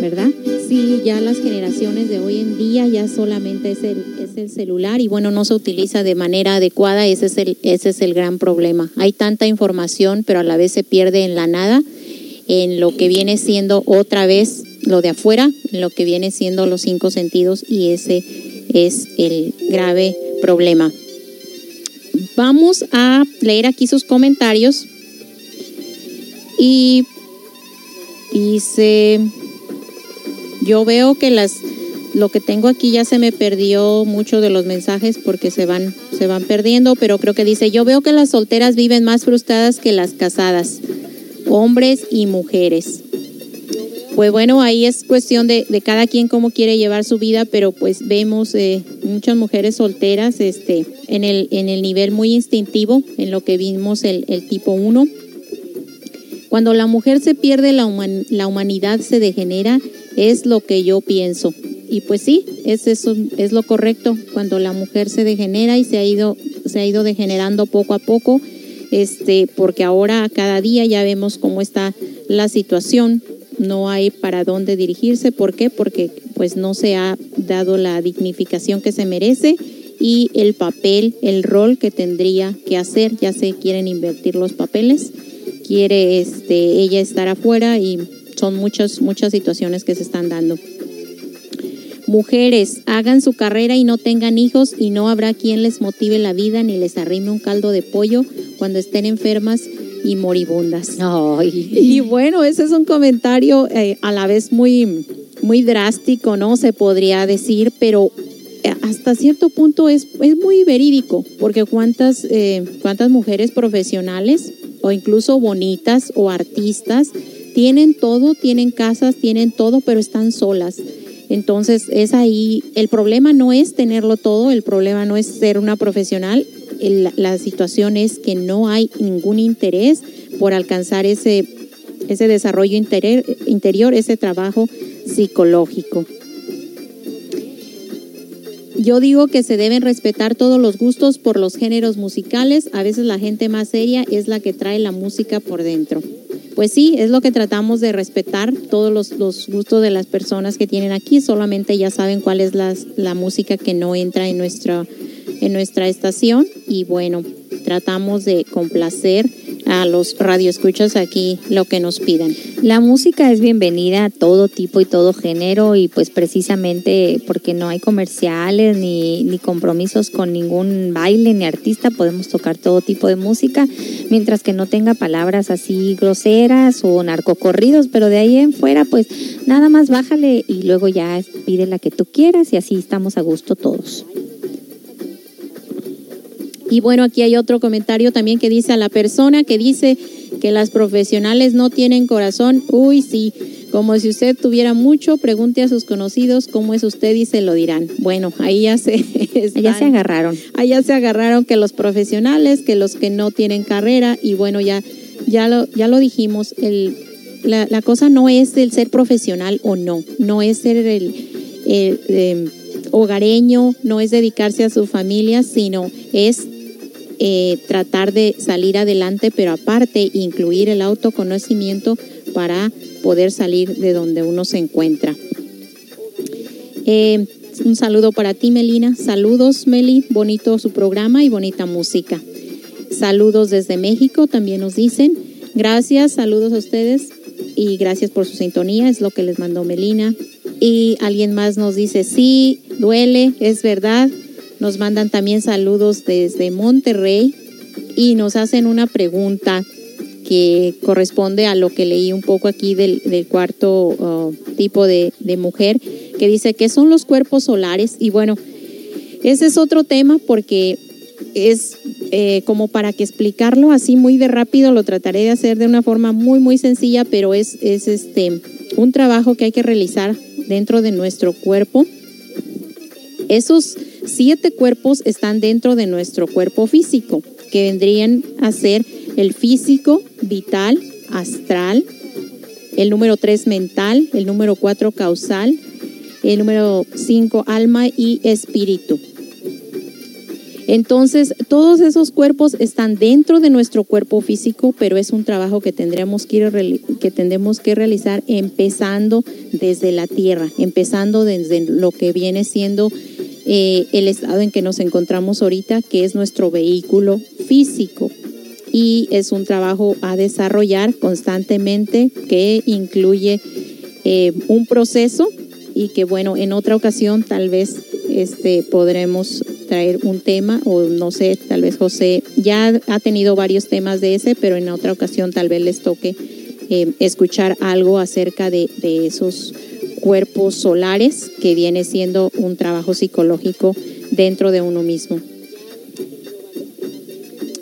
¿verdad? Sí, ya las generaciones de hoy en día ya solamente es el, es el celular y bueno, no se utiliza de manera adecuada, ese es, el, ese es el gran problema. Hay tanta información, pero a la vez se pierde en la nada, en lo que viene siendo otra vez lo de afuera, en lo que viene siendo los cinco sentidos y ese es el grave problema. Vamos a leer aquí sus comentarios y dice... Yo veo que las lo que tengo aquí ya se me perdió mucho de los mensajes porque se van se van perdiendo, pero creo que dice, "Yo veo que las solteras viven más frustradas que las casadas, hombres y mujeres." Pues bueno, ahí es cuestión de, de cada quien cómo quiere llevar su vida, pero pues vemos eh, muchas mujeres solteras este, en, el, en el nivel muy instintivo, en lo que vimos el, tipo 1. Cuando la mujer se pierde, la, la humanidad se degenera, es lo que yo pienso. Y pues sí, es eso, es lo correcto. Cuando la mujer se degenera y se ha ido, se ha ido degenerando poco a poco, este, porque ahora cada día ya vemos cómo está la situación. No hay para dónde dirigirse. ¿Por qué? Porque pues no se ha dado la dignificación que se merece y el papel, el rol que tendría que hacer. Ya se quieren invertir los papeles quiere este, ella estar afuera y son muchas, muchas situaciones que se están dando. Mujeres, hagan su carrera y no tengan hijos y no habrá quien les motive la vida ni les arrime un caldo de pollo cuando estén enfermas y moribundas. Y bueno, ese es un comentario eh, a la vez muy, muy drástico, ¿no? Se podría decir, pero eh, hasta cierto punto es, es muy verídico, porque cuántas, eh, cuántas mujeres profesionales o incluso bonitas o artistas tienen todo, tienen casas, tienen todo, pero están solas. Entonces es ahí, el problema no es tenerlo todo, el problema no es ser una profesional, la situación es que no hay ningún interés por alcanzar ese, ese desarrollo interior, ese trabajo psicológico. Yo digo que se deben respetar todos los gustos por los géneros musicales. A veces la gente más seria es la que trae la música por dentro. Pues sí, es lo que tratamos de respetar todos los, gustos de las personas que tienen aquí. Solamente ya saben cuál es la, la música que no entra en nuestra, en nuestra estación. Y bueno, tratamos de complacer a los radioescuchas aquí lo que nos pidan. La música es bienvenida a todo tipo y todo género y pues precisamente porque no hay comerciales ni, ni compromisos con ningún baile ni artista, podemos tocar todo tipo de música, mientras que no tenga palabras así groseras o narcocorridos, pero de ahí en fuera pues nada más bájale y luego ya pide la que tú quieras y así estamos a gusto todos. Y bueno, aquí hay otro comentario también que dice a la persona que dice que las profesionales no tienen corazón. Uy, sí, como si usted tuviera mucho, pregunte a sus conocidos cómo es usted y se lo dirán. Bueno, ahí ya se, [laughs] ya se agarraron. Ahí ya se agarraron que los profesionales, que los que no tienen carrera y bueno, ya, ya, lo, ya lo dijimos, el, la, la cosa no es el ser profesional o no, no es ser el, el eh, hogareño, no es dedicarse a su familia, sino es eh, tratar de salir adelante, pero aparte incluir el autoconocimiento para poder salir de donde uno se encuentra. Eh, un saludo para ti, Melina. Saludos, Meli. Bonito su programa y bonita música. Saludos desde México, también nos dicen. Gracias, saludos a ustedes y gracias por su sintonía, es lo que les mandó Melina. Y alguien más nos dice, sí, duele, es verdad, nos mandan también saludos desde Monterrey y nos hacen una pregunta que corresponde a lo que leí un poco aquí del, cuarto uh, tipo de, de mujer, que dice que son los cuerpos solares. Y bueno, ese es otro tema porque es eh, como para que explicarlo así muy de rápido, lo trataré de hacer de una forma muy, muy sencilla, pero es, es este, un trabajo que hay que realizar dentro de nuestro cuerpo. Esos siete cuerpos están dentro de nuestro cuerpo físico, que vendrían a ser el físico, vital, astral, el número tres mental, el número cuatro causal, el número cinco alma y espíritu. Entonces, todos esos cuerpos están dentro de nuestro cuerpo físico, pero es un trabajo que tendremos que, ir, que, tendremos que realizar empezando desde la tierra, empezando desde lo que viene siendo eh, el estado en que nos encontramos ahorita, que es nuestro vehículo físico. Y es un trabajo a desarrollar constantemente que incluye eh, un proceso y que bueno, en otra ocasión tal vez este, podremos traer un tema o no sé, tal vez José ya ha tenido varios temas de ese, pero en otra ocasión tal vez les toque eh, escuchar algo acerca de, de esos cuerpos solares, que viene siendo un trabajo psicológico dentro de uno mismo.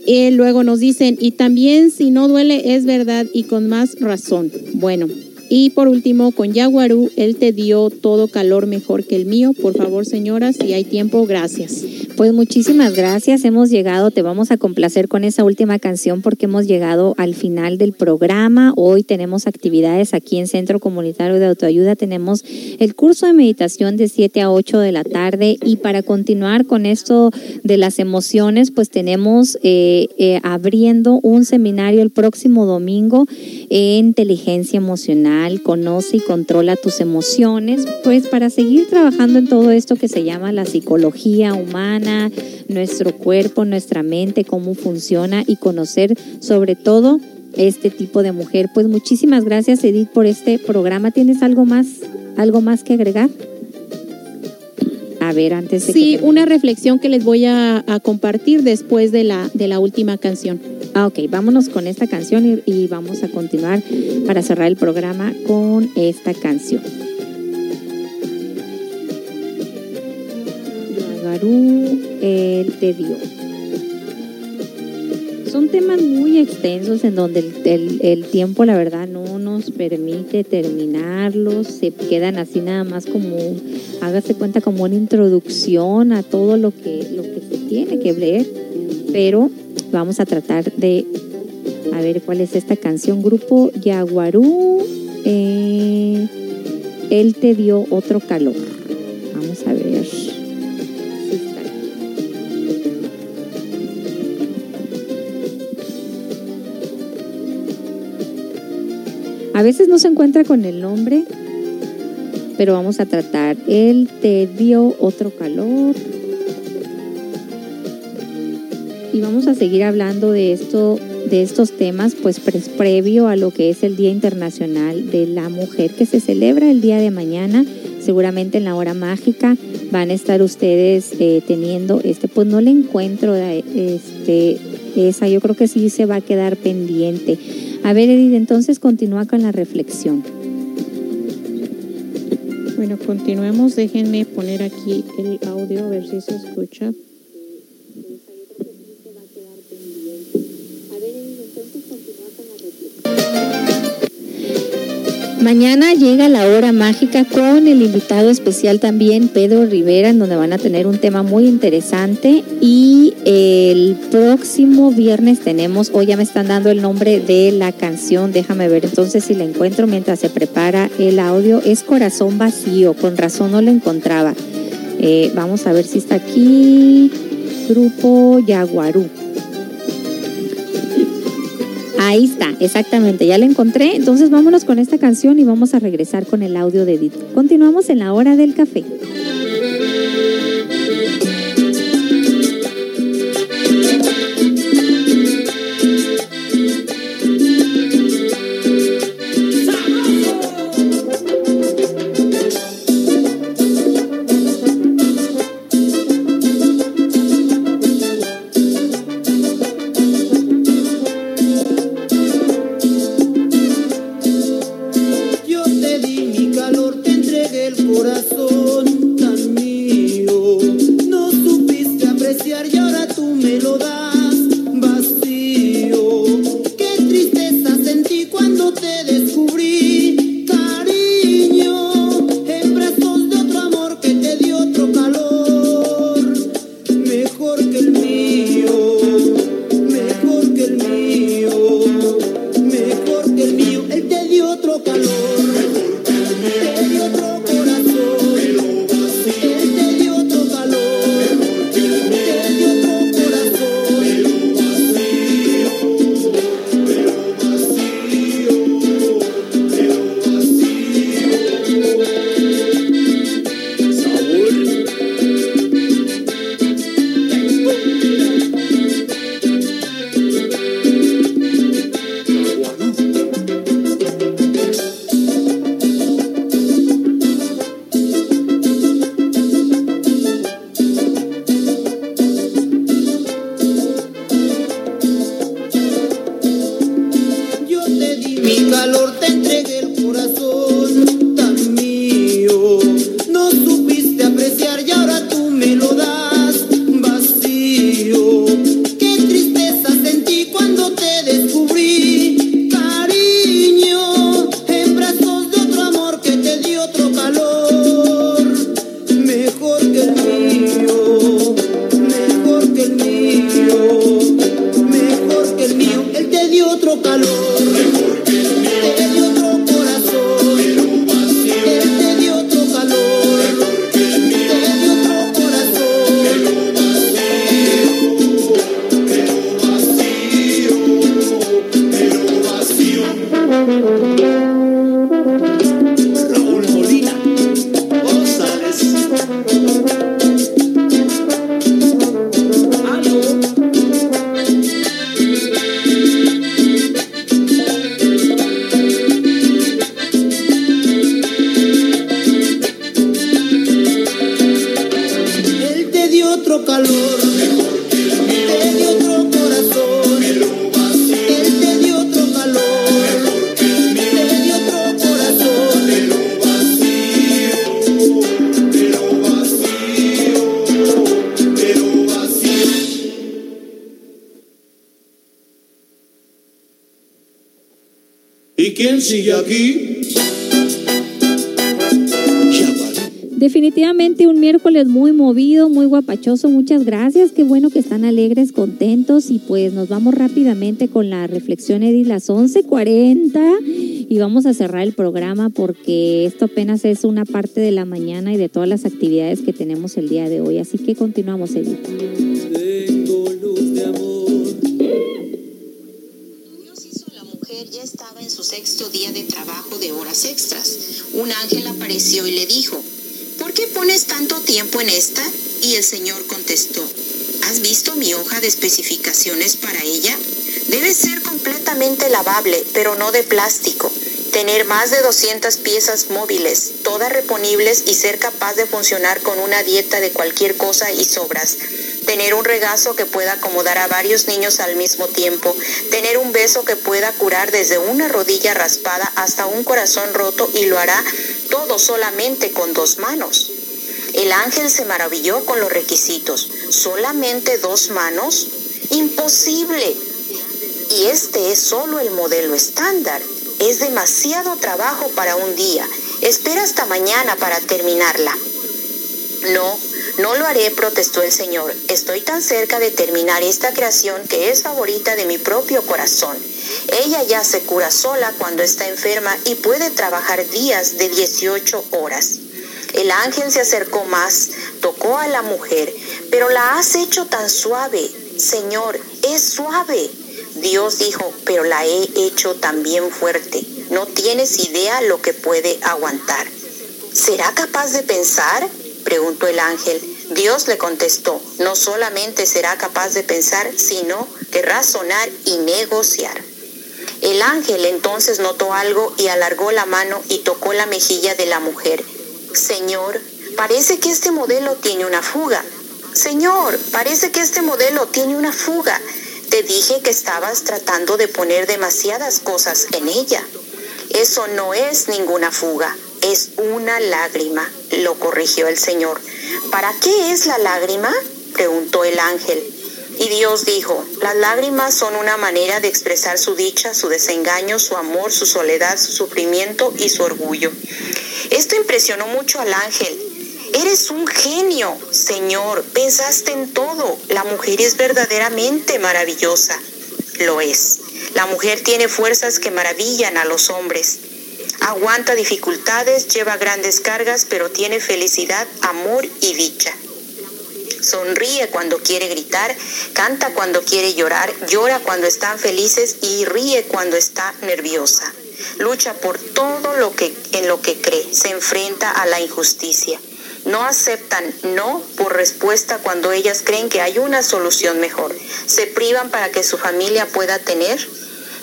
Y luego nos dicen, y también si no duele es verdad y con más razón. Bueno, y por último, con Yaguarú, él te dio todo calor mejor que el mío. Por favor, señora, si hay tiempo, gracias. Pues muchísimas gracias. Hemos llegado, te vamos a complacer con esa última canción porque hemos llegado al final del programa. Hoy tenemos actividades aquí en Centro Comunitario de Autoayuda. Tenemos el curso de meditación de 7 a 8 de la tarde. Y para continuar con esto de las emociones, pues tenemos eh, eh, abriendo un seminario el próximo domingo en inteligencia emocional conoce y controla tus emociones, pues para seguir trabajando en todo esto que se llama la psicología humana, nuestro cuerpo, nuestra mente, cómo funciona y conocer sobre todo este tipo de mujer. Pues muchísimas gracias Edith por este programa. ¿Tienes algo más, algo más que agregar? A ver, antes de Sí, una reflexión que les voy a, a, compartir después de la, de la última canción. Ah, ok, vámonos con esta canción y, y vamos a continuar para cerrar el programa con esta canción. Yagarú, él te dio. Son temas muy extensos en donde el, el, tiempo, la verdad, no nos permite terminarlos. Se quedan así nada más como, hágase cuenta, como una introducción a todo lo que, lo que se tiene que ver. Pero vamos a tratar de a ver cuál es esta canción grupo Yaguarú eh, Él te dio otro calor. Vamos a ver. A veces no se encuentra con el nombre, pero vamos a tratar. Él te dio otro calor. Y vamos a seguir hablando de esto, de estos temas, pues previo a lo que es el Día Internacional de la Mujer, que se celebra el día de mañana, seguramente en la hora mágica van a estar ustedes eh, teniendo este, pues no le encuentro este esa, yo creo que sí se va a quedar pendiente. A ver, Edith, entonces continúa con la reflexión. Bueno, continuemos. Déjenme poner aquí el audio a ver si se escucha. Mañana llega la hora mágica con el invitado especial también, Pedro Rivera, en donde van a tener un tema muy interesante. Y el próximo viernes tenemos, hoy ya me están dando el nombre de la canción, déjame ver entonces si la encuentro mientras se prepara el audio. Es Corazón Vacío, con razón no lo encontraba. Eh, vamos a ver si está aquí. Grupo Yaguarú. Ahí está, exactamente, ya la encontré. Entonces vámonos con esta canción y vamos a regresar con el audio de Edith. Continuamos en la hora del café. Guapachoso. Muchas gracias. Qué bueno que están alegres, contentos. Y pues nos vamos rápidamente con la reflexión, Edith, las 11.40. Y vamos a cerrar el programa porque esto apenas es una parte de la mañana y de todas las actividades que tenemos el día de hoy. Así que continuamos, Edith. Tengo luz de amor. Dios hizo la mujer ya estaba en su sexto día de trabajo de horas extras. Un ángel apareció y le dijo, ¿por qué pones tanto tiempo en esta? Y el Señor contestó, ¿has visto mi hoja de especificaciones para ella? Debe ser completamente lavable, pero no de plástico. Tener más de 200 piezas móviles, todas reponibles y ser capaz de funcionar con una dieta de cualquier cosa y sobras tener un regazo que pueda acomodar a varios niños al mismo tiempo, tener un beso que pueda curar desde una rodilla raspada hasta un corazón roto y lo hará todo solamente con dos manos. El ángel se maravilló con los requisitos. ¿Solamente dos manos? Imposible. Y este es solo el modelo estándar. Es demasiado trabajo para un día. Espera hasta mañana para terminarla. No, no lo haré, protestó el Señor. Estoy tan cerca de terminar esta creación que es favorita de mi propio corazón. Ella ya se cura sola cuando está enferma y puede trabajar días de 18 horas. El ángel se acercó más, tocó a la mujer, pero la has hecho tan suave. Señor, es suave. Dios dijo, pero la he hecho también fuerte. No tienes idea lo que puede aguantar. ¿Será capaz de pensar? preguntó el ángel. Dios le contestó, no solamente será capaz de pensar, sino de razonar y negociar. El ángel entonces notó algo y alargó la mano y tocó la mejilla de la mujer. Señor, parece que este modelo tiene una fuga. Señor, parece que este modelo tiene una fuga. Te dije que estabas tratando de poner demasiadas cosas en ella. Eso no es ninguna fuga, es una lágrima, lo corrigió el Señor. ¿Para qué es la lágrima? preguntó el ángel. Y Dios dijo, las lágrimas son una manera de expresar su dicha, su desengaño, su amor, su soledad, su sufrimiento y su orgullo. Esto impresionó mucho al ángel. Eres un genio, Señor, pensaste en todo. La mujer es verdaderamente maravillosa. Lo es. La mujer tiene fuerzas que maravillan a los hombres. Aguanta dificultades, lleva grandes cargas, pero tiene felicidad, amor y dicha. Sonríe cuando quiere gritar, canta cuando quiere llorar, llora cuando están felices y ríe cuando está nerviosa. Lucha por todo lo que en lo que cree, se enfrenta a la injusticia. No aceptan no por respuesta cuando ellas creen que hay una solución mejor. Se privan para que su familia pueda tener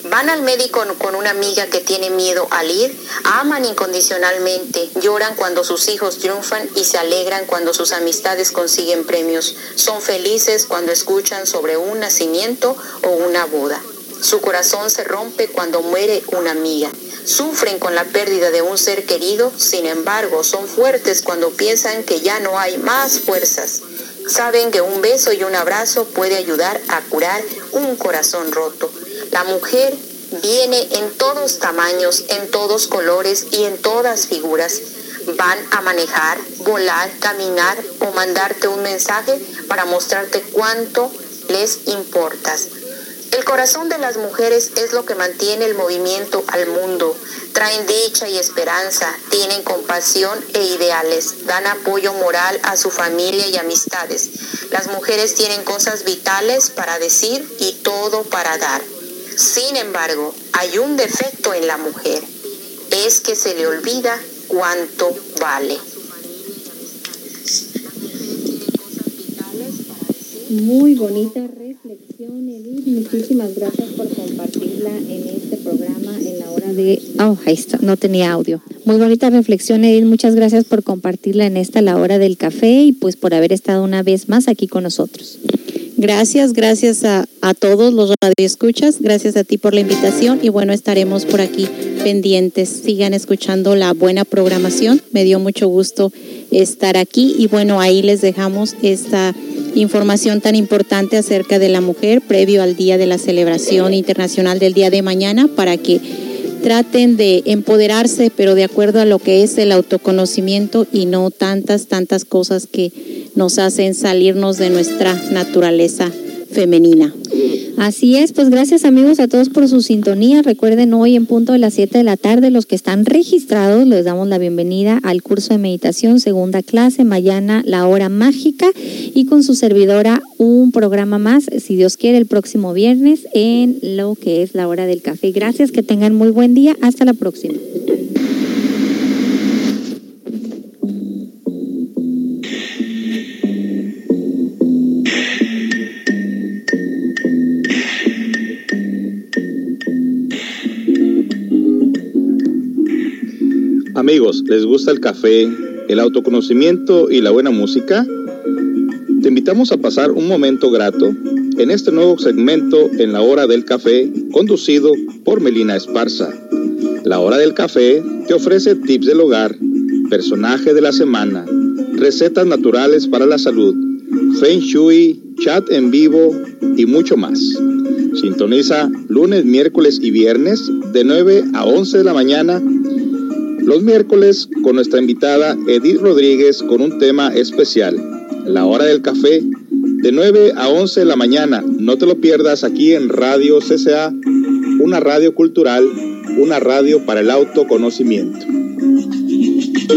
Van al médico con una amiga que tiene miedo al ir, aman incondicionalmente, lloran cuando sus hijos triunfan y se alegran cuando sus amistades consiguen premios. Son felices cuando escuchan sobre un nacimiento o una boda. Su corazón se rompe cuando muere una amiga. Sufren con la pérdida de un ser querido, sin embargo, son fuertes cuando piensan que ya no hay más fuerzas. Saben que un beso y un abrazo puede ayudar a curar un corazón roto. La mujer viene en todos tamaños, en todos colores y en todas figuras. Van a manejar, volar, caminar o mandarte un mensaje para mostrarte cuánto les importas. El corazón de las mujeres es lo que mantiene el movimiento al mundo. Traen dicha y esperanza, tienen compasión e ideales, dan apoyo moral a su familia y amistades. Las mujeres tienen cosas vitales para decir y todo para dar. Sin embargo, hay un defecto en la mujer, es que se le olvida cuánto vale. Muy bonita reflexión, Edith. Muchísimas gracias por compartirla en este programa en la hora de... Oh, ahí está, no tenía audio. Muy bonita reflexión, Edith. Muchas gracias por compartirla en esta la hora del café y pues por haber estado una vez más aquí con nosotros. Gracias, gracias a, a todos los radioescuchas, gracias a ti por la invitación y bueno, estaremos por aquí pendientes. Sigan escuchando la buena programación. Me dio mucho gusto estar aquí y bueno, ahí les dejamos esta información tan importante acerca de la mujer previo al día de la celebración internacional del día de mañana para que traten de empoderarse, pero de acuerdo a lo que es el autoconocimiento y no tantas, tantas cosas que nos hacen salirnos de nuestra naturaleza femenina. Así es, pues gracias amigos a todos por su sintonía. Recuerden hoy en punto de las 7 de la tarde, los que están registrados, les damos la bienvenida al curso de meditación, segunda clase, mañana la hora mágica y con su servidora un programa más, si Dios quiere, el próximo viernes en lo que es la hora del café. Gracias, que tengan muy buen día. Hasta la próxima. Amigos, ¿les gusta el café, el autoconocimiento y la buena música? Te invitamos a pasar un momento grato en este nuevo segmento en la hora del café conducido por Melina Esparza. La hora del café te ofrece tips del hogar, personaje de la semana, recetas naturales para la salud, feng shui, chat en vivo y mucho más. Sintoniza lunes, miércoles y viernes de 9 a 11 de la mañana los miércoles con nuestra invitada Edith Rodríguez con un tema especial, la hora del café, de 9 a 11 de la mañana. No te lo pierdas aquí en Radio CCA, una radio cultural, una radio para el autoconocimiento.